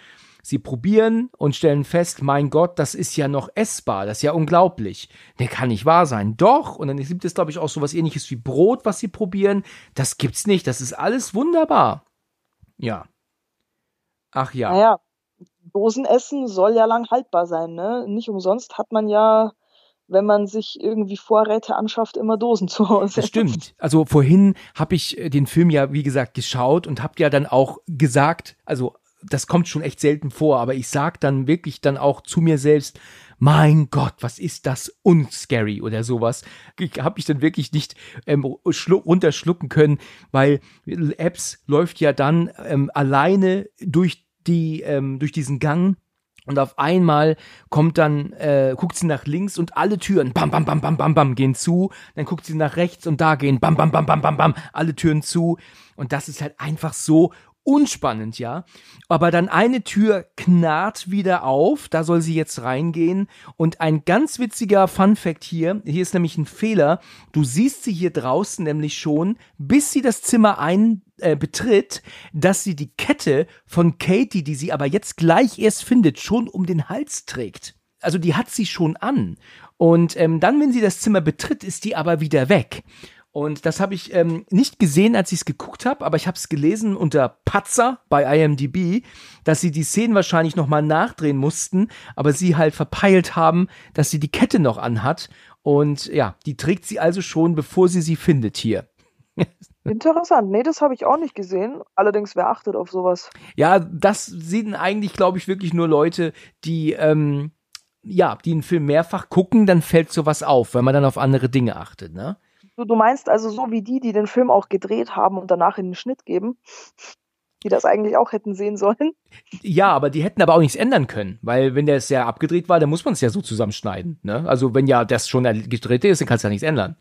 Sie probieren und stellen fest, mein Gott, das ist ja noch essbar, das ist ja unglaublich. Der kann nicht wahr sein. Doch, und dann gibt es, glaube ich, auch so was ähnliches wie Brot, was sie probieren. Das gibt's nicht, das ist alles wunderbar. Ja. Ach ja. Naja, Dosenessen soll ja lang haltbar sein, ne? Nicht umsonst hat man ja wenn man sich irgendwie Vorräte anschafft, immer Dosen zu Hause. Das stimmt. Also vorhin habe ich den Film ja, wie gesagt, geschaut und habt ja dann auch gesagt, also das kommt schon echt selten vor, aber ich sag dann wirklich dann auch zu mir selbst, mein Gott, was ist das unscary oder sowas. Ich habe mich dann wirklich nicht ähm, runterschlucken können, weil Apps läuft ja dann ähm, alleine durch die ähm, durch diesen Gang und auf einmal kommt dann, äh, guckt sie nach links und alle Türen, bam, bam, bam, bam, bam, bam, gehen zu. Dann guckt sie nach rechts und da gehen, bam, bam, bam, bam, bam, bam, alle Türen zu. Und das ist halt einfach so unspannend, ja. Aber dann eine Tür knarrt wieder auf, da soll sie jetzt reingehen. Und ein ganz witziger Fun Fact hier, hier ist nämlich ein Fehler. Du siehst sie hier draußen nämlich schon, bis sie das Zimmer ein äh, betritt, dass sie die Kette von Katie, die sie aber jetzt gleich erst findet, schon um den Hals trägt. Also die hat sie schon an. Und ähm, dann, wenn sie das Zimmer betritt, ist die aber wieder weg. Und das habe ich ähm, nicht gesehen, als ich es geguckt habe, aber ich habe es gelesen unter Patzer bei IMDb, dass sie die Szenen wahrscheinlich nochmal nachdrehen mussten, aber sie halt verpeilt haben, dass sie die Kette noch anhat. Und ja, die trägt sie also schon, bevor sie sie findet hier. Interessant. Nee, das habe ich auch nicht gesehen. Allerdings, wer achtet auf sowas? Ja, das sehen eigentlich, glaube ich, wirklich nur Leute, die, ähm, ja, die einen Film mehrfach gucken, dann fällt sowas auf, weil man dann auf andere Dinge achtet, ne? Du, du meinst also so wie die, die den Film auch gedreht haben und danach in den Schnitt geben, die das eigentlich auch hätten sehen sollen? Ja, aber die hätten aber auch nichts ändern können, weil wenn der es ja abgedreht war, dann muss man es ja so zusammenschneiden. Ne? Also wenn ja das schon gedreht ist, dann kannst du ja nichts ändern.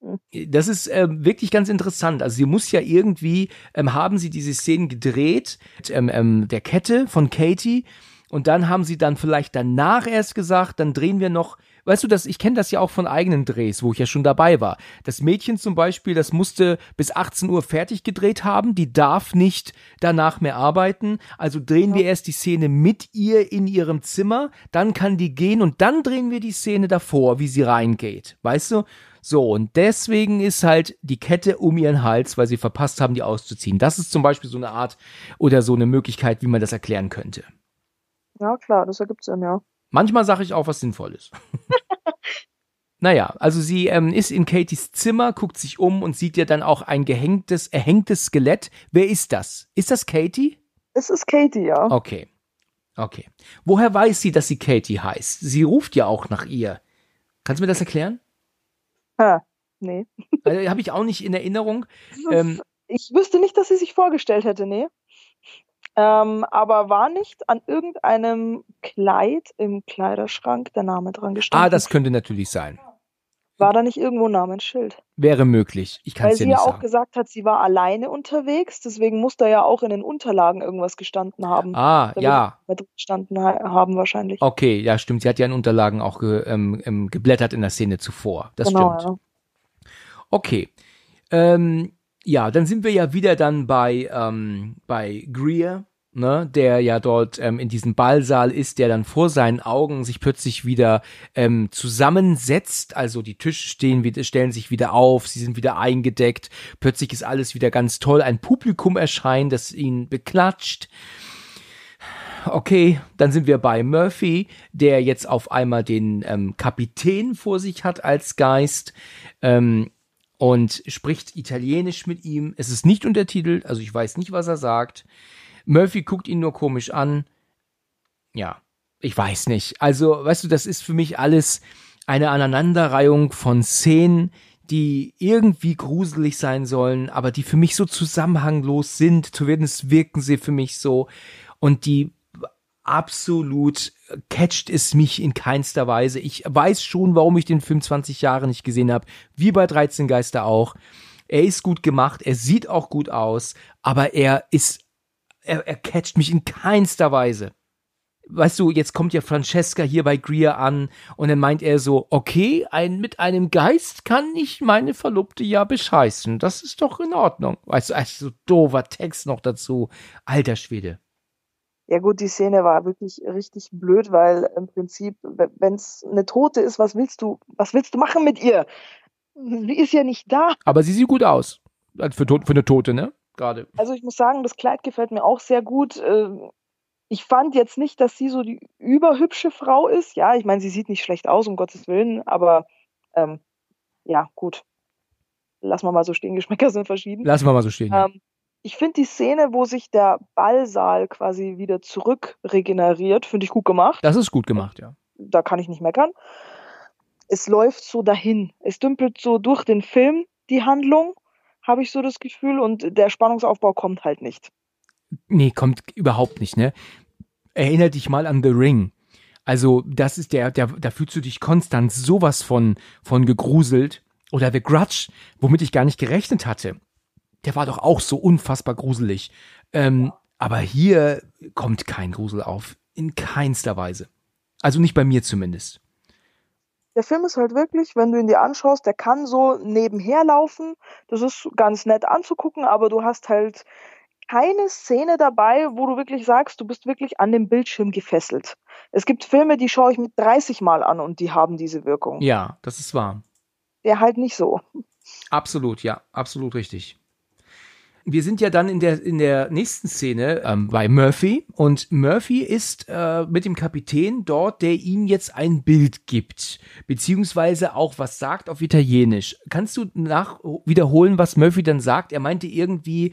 Hm. Das ist äh, wirklich ganz interessant. Also sie muss ja irgendwie, ähm, haben sie diese Szenen gedreht, ähm, ähm, der Kette von Katie, und dann haben sie dann vielleicht danach erst gesagt, dann drehen wir noch weißt du, das, ich kenne das ja auch von eigenen Drehs, wo ich ja schon dabei war. Das Mädchen zum Beispiel, das musste bis 18 Uhr fertig gedreht haben, die darf nicht danach mehr arbeiten. Also drehen ja. wir erst die Szene mit ihr in ihrem Zimmer, dann kann die gehen und dann drehen wir die Szene davor, wie sie reingeht. Weißt du? So, und deswegen ist halt die Kette um ihren Hals, weil sie verpasst haben, die auszuziehen. Das ist zum Beispiel so eine Art oder so eine Möglichkeit, wie man das erklären könnte. Ja, klar, das ergibt Sinn, ja. Manchmal sage ich auch was Sinnvolles. naja, also sie ähm, ist in Katies Zimmer, guckt sich um und sieht ja dann auch ein gehängtes, erhängtes Skelett. Wer ist das? Ist das Katie? Es ist Katie, ja. Okay. Okay. Woher weiß sie, dass sie Katie heißt? Sie ruft ja auch nach ihr. Kannst du mir das erklären? Ha, nee. Also, Habe ich auch nicht in Erinnerung. Ähm, ich wüsste nicht, dass sie sich vorgestellt hätte, nee. Ähm, aber war nicht an irgendeinem Kleid im Kleiderschrank der Name dran gestanden? Ah, das könnte natürlich sein. War da nicht irgendwo ein Namensschild? Wäre möglich. Ich kann es nicht sagen. Weil sie ja auch gesagt hat, sie war alleine unterwegs, deswegen muss da ja auch in den Unterlagen irgendwas gestanden haben. Ah, ja. Gestanden haben wahrscheinlich. Okay, ja, stimmt. Sie hat ja in Unterlagen auch ge, ähm, ähm, geblättert in der Szene zuvor. Das genau, stimmt. Ja. Okay. Ähm, ja, dann sind wir ja wieder dann bei, ähm, bei Greer, ne, der ja dort ähm, in diesem Ballsaal ist, der dann vor seinen Augen sich plötzlich wieder ähm, zusammensetzt. Also die Tische stehen stellen sich wieder auf, sie sind wieder eingedeckt. Plötzlich ist alles wieder ganz toll. Ein Publikum erscheint, das ihn beklatscht. Okay, dann sind wir bei Murphy, der jetzt auf einmal den ähm, Kapitän vor sich hat als Geist. Ähm, und spricht Italienisch mit ihm. Es ist nicht untertitelt, also ich weiß nicht, was er sagt. Murphy guckt ihn nur komisch an. Ja, ich weiß nicht. Also, weißt du, das ist für mich alles eine Aneinanderreihung von Szenen, die irgendwie gruselig sein sollen, aber die für mich so zusammenhanglos sind. Zumindest wirken sie für mich so. Und die absolut catcht es mich in keinster Weise. Ich weiß schon, warum ich den Film 20 Jahre nicht gesehen habe, wie bei 13 Geister auch. Er ist gut gemacht, er sieht auch gut aus, aber er ist, er, er catcht mich in keinster Weise. Weißt du, jetzt kommt ja Francesca hier bei Greer an und dann meint er so, okay, ein, mit einem Geist kann ich meine Verlobte ja bescheißen. Das ist doch in Ordnung. Weißt du, also so doofer Text noch dazu. Alter Schwede. Ja gut, die Szene war wirklich richtig blöd, weil im Prinzip, wenn es eine Tote ist, was willst du, was willst du machen mit ihr? Sie ist ja nicht da. Aber sie sieht gut aus. Für, für eine Tote, ne? Gerade. Also ich muss sagen, das Kleid gefällt mir auch sehr gut. Ähm, ich fand jetzt nicht, dass sie so die überhübsche Frau ist. Ja, ich meine, sie sieht nicht schlecht aus, um Gottes Willen, aber ähm, ja, gut. Lassen wir mal so stehen, Geschmäcker sind verschieden. Lassen wir mal so stehen. Ähm, Ich finde die Szene, wo sich der Ballsaal quasi wieder zurück regeneriert, finde ich gut gemacht. Das ist gut gemacht, ja. Da kann ich nicht meckern. Es läuft so dahin. Es dümpelt so durch den Film, die Handlung, habe ich so das Gefühl, und der Spannungsaufbau kommt halt nicht. Nee, kommt überhaupt nicht, ne? Erinner dich mal an The Ring. Also, das ist der, der, da fühlst du dich konstant sowas von, von gegruselt. Oder The Grudge, womit ich gar nicht gerechnet hatte. Der war doch auch so unfassbar gruselig. Ähm, aber hier kommt kein Grusel auf. In keinster Weise. Also nicht bei mir zumindest. Der Film ist halt wirklich, wenn du ihn dir anschaust, der kann so nebenher laufen. Das ist ganz nett anzugucken, aber du hast halt keine Szene dabei, wo du wirklich sagst, du bist wirklich an dem Bildschirm gefesselt. Es gibt Filme, die schaue ich mit 30 Mal an und die haben diese Wirkung. Ja, das ist wahr. Der halt nicht so. Absolut, ja, absolut richtig. Wir sind ja dann in der, in der nächsten Szene ähm, bei Murphy und Murphy ist äh, mit dem Kapitän dort, der ihm jetzt ein Bild gibt, beziehungsweise auch was sagt auf Italienisch. Kannst du nach wiederholen, was Murphy dann sagt? Er meinte irgendwie,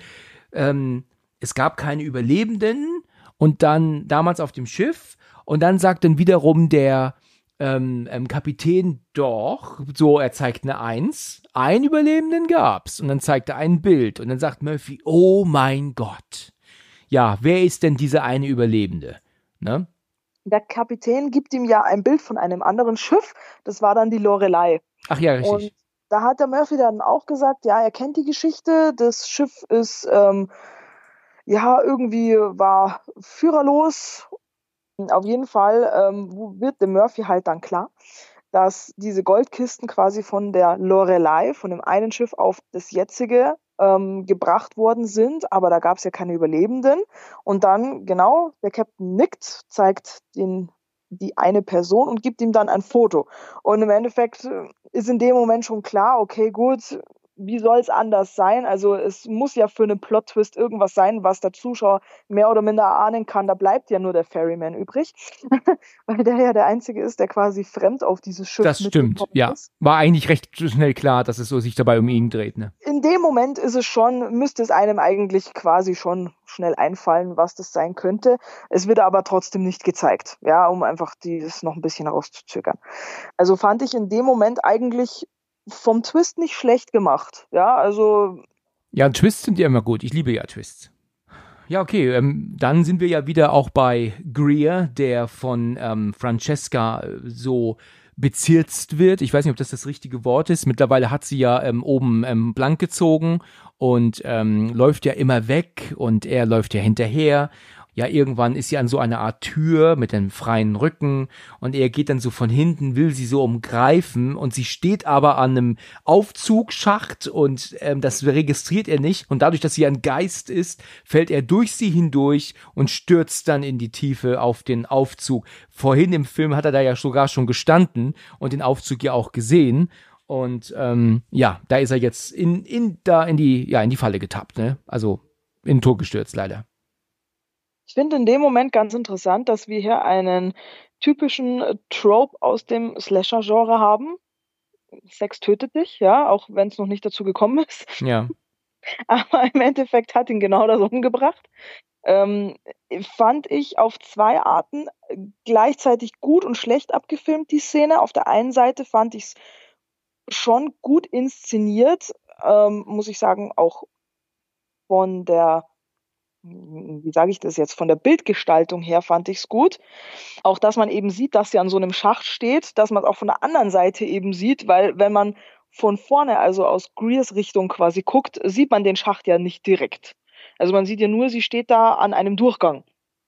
ähm, es gab keine Überlebenden und dann damals auf dem Schiff und dann sagt dann wiederum der ähm, ähm, Kapitän doch, so er zeigt eine Eins, einen Überlebenden gab's und dann zeigt er ein Bild und dann sagt Murphy, oh mein Gott, ja, wer ist denn dieser eine Überlebende? Ne? Der Kapitän gibt ihm ja ein Bild von einem anderen Schiff, das war dann die Lorelei. Ach ja, richtig. Und da hat der Murphy dann auch gesagt, ja, er kennt die Geschichte, das Schiff ist, ähm, ja, irgendwie war führerlos. Auf jeden Fall ähm, wird dem Murphy halt dann klar, dass diese Goldkisten quasi von der Lorelei, von dem einen Schiff auf das jetzige, ähm, gebracht worden sind, aber da gab es ja keine Überlebenden. Und dann, genau, der Captain nickt, zeigt den die eine Person und gibt ihm dann ein Foto. Und im Endeffekt äh, ist in dem Moment schon klar, okay, gut, wie soll es anders sein? Also es muss ja für einen Plot-Twist irgendwas sein, was der Zuschauer mehr oder minder ahnen kann. Da bleibt ja nur der Ferryman übrig, weil der ja der Einzige ist, der quasi fremd auf dieses Schiff Das stimmt, ja. Ist. War eigentlich recht schnell klar, dass es so sich dabei um ihn dreht. Ne? In dem Moment ist es schon, müsste es einem eigentlich quasi schon schnell einfallen, was das sein könnte. Es wird aber trotzdem nicht gezeigt, ja, um einfach dieses noch ein bisschen rauszuzögern. Also fand ich in dem Moment eigentlich vom Twist nicht schlecht gemacht. Ja, also. Ja, Twists sind ja immer gut. Ich liebe ja Twists. Ja, okay, ähm, dann sind wir ja wieder auch bei Greer, der von ähm, Francesca äh, so bezirzt wird. Ich weiß nicht, ob das das richtige Wort ist. Mittlerweile hat sie ja ähm, oben ähm, blank gezogen und ähm, läuft ja immer weg und er läuft ja hinterher ja, irgendwann ist sie an so einer Art Tür mit dem freien Rücken und er geht dann so von hinten, will sie so umgreifen und sie steht aber an einem Aufzugsschacht und ähm, das registriert er nicht und dadurch, dass sie ein Geist ist, fällt er durch sie hindurch und stürzt dann in die Tiefe auf den Aufzug. Vorhin im Film hat er da ja sogar schon gestanden und den Aufzug ja auch gesehen und ähm, ja, da ist er jetzt in, in, da in die, ja, in die Falle getappt, ne? Also in den Tor gestürzt, leider. Ich finde in dem Moment ganz interessant, dass wir hier einen typischen äh, Trope aus dem Slasher-Genre haben. Sex tötet dich, ja, auch wenn es noch nicht dazu gekommen ist. Ja. Aber im Endeffekt hat ihn genau das umgebracht. Ähm, fand ich auf zwei Arten äh, gleichzeitig gut und schlecht abgefilmt, die Szene. Auf der einen Seite fand ich es schon gut inszeniert, ähm, muss ich sagen, auch von der wie sage ich das jetzt, von der Bildgestaltung her fand ich es gut. Auch, dass man eben sieht, dass sie an so einem Schacht steht, dass man es auch von der anderen Seite eben sieht, weil wenn man von vorne, also aus Greers Richtung quasi guckt, sieht man den Schacht ja nicht direkt. Also man sieht ja nur, sie steht da an einem Durchgang.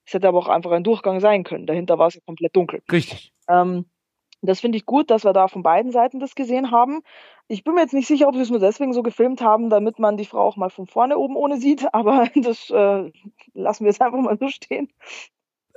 Es hätte aber auch einfach ein Durchgang sein können. Dahinter war es ja komplett dunkel. Richtig. Ähm, das finde ich gut, dass wir da von beiden Seiten das gesehen haben. Ich bin mir jetzt nicht sicher, ob sie es nur deswegen so gefilmt haben, damit man die Frau auch mal von vorne oben ohne sieht, aber das äh, lassen wir jetzt einfach mal so stehen.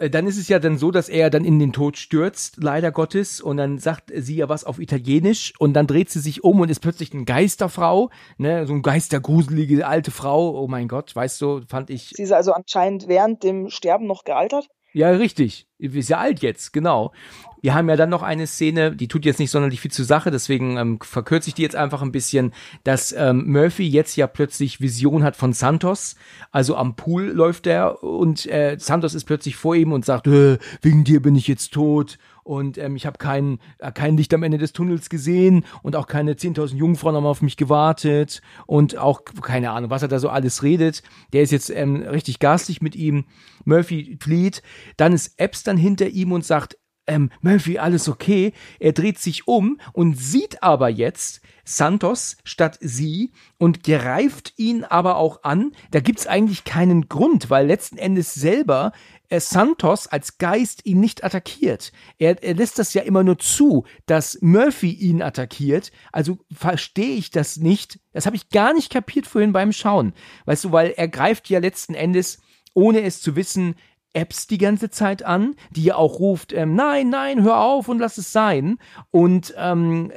Äh, dann ist es ja dann so, dass er dann in den Tod stürzt, leider Gottes, und dann sagt sie ja was auf Italienisch und dann dreht sie sich um und ist plötzlich eine Geisterfrau, ne, so eine geistergruselige alte Frau. Oh mein Gott, weißt du, fand ich. Sie ist also anscheinend während dem Sterben noch gealtert. Ja, richtig. Ist ja alt jetzt, genau. Wir haben ja dann noch eine Szene, die tut jetzt nicht sonderlich viel zur Sache, deswegen ähm, verkürze ich die jetzt einfach ein bisschen, dass ähm, Murphy jetzt ja plötzlich Vision hat von Santos. Also am Pool läuft er und äh, Santos ist plötzlich vor ihm und sagt, äh, wegen dir bin ich jetzt tot und ähm, ich habe kein, äh, kein Licht am Ende des Tunnels gesehen und auch keine 10.000 Jungfrauen haben auf mich gewartet und auch keine Ahnung, was er da so alles redet. Der ist jetzt ähm, richtig garstig mit ihm. Murphy flieht. Dann ist Epps dann hinter ihm und sagt, ähm, Murphy, alles okay. Er dreht sich um und sieht aber jetzt Santos statt sie und greift ihn aber auch an. Da gibt's eigentlich keinen Grund, weil letzten Endes selber Santos als Geist ihn nicht attackiert. Er, er lässt das ja immer nur zu, dass Murphy ihn attackiert. Also verstehe ich das nicht. Das habe ich gar nicht kapiert vorhin beim Schauen. Weißt du, weil er greift ja letzten Endes ohne es zu wissen, Apps die ganze Zeit an, die ja auch ruft, ähm, nein, nein, hör auf und lass es sein. Und ähm,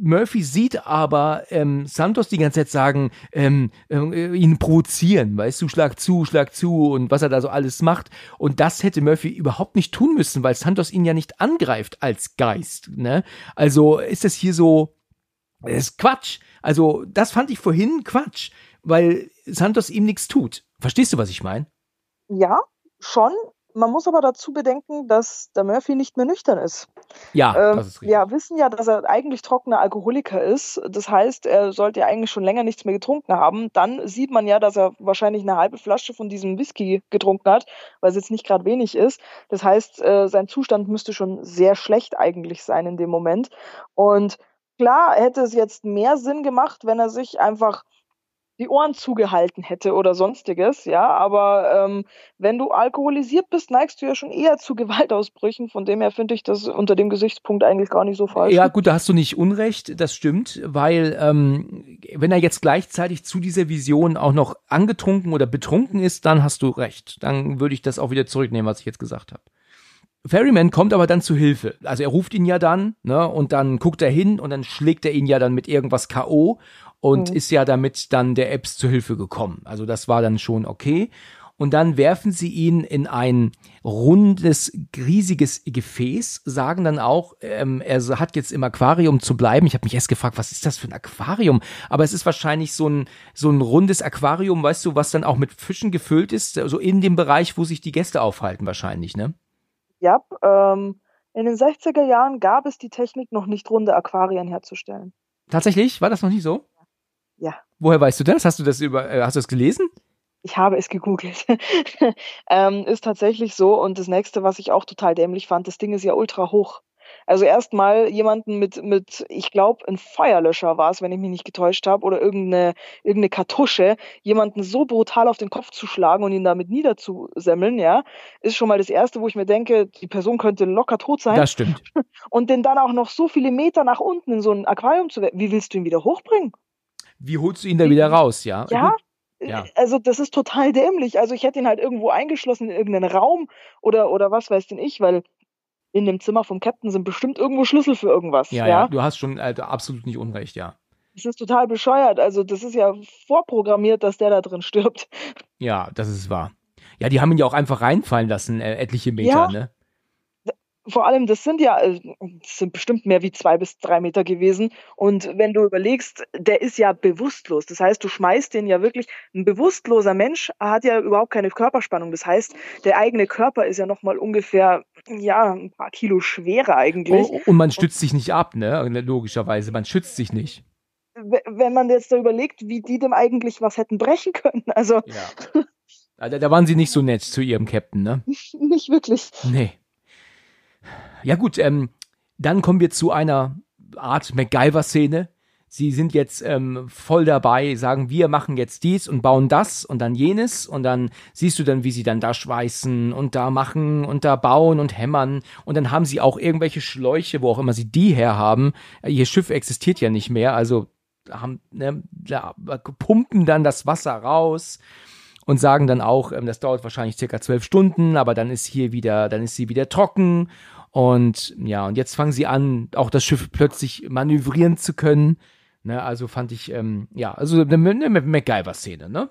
Murphy sieht aber ähm, Santos die ganze Zeit sagen, ähm, äh, ihn provozieren, weißt du, schlag zu, schlag zu und was er da so alles macht. Und das hätte Murphy überhaupt nicht tun müssen, weil Santos ihn ja nicht angreift als Geist. Ne? Also ist das hier so, das ist Quatsch. Also das fand ich vorhin Quatsch, weil Santos ihm nichts tut. Verstehst du, was ich meine? Ja, schon. Man muss aber dazu bedenken, dass der Murphy nicht mehr nüchtern ist. Ja, ähm, das ist richtig. Wir wissen ja, dass er eigentlich trockener Alkoholiker ist. Das heißt, er sollte ja eigentlich schon länger nichts mehr getrunken haben. Dann sieht man ja, dass er wahrscheinlich eine halbe Flasche von diesem Whisky getrunken hat, weil es jetzt nicht gerade wenig ist. Das heißt, äh, sein Zustand müsste schon sehr schlecht eigentlich sein in dem Moment. Und klar hätte es jetzt mehr Sinn gemacht, wenn er sich einfach die Ohren zugehalten hätte oder sonstiges, ja, aber ähm, wenn du alkoholisiert bist, neigst du ja schon eher zu Gewaltausbrüchen, von dem her finde ich das unter dem Gesichtspunkt eigentlich gar nicht so falsch. Ja gut, da hast du nicht Unrecht, das stimmt, weil ähm, wenn er jetzt gleichzeitig zu dieser Vision auch noch angetrunken oder betrunken ist, dann hast du recht, dann würde ich das auch wieder zurücknehmen, was ich jetzt gesagt habe. Ferryman kommt aber dann zu Hilfe. Also er ruft ihn ja dann, ne, und dann guckt er hin und dann schlägt er ihn ja dann mit irgendwas K.O und mhm. ist ja damit dann der Apps zu Hilfe gekommen. Also das war dann schon okay. Und dann werfen sie ihn in ein rundes, riesiges Gefäß, sagen dann auch, ähm, er hat jetzt im Aquarium zu bleiben. Ich habe mich erst gefragt, was ist das für ein Aquarium? Aber es ist wahrscheinlich so ein, so ein rundes Aquarium, weißt du, was dann auch mit Fischen gefüllt ist, so also in dem Bereich, wo sich die Gäste aufhalten wahrscheinlich, ne? Ja, ähm, in den 60er Jahren gab es die Technik, noch nicht runde Aquarien herzustellen. Tatsächlich? War das noch nicht so? Ja. Woher weißt du das? Hast du das über, äh, hast du das gelesen? Ich habe es gegoogelt. ähm, ist tatsächlich so. Und das nächste, was ich auch total dämlich fand, das Ding ist ja ultra hoch. Also erstmal jemanden mit, mit, ich glaube, ein Feuerlöscher war es, wenn ich mich nicht getäuscht habe, oder irgendeine, irgendeine Kartusche, jemanden so brutal auf den Kopf zu schlagen und ihn damit niederzusemmeln, ja, ist schon mal das Erste, wo ich mir denke, die Person könnte locker tot sein. Das stimmt. Und den dann auch noch so viele Meter nach unten in so ein Aquarium zu werfen. Wie willst du ihn wieder hochbringen? Wie holst du ihn da wieder raus, ja? Ja, ja. Also das ist total dämlich. Also ich hätte ihn halt irgendwo eingeschlossen in irgendeinen Raum oder oder was weiß denn ich, weil in dem Zimmer vom Captain sind bestimmt irgendwo Schlüssel für irgendwas. Ja, ja, ja. du hast schon also absolut nicht unrecht, ja. Das ist total bescheuert. Also das ist ja vorprogrammiert, dass der da drin stirbt. Ja, das ist wahr. Ja, die haben ihn ja auch einfach reinfallen lassen, äh, etliche Meter, ja, ne? Vor allem, das sind ja, äh, das sind bestimmt mehr wie zwei bis drei Meter gewesen. Und wenn du überlegst, der ist ja bewusstlos. Das heißt, du schmeißt den ja wirklich, ein bewusstloser Mensch hat ja überhaupt keine Körperspannung. Das heißt, der eigene Körper ist ja nochmal ungefähr, ja, ein paar Kilo schwerer eigentlich. Oh, und man stützt sich nicht ab, ne? Logischerweise, man schützt sich nicht. Wenn man jetzt da überlegt, wie die dem eigentlich was hätten brechen können. Also. Ja. Da, da waren sie nicht so nett zu ihrem Captain, ne? nicht wirklich. Nee. Ja gut, ähm, dann kommen wir zu einer Art MacGyver-Szene. Sie sind jetzt ähm, voll dabei, sagen, wir machen jetzt dies und bauen das und dann jenes und dann siehst du dann, wie sie dann da schweißen und da machen und da bauen und hämmern und dann haben sie auch irgendwelche Schläuche, wo auch immer sie die herhaben. Ihr Schiff existiert ja nicht mehr, also haben, ne, da pumpen dann das Wasser raus und sagen dann auch, ähm, das dauert wahrscheinlich circa zwölf Stunden, aber dann ist hier wieder, dann ist sie wieder trocken und ja, und jetzt fangen sie an, auch das Schiff plötzlich manövrieren zu können. Ne, also fand ich, ähm, ja, also eine, eine MacGyver-Szene, ne?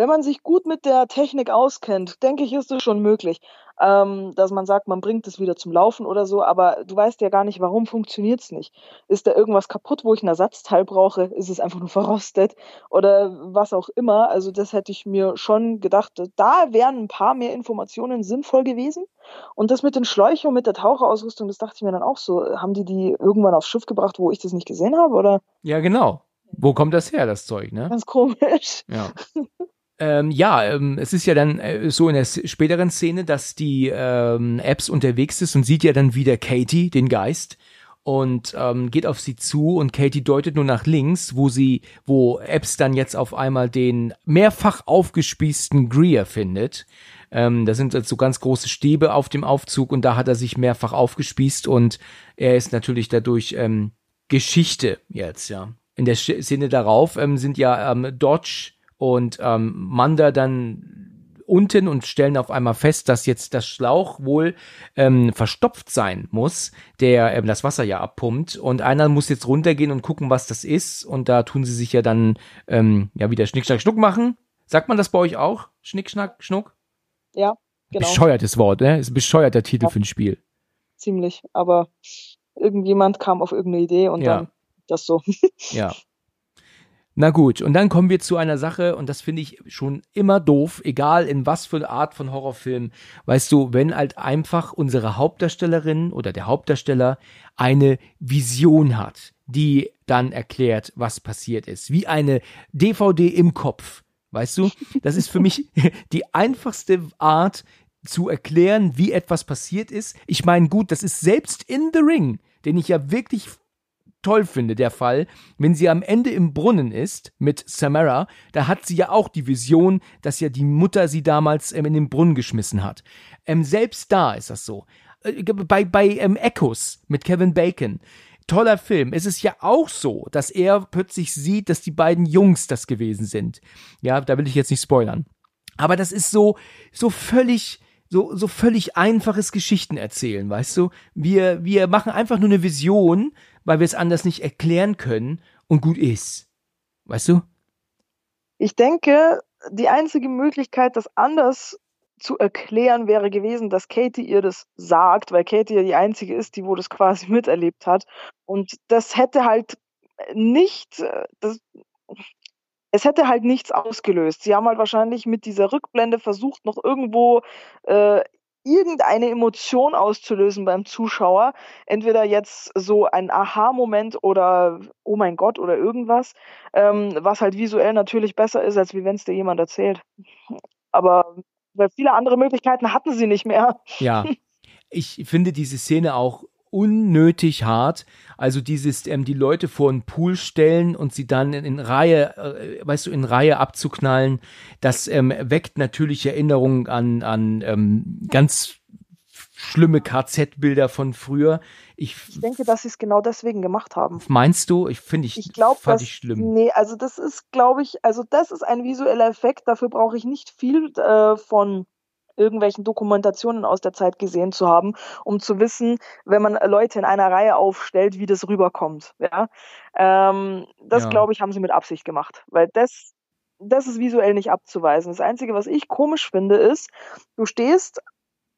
Wenn man sich gut mit der Technik auskennt, denke ich, ist es schon möglich ähm, dass man sagt, man bringt es wieder zum Laufen oder so, aber du weißt ja gar nicht, warum funktioniert es nicht. Ist da irgendwas kaputt, wo ich ein Ersatzteil brauche? Ist es einfach nur verrostet oder was auch immer? Also das hätte ich mir schon gedacht, da wären ein paar mehr Informationen sinnvoll gewesen. Und das mit den Schläuchen und mit der Taucherausrüstung, das dachte ich mir dann auch so. Haben die die irgendwann aufs Schiff gebracht, wo ich das nicht gesehen habe, oder? Ja, genau. Wo kommt das her, das Zeug, ne? Ganz komisch. Ja. Ähm, ja, ähm, es ist ja dann äh, so in der späteren Szene, dass die ähm, Apps unterwegs ist und sieht ja dann wieder Katie, den Geist, und ähm, geht auf sie zu und Katie deutet nur nach links, wo sie, wo Epps dann jetzt auf einmal den mehrfach aufgespießten Greer findet. Ähm, da sind so ganz große Stäbe auf dem Aufzug und da hat er sich mehrfach aufgespießt und er ist natürlich dadurch ähm, Geschichte jetzt, ja. In der Szene darauf ähm, sind ja ähm, Dodge und ähm, Manda dann unten und stellen auf einmal fest, dass jetzt das Schlauch wohl ähm, verstopft sein muss, der ähm, das Wasser ja abpumpt. Und einer muss jetzt runtergehen und gucken, was das ist. Und da tun sie sich ja dann ähm, ja wieder Schnick, Schnack, Schnuck machen. Sagt man das bei euch auch? Schnick, Schnack, Schnuck? Ja, genau. Bescheuertes Wort, ne? Ist ein bescheuerter Titel ja. für ein Spiel. Ziemlich, aber irgendjemand kam auf irgendeine Idee und ja. dann das so. ja. Na gut, und dann kommen wir zu einer Sache, und das finde ich schon immer doof, egal in was für eine Art von Horrorfilm. Weißt du, wenn halt einfach unsere Hauptdarstellerin oder der Hauptdarsteller eine Vision hat, die dann erklärt, was passiert ist. Wie eine DVD im Kopf. Weißt du? Das ist für mich die einfachste Art zu erklären, wie etwas passiert ist. Ich meine, gut, das ist selbst in The Ring, den ich ja wirklich toll finde, der Fall, wenn sie am Ende im Brunnen ist mit Samara, da hat sie ja auch die Vision, dass ja die Mutter sie damals ähm, in den Brunnen geschmissen hat. Ähm, selbst da ist das so. Äh, bei bei ähm, Echoes mit Kevin Bacon. Toller Film. Es ist ja auch so, dass er plötzlich sieht, dass die beiden Jungs das gewesen sind. Ja, da will ich jetzt nicht spoilern. Aber das ist so, so völlig, so, so völlig einfaches Geschichten erzählen, weißt du? Wir, wir machen einfach nur eine Vision weil wir es anders nicht erklären können und gut ist. Weißt du? Ich denke, die einzige Möglichkeit, das anders zu erklären wäre gewesen, dass Katie ihr das sagt, weil Katie ja die einzige ist, die wo das quasi miterlebt hat. Und das hätte halt nicht, das, es hätte halt nichts ausgelöst. Sie haben halt wahrscheinlich mit dieser Rückblende versucht, noch irgendwo äh, irgendeine Emotion auszulösen beim Zuschauer. Entweder jetzt so ein Aha-Moment oder oh mein Gott oder irgendwas, ähm, was halt visuell natürlich besser ist, als wie wenn es dir jemand erzählt. Aber weil viele andere Möglichkeiten hatten sie nicht mehr. Ja. Ich finde diese Szene auch unnötig hart. Also dieses, ähm, die Leute vor einen Pool stellen und sie dann in, in Reihe, äh, weißt du, in Reihe abzuknallen, das ähm, weckt natürlich Erinnerungen an, an ähm, ganz schlimme KZ-Bilder von früher. Ich, ich denke, dass sie es genau deswegen gemacht haben. Meinst du? Ich finde ich, ich glaub, fand dass, ich schlimm. Nee, also das ist, glaube ich, also das ist ein visueller Effekt. Dafür brauche ich nicht viel äh, von irgendwelchen Dokumentationen aus der Zeit gesehen zu haben, um zu wissen, wenn man Leute in einer Reihe aufstellt, wie das rüberkommt. Ja? Ähm, das, ja. glaube ich, haben sie mit Absicht gemacht, weil das, das ist visuell nicht abzuweisen. Das Einzige, was ich komisch finde, ist, du stehst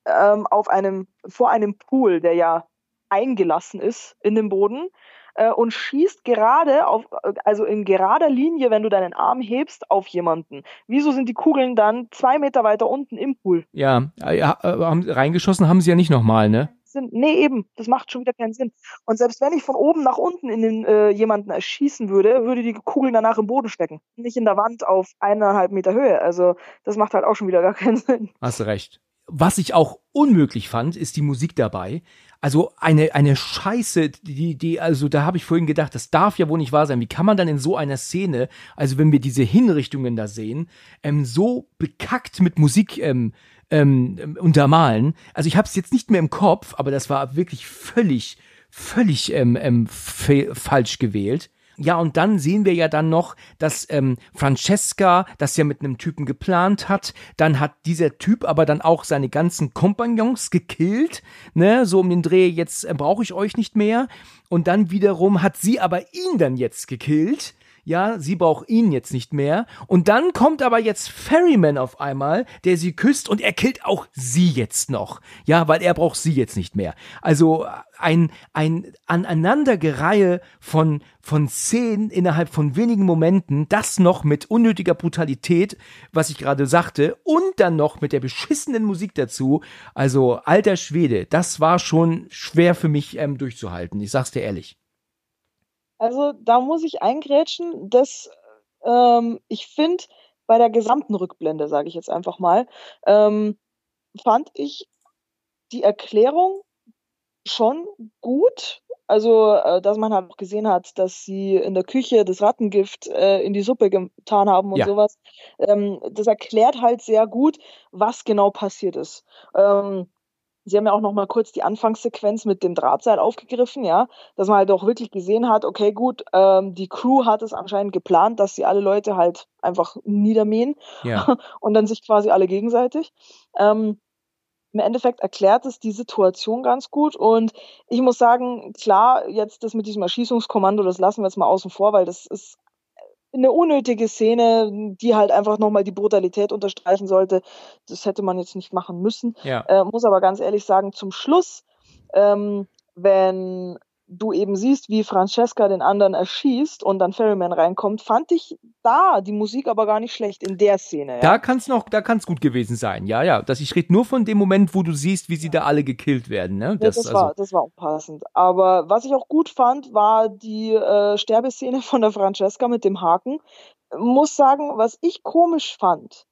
ähm, auf einem, vor einem Pool, der ja eingelassen ist in den Boden äh, und schießt gerade auf, also in gerader Linie, wenn du deinen Arm hebst, auf jemanden. Wieso sind die Kugeln dann zwei Meter weiter unten im Pool? Ja, ja äh, haben, reingeschossen haben sie ja nicht nochmal, ne? Sind, nee, eben, das macht schon wieder keinen Sinn. Und selbst wenn ich von oben nach unten in den äh, jemanden erschießen würde, würde die Kugeln danach im Boden stecken. Nicht in der Wand auf eineinhalb Meter Höhe. Also das macht halt auch schon wieder gar keinen Sinn. Hast recht. Was ich auch unmöglich fand, ist die Musik dabei. Also eine, eine Scheiße, die, die, also da habe ich vorhin gedacht, das darf ja wohl nicht wahr sein. Wie kann man dann in so einer Szene, also wenn wir diese Hinrichtungen da sehen, ähm, so bekackt mit Musik ähm, ähm, untermalen? Also ich habe es jetzt nicht mehr im Kopf, aber das war wirklich völlig, völlig ähm, ähm, falsch gewählt. Ja, und dann sehen wir ja dann noch, dass ähm, Francesca das ja mit einem Typen geplant hat. Dann hat dieser Typ aber dann auch seine ganzen Kompagnons gekillt, ne, so um den Dreh, jetzt äh, brauche ich euch nicht mehr. Und dann wiederum hat sie aber ihn dann jetzt gekillt. Ja, sie braucht ihn jetzt nicht mehr. Und dann kommt aber jetzt Ferryman auf einmal, der sie küsst und er killt auch sie jetzt noch. Ja, weil er braucht sie jetzt nicht mehr. Also ein, ein Aneinandergereihe von, von Szenen innerhalb von wenigen Momenten, das noch mit unnötiger Brutalität, was ich gerade sagte, und dann noch mit der beschissenen Musik dazu. Also, alter Schwede, das war schon schwer für mich ähm, durchzuhalten. Ich sag's dir ehrlich. Also da muss ich eingrätschen, dass ähm, ich finde, bei der gesamten Rückblende, sage ich jetzt einfach mal, ähm, fand ich die Erklärung schon gut. Also, äh, dass man halt auch gesehen hat, dass sie in der Küche das Rattengift äh, in die Suppe getan haben und Ja. sowas. Ähm, das erklärt halt sehr gut, was genau passiert ist. Ähm, Sie haben ja auch noch mal kurz die Anfangssequenz mit dem Drahtseil aufgegriffen, ja, dass man halt auch wirklich gesehen hat, okay, gut, ähm, die Crew hat es anscheinend geplant, dass sie alle Leute halt einfach niedermähen Ja. und dann sich quasi alle gegenseitig. Ähm, Im Endeffekt erklärt es die Situation ganz gut und ich muss sagen, klar, jetzt das mit diesem Erschießungskommando, das lassen wir jetzt mal außen vor, weil das ist eine unnötige Szene, die halt einfach nochmal die Brutalität unterstreichen sollte. Das hätte man jetzt nicht machen müssen. Ja. Äh, muss aber ganz ehrlich sagen, zum Schluss, ähm, wenn du eben siehst, wie Francesca den anderen erschießt und dann Ferryman reinkommt, fand ich da die Musik aber gar nicht schlecht in der Szene. Da Ja. kann's noch, da kann's gut gewesen sein. Ja, ja. Das, ich rede nur von dem Moment, wo du siehst, wie sie da alle gekillt werden. Ne? Das, das, also, war, das war auch passend. Aber was ich auch gut fand, war die äh, Sterbeszene von der Francesca mit dem Haken. Muss sagen, was ich komisch fand,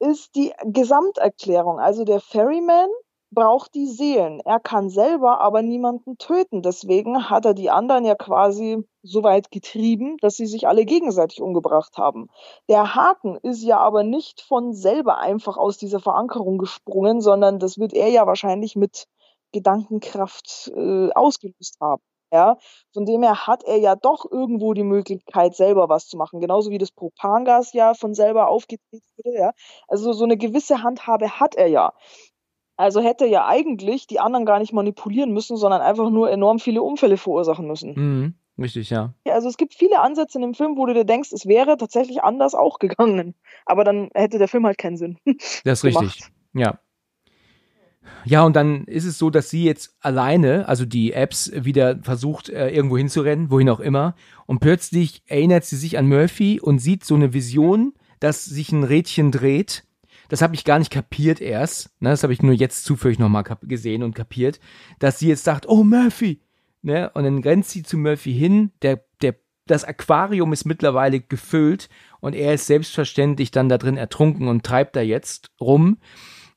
ist die Gesamterklärung. Also der Ferryman braucht die Seelen. Er kann selber aber niemanden töten. Deswegen hat er die anderen ja quasi so weit getrieben, dass sie sich alle gegenseitig umgebracht haben. Der Haken ist ja aber nicht von selber einfach aus dieser Verankerung gesprungen, sondern das wird er ja wahrscheinlich mit Gedankenkraft äh, ausgelöst haben. Ja, von dem her hat er ja doch irgendwo die Möglichkeit, selber was zu machen. Genauso wie das Propangas ja von selber aufgedreht wurde. Ja, also so eine gewisse Handhabe hat er ja. Also hätte er ja eigentlich die anderen gar nicht manipulieren müssen, sondern einfach nur enorm viele Unfälle verursachen müssen. Mhm, richtig, ja. Also es gibt viele Ansätze in dem Film, wo du dir denkst, es wäre tatsächlich anders auch gegangen. Aber dann hätte der Film halt keinen Sinn. Das ist richtig. Ja. Ja, und dann ist es so, dass sie jetzt alleine, also die Apps, wieder versucht, äh, irgendwo hinzurennen, wohin auch immer. Und plötzlich erinnert sie sich an Murphy und sieht so eine Vision, dass sich ein Rädchen dreht. Das habe ich gar nicht kapiert erst. Ne? Das habe ich nur jetzt zufällig nochmal gesehen und kapiert, dass sie jetzt sagt, oh Murphy. Ne? Und dann rennt sie zu Murphy hin. Der, der, das Aquarium ist mittlerweile gefüllt und er ist selbstverständlich dann da drin ertrunken und treibt da jetzt rum.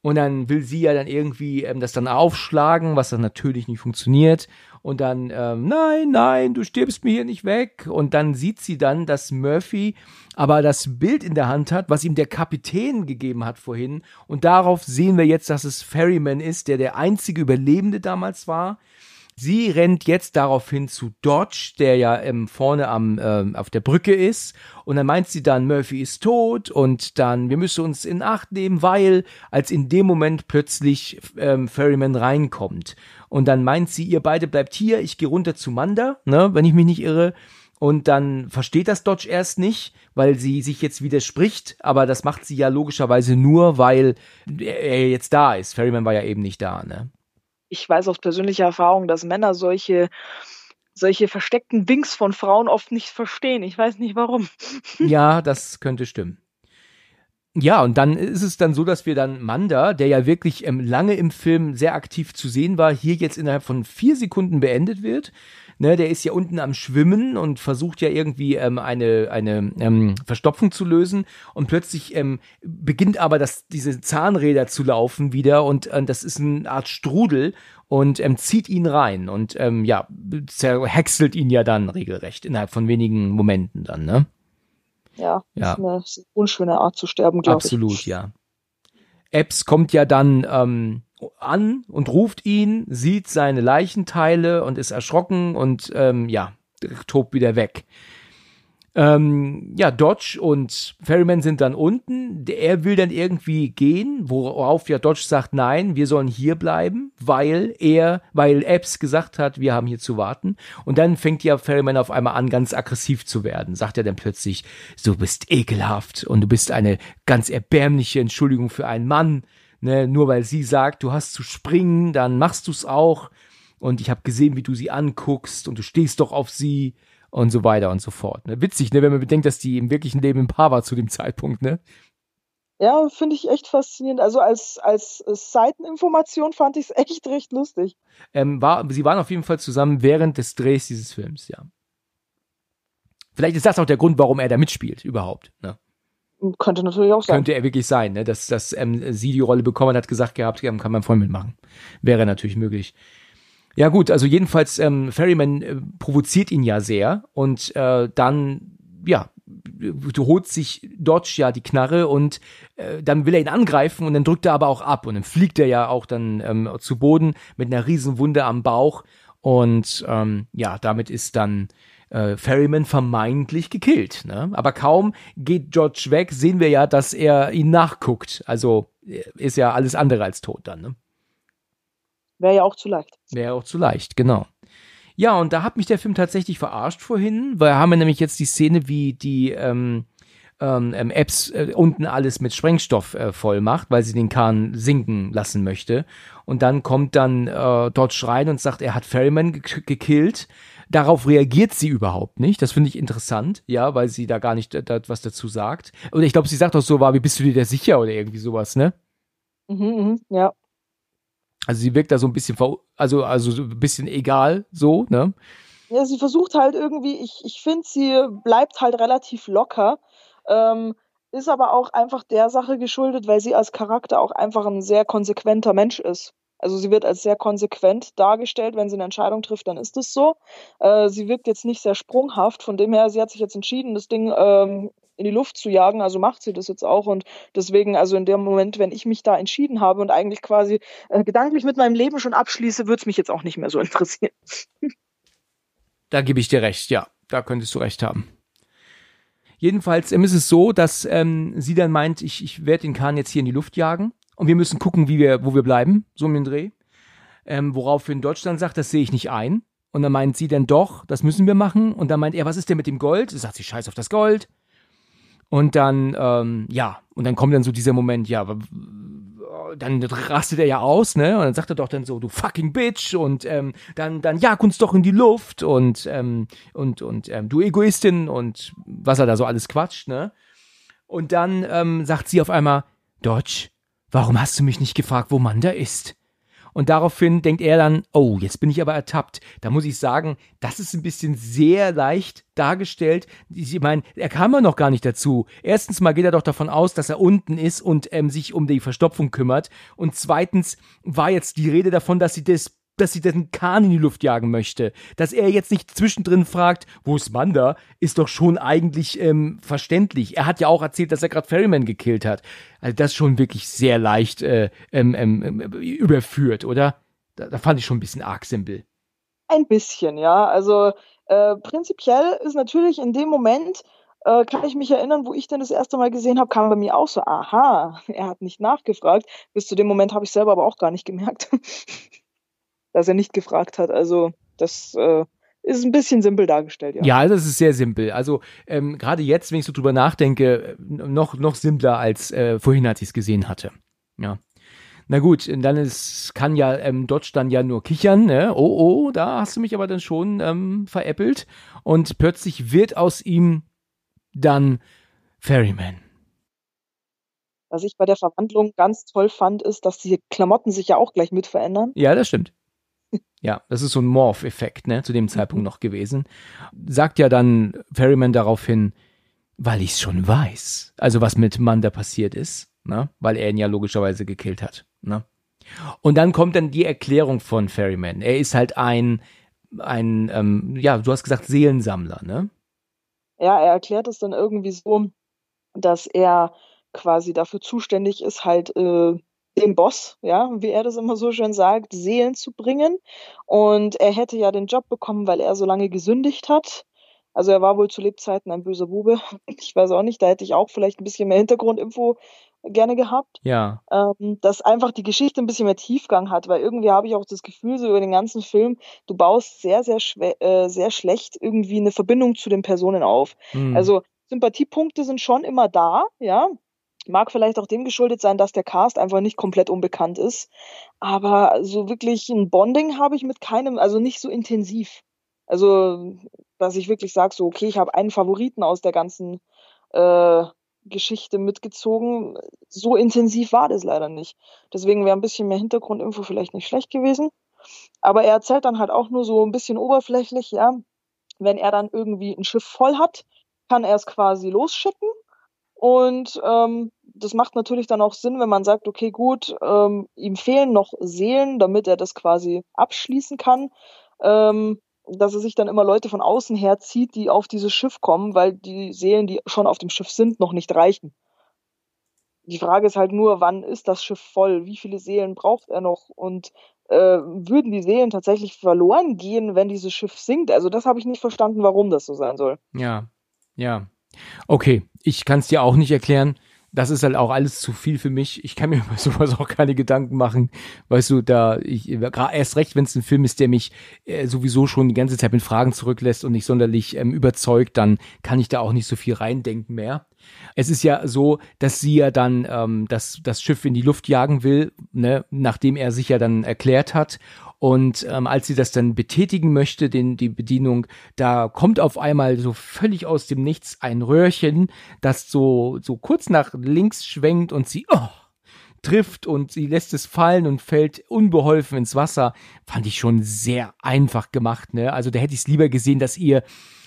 Und dann will sie ja dann irgendwie ähm, das dann aufschlagen, was dann natürlich nicht funktioniert. Und dann, ähm, nein, nein, du stirbst mir hier nicht weg. Und dann sieht sie dann, dass Murphy aber das Bild in der Hand hat, was ihm der Kapitän gegeben hat vorhin. Und darauf sehen wir jetzt, dass es Ferryman ist, der der einzige Überlebende damals war. Sie rennt jetzt daraufhin zu Dodge, der ja ähm, vorne am, ähm, auf der Brücke ist. Und dann meint sie dann, Murphy ist tot und dann, wir müssen uns in Acht nehmen, weil, als in dem Moment plötzlich ähm, Ferryman reinkommt. Und dann meint sie, ihr beide bleibt hier, ich gehe runter zu Manda, ne, wenn ich mich nicht irre. Und dann versteht das Dodge erst nicht, weil sie sich jetzt widerspricht, aber das macht sie ja logischerweise nur, weil er jetzt da ist. Ferryman war ja eben nicht da, ne? Ich weiß aus persönlicher Erfahrung, dass Männer solche, solche versteckten Winks von Frauen oft nicht verstehen. Ich weiß nicht warum. Ja, das könnte stimmen. Ja, und dann ist es dann so, dass wir dann Manda, der ja wirklich ähm, lange im Film sehr aktiv zu sehen war, hier jetzt innerhalb von vier Sekunden beendet wird. Ne, der ist ja unten am Schwimmen und versucht ja irgendwie ähm, eine, eine ähm, Verstopfung zu lösen. Und plötzlich ähm, beginnt aber das, diese Zahnräder zu laufen wieder und äh, das ist eine Art Strudel und ähm, zieht ihn rein und ähm, ja, zerhäckselt ihn ja dann regelrecht innerhalb von wenigen Momenten dann, ne? Ja, Ja. ist eine unschöne Art zu sterben, glaube ich. Absolut, ja. Epps kommt ja dann ähm, an und ruft ihn, sieht seine Leichenteile und ist erschrocken und ähm, ja, tobt wieder weg. Ähm, ja, Dodge und Ferryman sind dann unten. Er will dann irgendwie gehen, worauf ja Dodge sagt, nein, wir sollen hier bleiben, weil er, weil Epps gesagt hat, wir haben hier zu warten. Und dann fängt ja Ferryman auf einmal an, ganz aggressiv zu werden. Sagt er dann plötzlich, du bist ekelhaft und du bist eine ganz erbärmliche Entschuldigung für einen Mann. Ne, nur weil sie sagt, du hast zu springen, dann machst du's auch. Und ich habe gesehen, wie du sie anguckst und du stehst doch auf sie und so weiter und so fort. Ne? Witzig, ne, wenn man bedenkt, dass die im wirklichen Leben ein Paar war zu dem Zeitpunkt, ne? Ja, finde ich echt faszinierend. Also als, als Seiteninformation fand ich es echt recht lustig. Ähm, war, sie waren auf jeden Fall zusammen während des Drehs dieses Films, ja. Vielleicht ist das auch der Grund, warum er da mitspielt, überhaupt. Ne? Könnte natürlich auch sein. Könnte er wirklich sein, ne? dass, dass ähm, sie die Rolle bekommen hat, gesagt gehabt, kann mein Freund mitmachen. Wäre natürlich möglich. Ja gut, also jedenfalls ähm, Ferryman äh, provoziert ihn ja sehr und äh, dann ja holt sich Dodge ja die Knarre und äh, dann will er ihn angreifen und dann drückt er aber auch ab und dann fliegt er ja auch dann ähm, zu Boden mit einer riesen Wunde am Bauch und ähm, ja damit ist dann äh, Ferryman vermeintlich gekillt. Ne? Aber kaum geht George weg, sehen wir ja, dass er ihn nachguckt. Also äh, ist ja alles andere als tot dann. Ne? Wäre ja auch zu leicht. Wäre auch zu leicht, genau. Ja, und da hat mich der Film tatsächlich verarscht vorhin, weil haben wir nämlich jetzt die Szene, wie die ähm, ähm, ähm, Apps äh, unten alles mit Sprengstoff äh, voll macht, weil sie den Kahn sinken lassen möchte. Und dann kommt dann äh, Dodge rein und sagt, er hat Ferryman gekillt. Darauf reagiert sie überhaupt nicht. Das finde ich interessant, ja, weil sie da gar nicht äh, da, was dazu sagt. Und ich glaube, sie sagt auch so, war, wie bist du dir da sicher oder irgendwie sowas, ne? Mhm, mh, ja. Also sie wirkt da so ein bisschen, also, also so ein bisschen egal, so, ne? Ja, sie versucht halt irgendwie, ich, ich finde, sie bleibt halt relativ locker, ähm, ist aber auch einfach der Sache geschuldet, weil sie als Charakter auch einfach ein sehr konsequenter Mensch ist. Also sie wird als sehr konsequent dargestellt. Wenn sie eine Entscheidung trifft, dann ist es so. Äh, sie wirkt jetzt nicht sehr sprunghaft. Von dem her, sie hat sich jetzt entschieden, das Ding ähm, in die Luft zu jagen. Also macht sie das jetzt auch. Und deswegen, also in dem Moment, wenn ich mich da entschieden habe und eigentlich quasi äh, gedanklich mit meinem Leben schon abschließe, würde es mich jetzt auch nicht mehr so interessieren. Da gebe ich dir recht, ja. Da könntest du recht haben. Jedenfalls ähm, ist es so, dass ähm, sie dann meint, ich, ich werde den Kahn jetzt hier in die Luft jagen und wir müssen gucken, wie wir, wo wir bleiben, so um den Dreh. Ähm, woraufhin Deutschland sagt, das sehe ich nicht ein. Und dann meint sie dann doch, das müssen wir machen. Und dann meint er, was ist denn mit dem Gold? Sagt sie, scheiß auf das Gold. Und dann, ähm, ja, und dann kommt dann so dieser Moment, ja, dann rastet er ja aus, ne? Und dann sagt er doch dann so, du fucking Bitch und ähm, dann, dann jag uns doch in die Luft und, ähm, und, und ähm, du Egoistin und was er da so alles quatscht, ne? Und dann ähm, sagt sie auf einmal, Dodge, warum hast du mich nicht gefragt, wo Manda ist? Und daraufhin denkt er dann, oh, jetzt bin ich aber ertappt. Da muss ich sagen, das ist ein bisschen sehr leicht dargestellt. Ich meine, er kam ja noch gar nicht dazu. Erstens mal geht er doch davon aus, dass er unten ist und ähm, sich um die Verstopfung kümmert. Und zweitens war jetzt die Rede davon, dass sie das dass sie den Kahn in die Luft jagen möchte. Dass er jetzt nicht zwischendrin fragt, wo ist Manda, ist doch schon eigentlich ähm, verständlich. Er hat ja auch erzählt, dass er gerade Ferryman gekillt hat. Also das schon wirklich sehr leicht äh, ähm, ähm, ähm, überführt, oder? Da, da, fand ich schon ein bisschen arg simpel. Ein bisschen, ja. Also äh, prinzipiell ist natürlich in dem Moment, äh, kann ich mich erinnern, wo ich den das erste Mal gesehen habe, kam bei mir auch so, aha, er hat nicht nachgefragt. Bis zu dem Moment habe ich selber aber auch gar nicht gemerkt. dass er nicht gefragt hat. Also das äh, ist ein bisschen simpel dargestellt, ja. Ja, das ist sehr simpel. Also ähm, gerade jetzt, wenn ich so drüber nachdenke, noch, noch simpler als äh, vorhin, als ich es gesehen hatte. Ja. Na gut, dann ist, kann ja ähm, Dodge dann ja nur kichern, ne? Oh, oh, da hast du mich aber dann schon ähm, veräppelt. Und plötzlich wird aus ihm dann Ferryman. Was ich bei der Verwandlung ganz toll fand, ist, dass die Klamotten sich ja auch gleich mit verändern. Ja, das stimmt. Ja, das ist so ein Morph-Effekt, ne, zu dem Zeitpunkt noch gewesen. Sagt ja dann Ferryman daraufhin, weil ich's schon weiß. Also was mit Manda passiert ist, ne, weil er ihn ja logischerweise gekillt hat, ne. Und dann kommt dann die Erklärung von Ferryman. Er ist halt ein, ein, ähm, ja, du hast gesagt Seelensammler, ne? Ja, er erklärt es dann irgendwie so, dass er quasi dafür zuständig ist, halt äh, dem Boss, ja, wie er das immer so schön sagt, Seelen zu bringen. Und er hätte ja den Job bekommen, weil er so lange gesündigt hat. Also er war wohl zu Lebzeiten ein böser Bube. Ich weiß auch nicht, da hätte ich auch vielleicht ein bisschen mehr Hintergrundinfo gerne gehabt. Ja. Ähm, dass einfach die Geschichte ein bisschen mehr Tiefgang hat, weil irgendwie habe ich auch das Gefühl, so über den ganzen Film, du baust sehr, sehr, äh, sehr schlecht irgendwie eine Verbindung zu den Personen auf. Mhm. Also Sympathiepunkte sind schon immer da, ja. Mag vielleicht auch dem geschuldet sein, dass der Cast einfach nicht komplett unbekannt ist. Aber so wirklich ein Bonding habe ich mit keinem, also nicht so intensiv. Also, dass ich wirklich sage, so, okay, ich habe einen Favoriten aus der ganzen äh, Geschichte mitgezogen. So intensiv war das leider nicht. Deswegen wäre ein bisschen mehr Hintergrundinfo vielleicht nicht schlecht gewesen. Aber er erzählt dann halt auch nur so ein bisschen oberflächlich, ja. Wenn er dann irgendwie ein Schiff voll hat, kann er es quasi losschicken. Und ähm, das macht natürlich dann auch Sinn, wenn man sagt, okay, gut, ähm, ihm fehlen noch Seelen, damit er das quasi abschließen kann. Ähm, dass er sich dann immer Leute von außen herzieht, die auf dieses Schiff kommen, weil die Seelen, die schon auf dem Schiff sind, noch nicht reichen. Die Frage ist halt nur, wann ist das Schiff voll? Wie viele Seelen braucht er noch? Und äh, würden die Seelen tatsächlich verloren gehen, wenn dieses Schiff sinkt? Also das habe ich nicht verstanden, warum das so sein soll. Ja, ja. Okay, ich kann es dir auch nicht erklären das ist halt auch alles zu viel für mich. Ich kann mir über sowas auch keine Gedanken machen. Weißt du, da ich erst recht, wenn es ein Film ist, der mich äh, sowieso schon die ganze Zeit mit Fragen zurücklässt und nicht sonderlich ähm, überzeugt, dann kann ich da auch nicht so viel reindenken mehr. Es ist ja so, dass sie ja dann ähm, das, das Schiff in die Luft jagen will, ne, nachdem er sich ja dann erklärt hat. Und ähm, als sie das dann betätigen möchte, den, die Bedienung, da kommt auf einmal so völlig aus dem Nichts ein Röhrchen, das so, so kurz nach links schwenkt und sie oh, trifft und sie lässt es fallen und fällt unbeholfen ins Wasser. Fand ich schon sehr einfach gemacht, ne? Also da hätte ich es lieber gesehen, dass ihr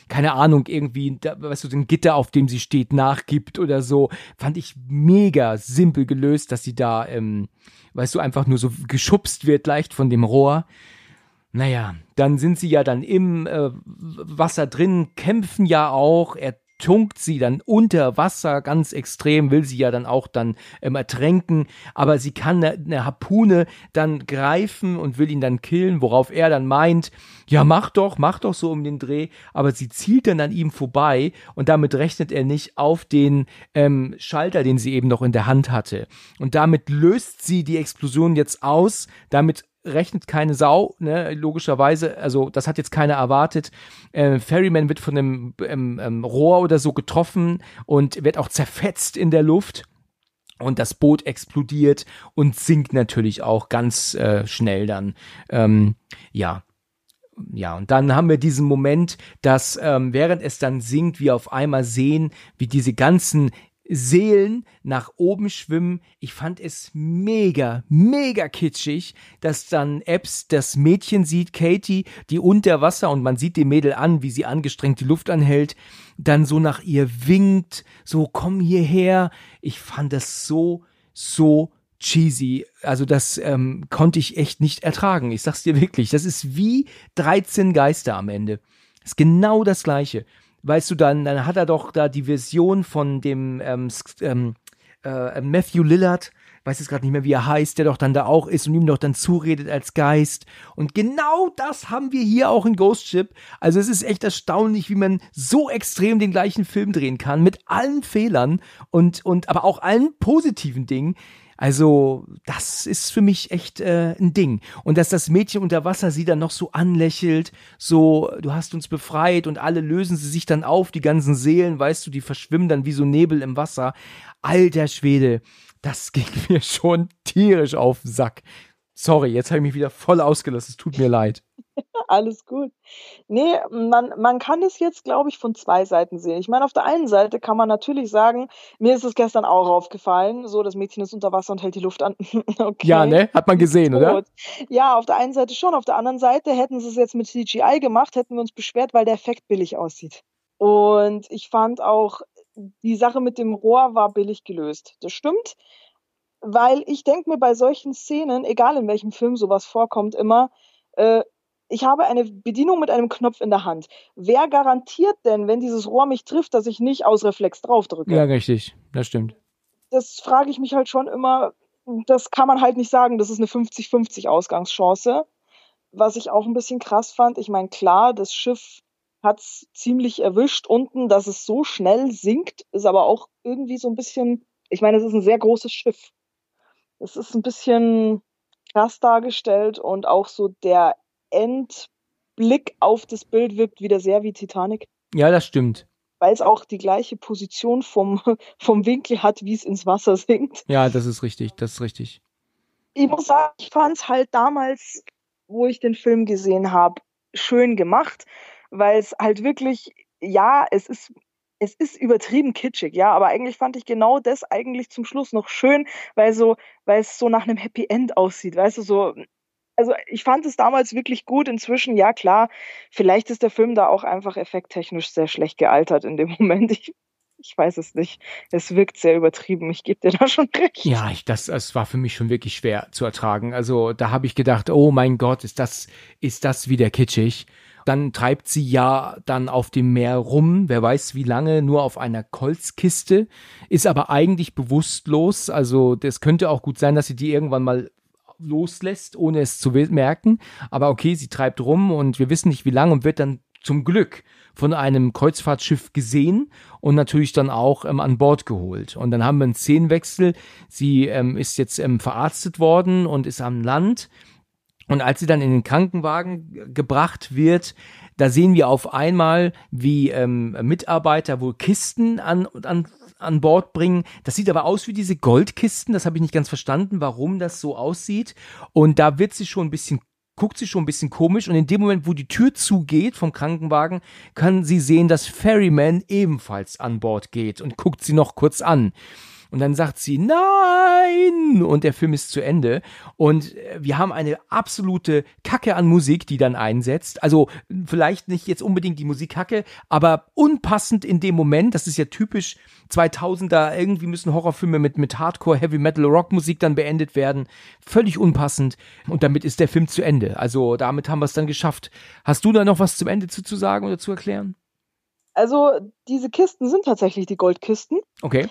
keine Ahnung, irgendwie, da, weißt du, den Gitter, auf dem sie steht, nachgibt oder so. Fand ich mega simpel gelöst, dass sie da, ähm, weißt du, einfach nur so geschubst wird leicht von dem Rohr. Naja, dann sind sie ja dann im äh, Wasser drin, kämpfen ja auch. Er tunkt sie dann unter Wasser ganz extrem, will sie ja dann auch dann ähm, ertränken, aber sie kann eine, eine Harpune dann greifen und will ihn dann killen, worauf er dann meint, ja mach doch, mach doch so um den Dreh, aber sie zielt dann an ihm vorbei und damit rechnet er nicht auf den ähm, Schalter, den sie eben noch in der Hand hatte. Und damit löst sie die Explosion jetzt aus, damit rechnet keine Sau, ne, logischerweise. Also, das hat jetzt keiner erwartet. Äh, Ferryman wird von einem ähm, ähm, Rohr oder so getroffen und wird auch zerfetzt in der Luft. Und das Boot explodiert und sinkt natürlich auch ganz äh, schnell dann. Ähm, ja, ja, und dann haben wir diesen Moment, dass ähm, während es dann sinkt, wir auf einmal sehen, wie diese ganzen Seelen nach oben schwimmen. Ich fand es mega, mega kitschig, dass dann Epps das Mädchen sieht, Katie, die unter Wasser und man sieht dem Mädel an, wie sie angestrengt die Luft anhält, dann so nach ihr winkt, so komm hierher. Ich fand das so, so cheesy. Also das ähm, konnte ich echt nicht ertragen. Ich sag's dir wirklich. Das ist wie 13 Geister am Ende. Das ist genau das gleiche weißt du, dann, dann hat er doch da die Version von dem ähm, ähm, äh, Matthew Lillard, weiß jetzt gerade nicht mehr, wie er heißt, der doch dann da auch ist und ihm doch dann zuredet als Geist. Und genau das haben wir hier auch in Ghost Ship. Also es ist echt erstaunlich, wie man so extrem den gleichen Film drehen kann, mit allen Fehlern und, und aber auch allen positiven Dingen. Also, das ist für mich echt äh, ein Ding. Und dass das Mädchen unter Wasser sie dann noch so anlächelt, so, du hast uns befreit und alle lösen sie sich dann auf, die ganzen Seelen, weißt du, die verschwimmen dann wie so Nebel im Wasser. Alter Schwede, das ging mir schon tierisch auf den Sack. Sorry, jetzt habe ich mich wieder voll ausgelassen. Es tut mir leid. Alles gut. Nee, man, man kann es jetzt, glaube ich, von zwei Seiten sehen. Ich meine, auf der einen Seite kann man natürlich sagen, mir ist es gestern auch aufgefallen, so, das Mädchen ist unter Wasser und hält die Luft an. okay. Ja, ne? Hat man gesehen, oder? Ja, auf der einen Seite schon. Auf der anderen Seite hätten sie es jetzt mit CGI gemacht, hätten wir uns beschwert, weil der Effekt billig aussieht. Und ich fand auch, die Sache mit dem Rohr war billig gelöst. Das stimmt weil ich denke mir bei solchen Szenen, egal in welchem Film sowas vorkommt, immer, äh, ich habe eine Bedienung mit einem Knopf in der Hand. Wer garantiert denn, wenn dieses Rohr mich trifft, dass ich nicht aus Reflex draufdrücke? Ja, richtig, das stimmt. Das frage ich mich halt schon immer. Das kann man halt nicht sagen. Das ist eine 50-50 Ausgangschance. Was ich auch ein bisschen krass fand, ich meine, klar, das Schiff hat's ziemlich erwischt unten, dass es so schnell sinkt, ist aber auch irgendwie so ein bisschen, ich meine, es ist ein sehr großes Schiff. Es ist ein bisschen krass dargestellt und auch so der Endblick auf das Bild wirkt wieder sehr wie Titanic. Ja, das stimmt. Weil es auch die gleiche Position vom, vom Winkel hat, wie es ins Wasser sinkt. Ja, das ist richtig, das ist richtig. Ich muss sagen, ich fand es halt damals, wo ich den Film gesehen habe, schön gemacht, weil es halt wirklich, ja, es ist es ist übertrieben kitschig, ja, aber eigentlich fand ich genau das eigentlich zum Schluss noch schön, weil so, weil es so nach einem Happy End aussieht, weißt du, so, also ich fand es damals wirklich gut. Inzwischen, ja klar, vielleicht ist der Film da auch einfach effekttechnisch sehr schlecht gealtert in dem Moment. Ich, ich weiß es nicht. Es wirkt sehr übertrieben. Ich gebe dir da schon recht. Ja, ich, das, das war für mich schon wirklich schwer zu ertragen. Also da habe ich gedacht, oh mein Gott, ist das, ist das wieder kitschig. Dann treibt sie ja dann auf dem Meer rum, wer weiß wie lange, nur auf einer Kolzkiste, ist aber eigentlich bewusstlos. Also das könnte auch gut sein, dass sie die irgendwann mal loslässt, ohne es zu merken. Aber okay, sie treibt rum und wir wissen nicht wie lange und wird dann zum Glück von einem Kreuzfahrtschiff gesehen und natürlich dann auch ähm, an Bord geholt. Und dann haben wir einen Szenenwechsel. Sie ähm, ist jetzt ähm, verarztet worden und ist am Land. Und als sie dann in den Krankenwagen gebracht wird, da sehen wir auf einmal, wie ähm, Mitarbeiter wohl Kisten an, an, an Bord bringen. Das sieht aber aus wie diese Goldkisten. Das habe ich nicht ganz verstanden, warum das so aussieht. Und da wird sie schon ein bisschen guckt sie schon ein bisschen komisch und in dem Moment, wo die Tür zugeht vom Krankenwagen, kann sie sehen, dass Ferryman ebenfalls an Bord geht und guckt sie noch kurz an. Und dann sagt sie, nein! Und der Film ist zu Ende. Und äh, wir haben eine absolute Kacke an Musik, die dann einsetzt. Also vielleicht nicht jetzt unbedingt die Musik Kacke, aber unpassend in dem Moment. Das ist ja typisch 2000er. Irgendwie müssen Horrorfilme mit, mit Hardcore, Heavy Metal, Rockmusik dann beendet werden. Völlig unpassend. Und damit ist der Film zu Ende. Also damit haben wir es dann geschafft. Hast du da noch was zum Ende zu, zu sagen oder zu erklären? Also diese Kisten sind tatsächlich die Goldkisten. Okay.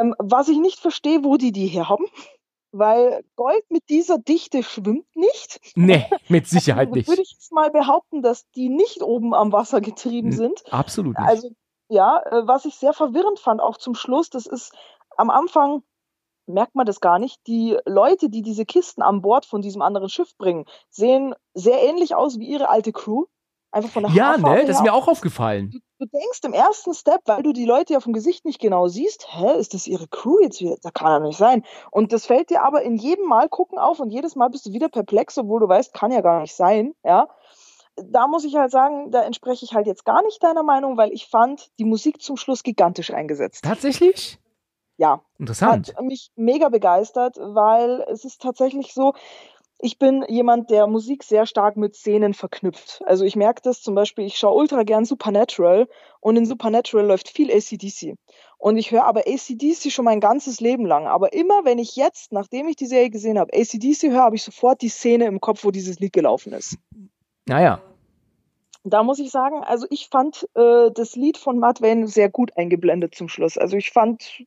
Ähm, was ich nicht verstehe, wo die die her haben. Weil Gold mit dieser Dichte schwimmt nicht. Nee, mit Sicherheit also, nicht. Würde ich jetzt mal behaupten, dass die nicht oben am Wasser getrieben sind. Absolut nicht. Also, ja, äh, was ich sehr verwirrend fand, auch zum Schluss, das ist am Anfang merkt man das gar nicht. Die Leute, die diese Kisten an Bord von diesem anderen Schiff bringen, sehen sehr ähnlich aus wie ihre alte Crew. Einfach von der Ja, Haarfarbe ne, das ist mir auch aufgefallen. Du, du denkst im ersten Step, weil du die Leute ja vom Gesicht nicht genau siehst, hä, ist das ihre Crew jetzt wieder? Da kann er nicht sein. Und das fällt dir aber in jedem Mal gucken auf und jedes Mal bist du wieder perplex, obwohl du weißt, kann ja gar nicht sein, ja. Da muss ich halt sagen, da entspreche ich halt jetzt gar nicht deiner Meinung, weil ich fand die Musik zum Schluss gigantisch eingesetzt. Tatsächlich? Ja, Interessant. hat mich mega begeistert, weil es ist tatsächlich so, ich bin jemand, der Musik sehr stark mit Szenen verknüpft. Also ich merke das zum Beispiel, ich schaue ultra gern Supernatural und in Supernatural läuft viel ACDC. Und ich höre aber ACDC schon mein ganzes Leben lang. Aber immer wenn ich jetzt, nachdem ich die Serie gesehen habe, ACDC höre, habe ich sofort die Szene im Kopf, wo dieses Lied gelaufen ist. Naja. Da muss ich sagen, also ich fand äh, das Lied von Matt Wayne sehr gut eingeblendet zum Schluss. Also ich fand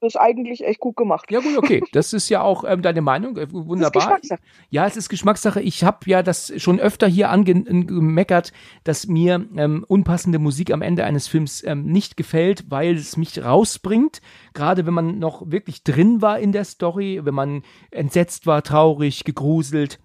das eigentlich echt gut gemacht. Ja gut, okay. Das ist ja auch ähm, deine Meinung. Äh, Das ist Wunderbar. Geschmackssache. Ja, es ist Geschmackssache. Ich habe ja das schon öfter hier angemeckert, dass mir ähm, unpassende Musik am Ende eines Films ähm, nicht gefällt, weil es mich rausbringt. Gerade wenn man noch wirklich drin war in der Story, wenn man entsetzt war, traurig, gegruselt.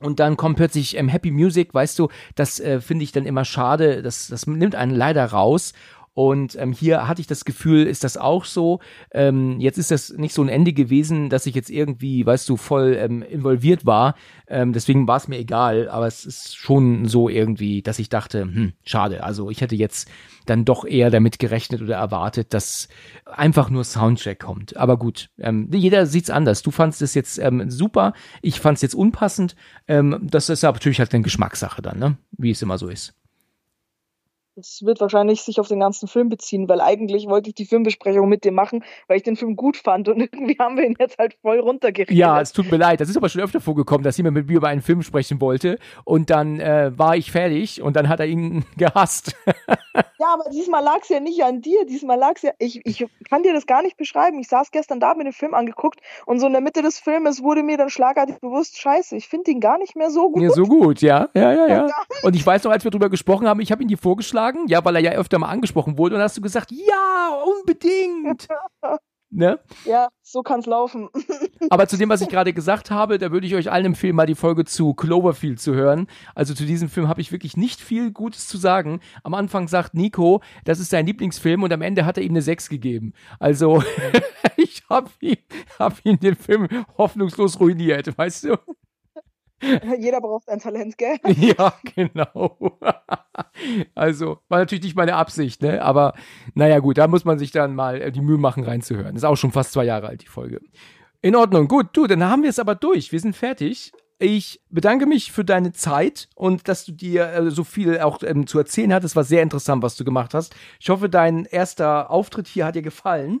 Und dann kommt plötzlich ähm, Happy Music, weißt du, das äh, finde ich dann immer schade. Das, das nimmt einen leider raus. Und ähm, hier hatte ich das Gefühl, ist das auch so. Ähm, jetzt ist das nicht so ein Ende gewesen, dass ich jetzt irgendwie, weißt du, voll ähm, involviert war. Ähm, deswegen war es mir egal. Aber es ist schon so irgendwie, dass ich dachte, hm, schade. Also ich hätte jetzt dann doch eher damit gerechnet oder erwartet, dass einfach nur Soundtrack kommt. Aber gut, ähm, jeder sieht's anders. Du fandst es jetzt ähm, super, ich fand es jetzt unpassend. Ähm, das ist aber natürlich halt eine Geschmackssache dann, ne? Wie es immer so ist. Das wird wahrscheinlich sich auf den ganzen Film beziehen, weil eigentlich wollte ich die Filmbesprechung mit dir machen, weil ich den Film gut fand und irgendwie haben wir ihn jetzt halt voll runtergeredet. Ja, es tut mir leid. Das ist aber schon öfter vorgekommen, dass jemand mit mir über einen Film sprechen wollte und dann äh, war ich fertig und dann hat er ihn gehasst. Ja, aber diesmal lag es ja nicht an dir. Diesmal lag es ja. Ich, ich kann dir das gar nicht beschreiben. Ich saß gestern da, mir den Film angeguckt und so in der Mitte des Filmes wurde mir dann schlagartig bewusst, scheiße, ich finde ihn gar nicht mehr so gut. Ja, so gut, ja. Ja, ja, ja. Und ich weiß noch, als wir drüber gesprochen haben, ich habe ihn dir vorgeschlagen, ja, weil er ja öfter mal angesprochen wurde und hast du gesagt, ja, unbedingt. Ne? Ja, so kann's laufen. Aber zu dem, was ich gerade gesagt habe, da würde ich euch allen empfehlen, mal die Folge zu Cloverfield zu hören. Also zu diesem Film habe ich wirklich nicht viel Gutes zu sagen. Am Anfang sagt Nico, das ist sein Lieblingsfilm und am Ende hat er ihm eine 6 gegeben. Also ich habe ihn, hab ihn den Film hoffnungslos ruiniert, weißt du? Jeder braucht ein Talent, gell? Ja, genau. Also, war natürlich nicht meine Absicht, ne? Aber naja, gut, da muss man sich dann mal äh, die Mühe machen, reinzuhören. Ist auch schon fast zwei Jahre alt, die Folge. In Ordnung, gut, du, dann haben wir es aber durch. Wir sind fertig. Ich bedanke mich für deine Zeit und dass du dir äh, so viel auch ähm, zu erzählen hattest. War sehr interessant, was du gemacht hast. Ich hoffe, dein erster Auftritt hier hat dir gefallen.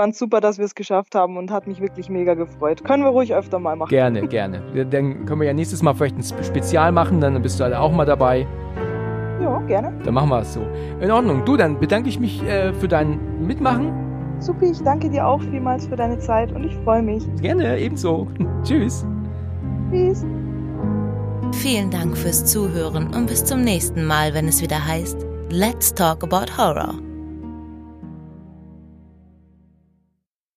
Fand super, dass wir es geschafft haben und hat mich wirklich mega gefreut. Können wir ruhig öfter mal machen. Gerne, gerne. Dann können wir ja nächstes Mal vielleicht ein Spezial machen, dann bist du alle auch mal dabei. Ja, gerne. Dann machen wir es so. In Ordnung. Du, dann bedanke ich mich äh, für dein Mitmachen. Supi, ich danke dir auch vielmals für deine Zeit und ich freue mich. Gerne, ebenso. Tschüss. Tschüss. Vielen Dank fürs Zuhören und bis zum nächsten Mal, wenn es wieder heißt Let's Talk About Horror.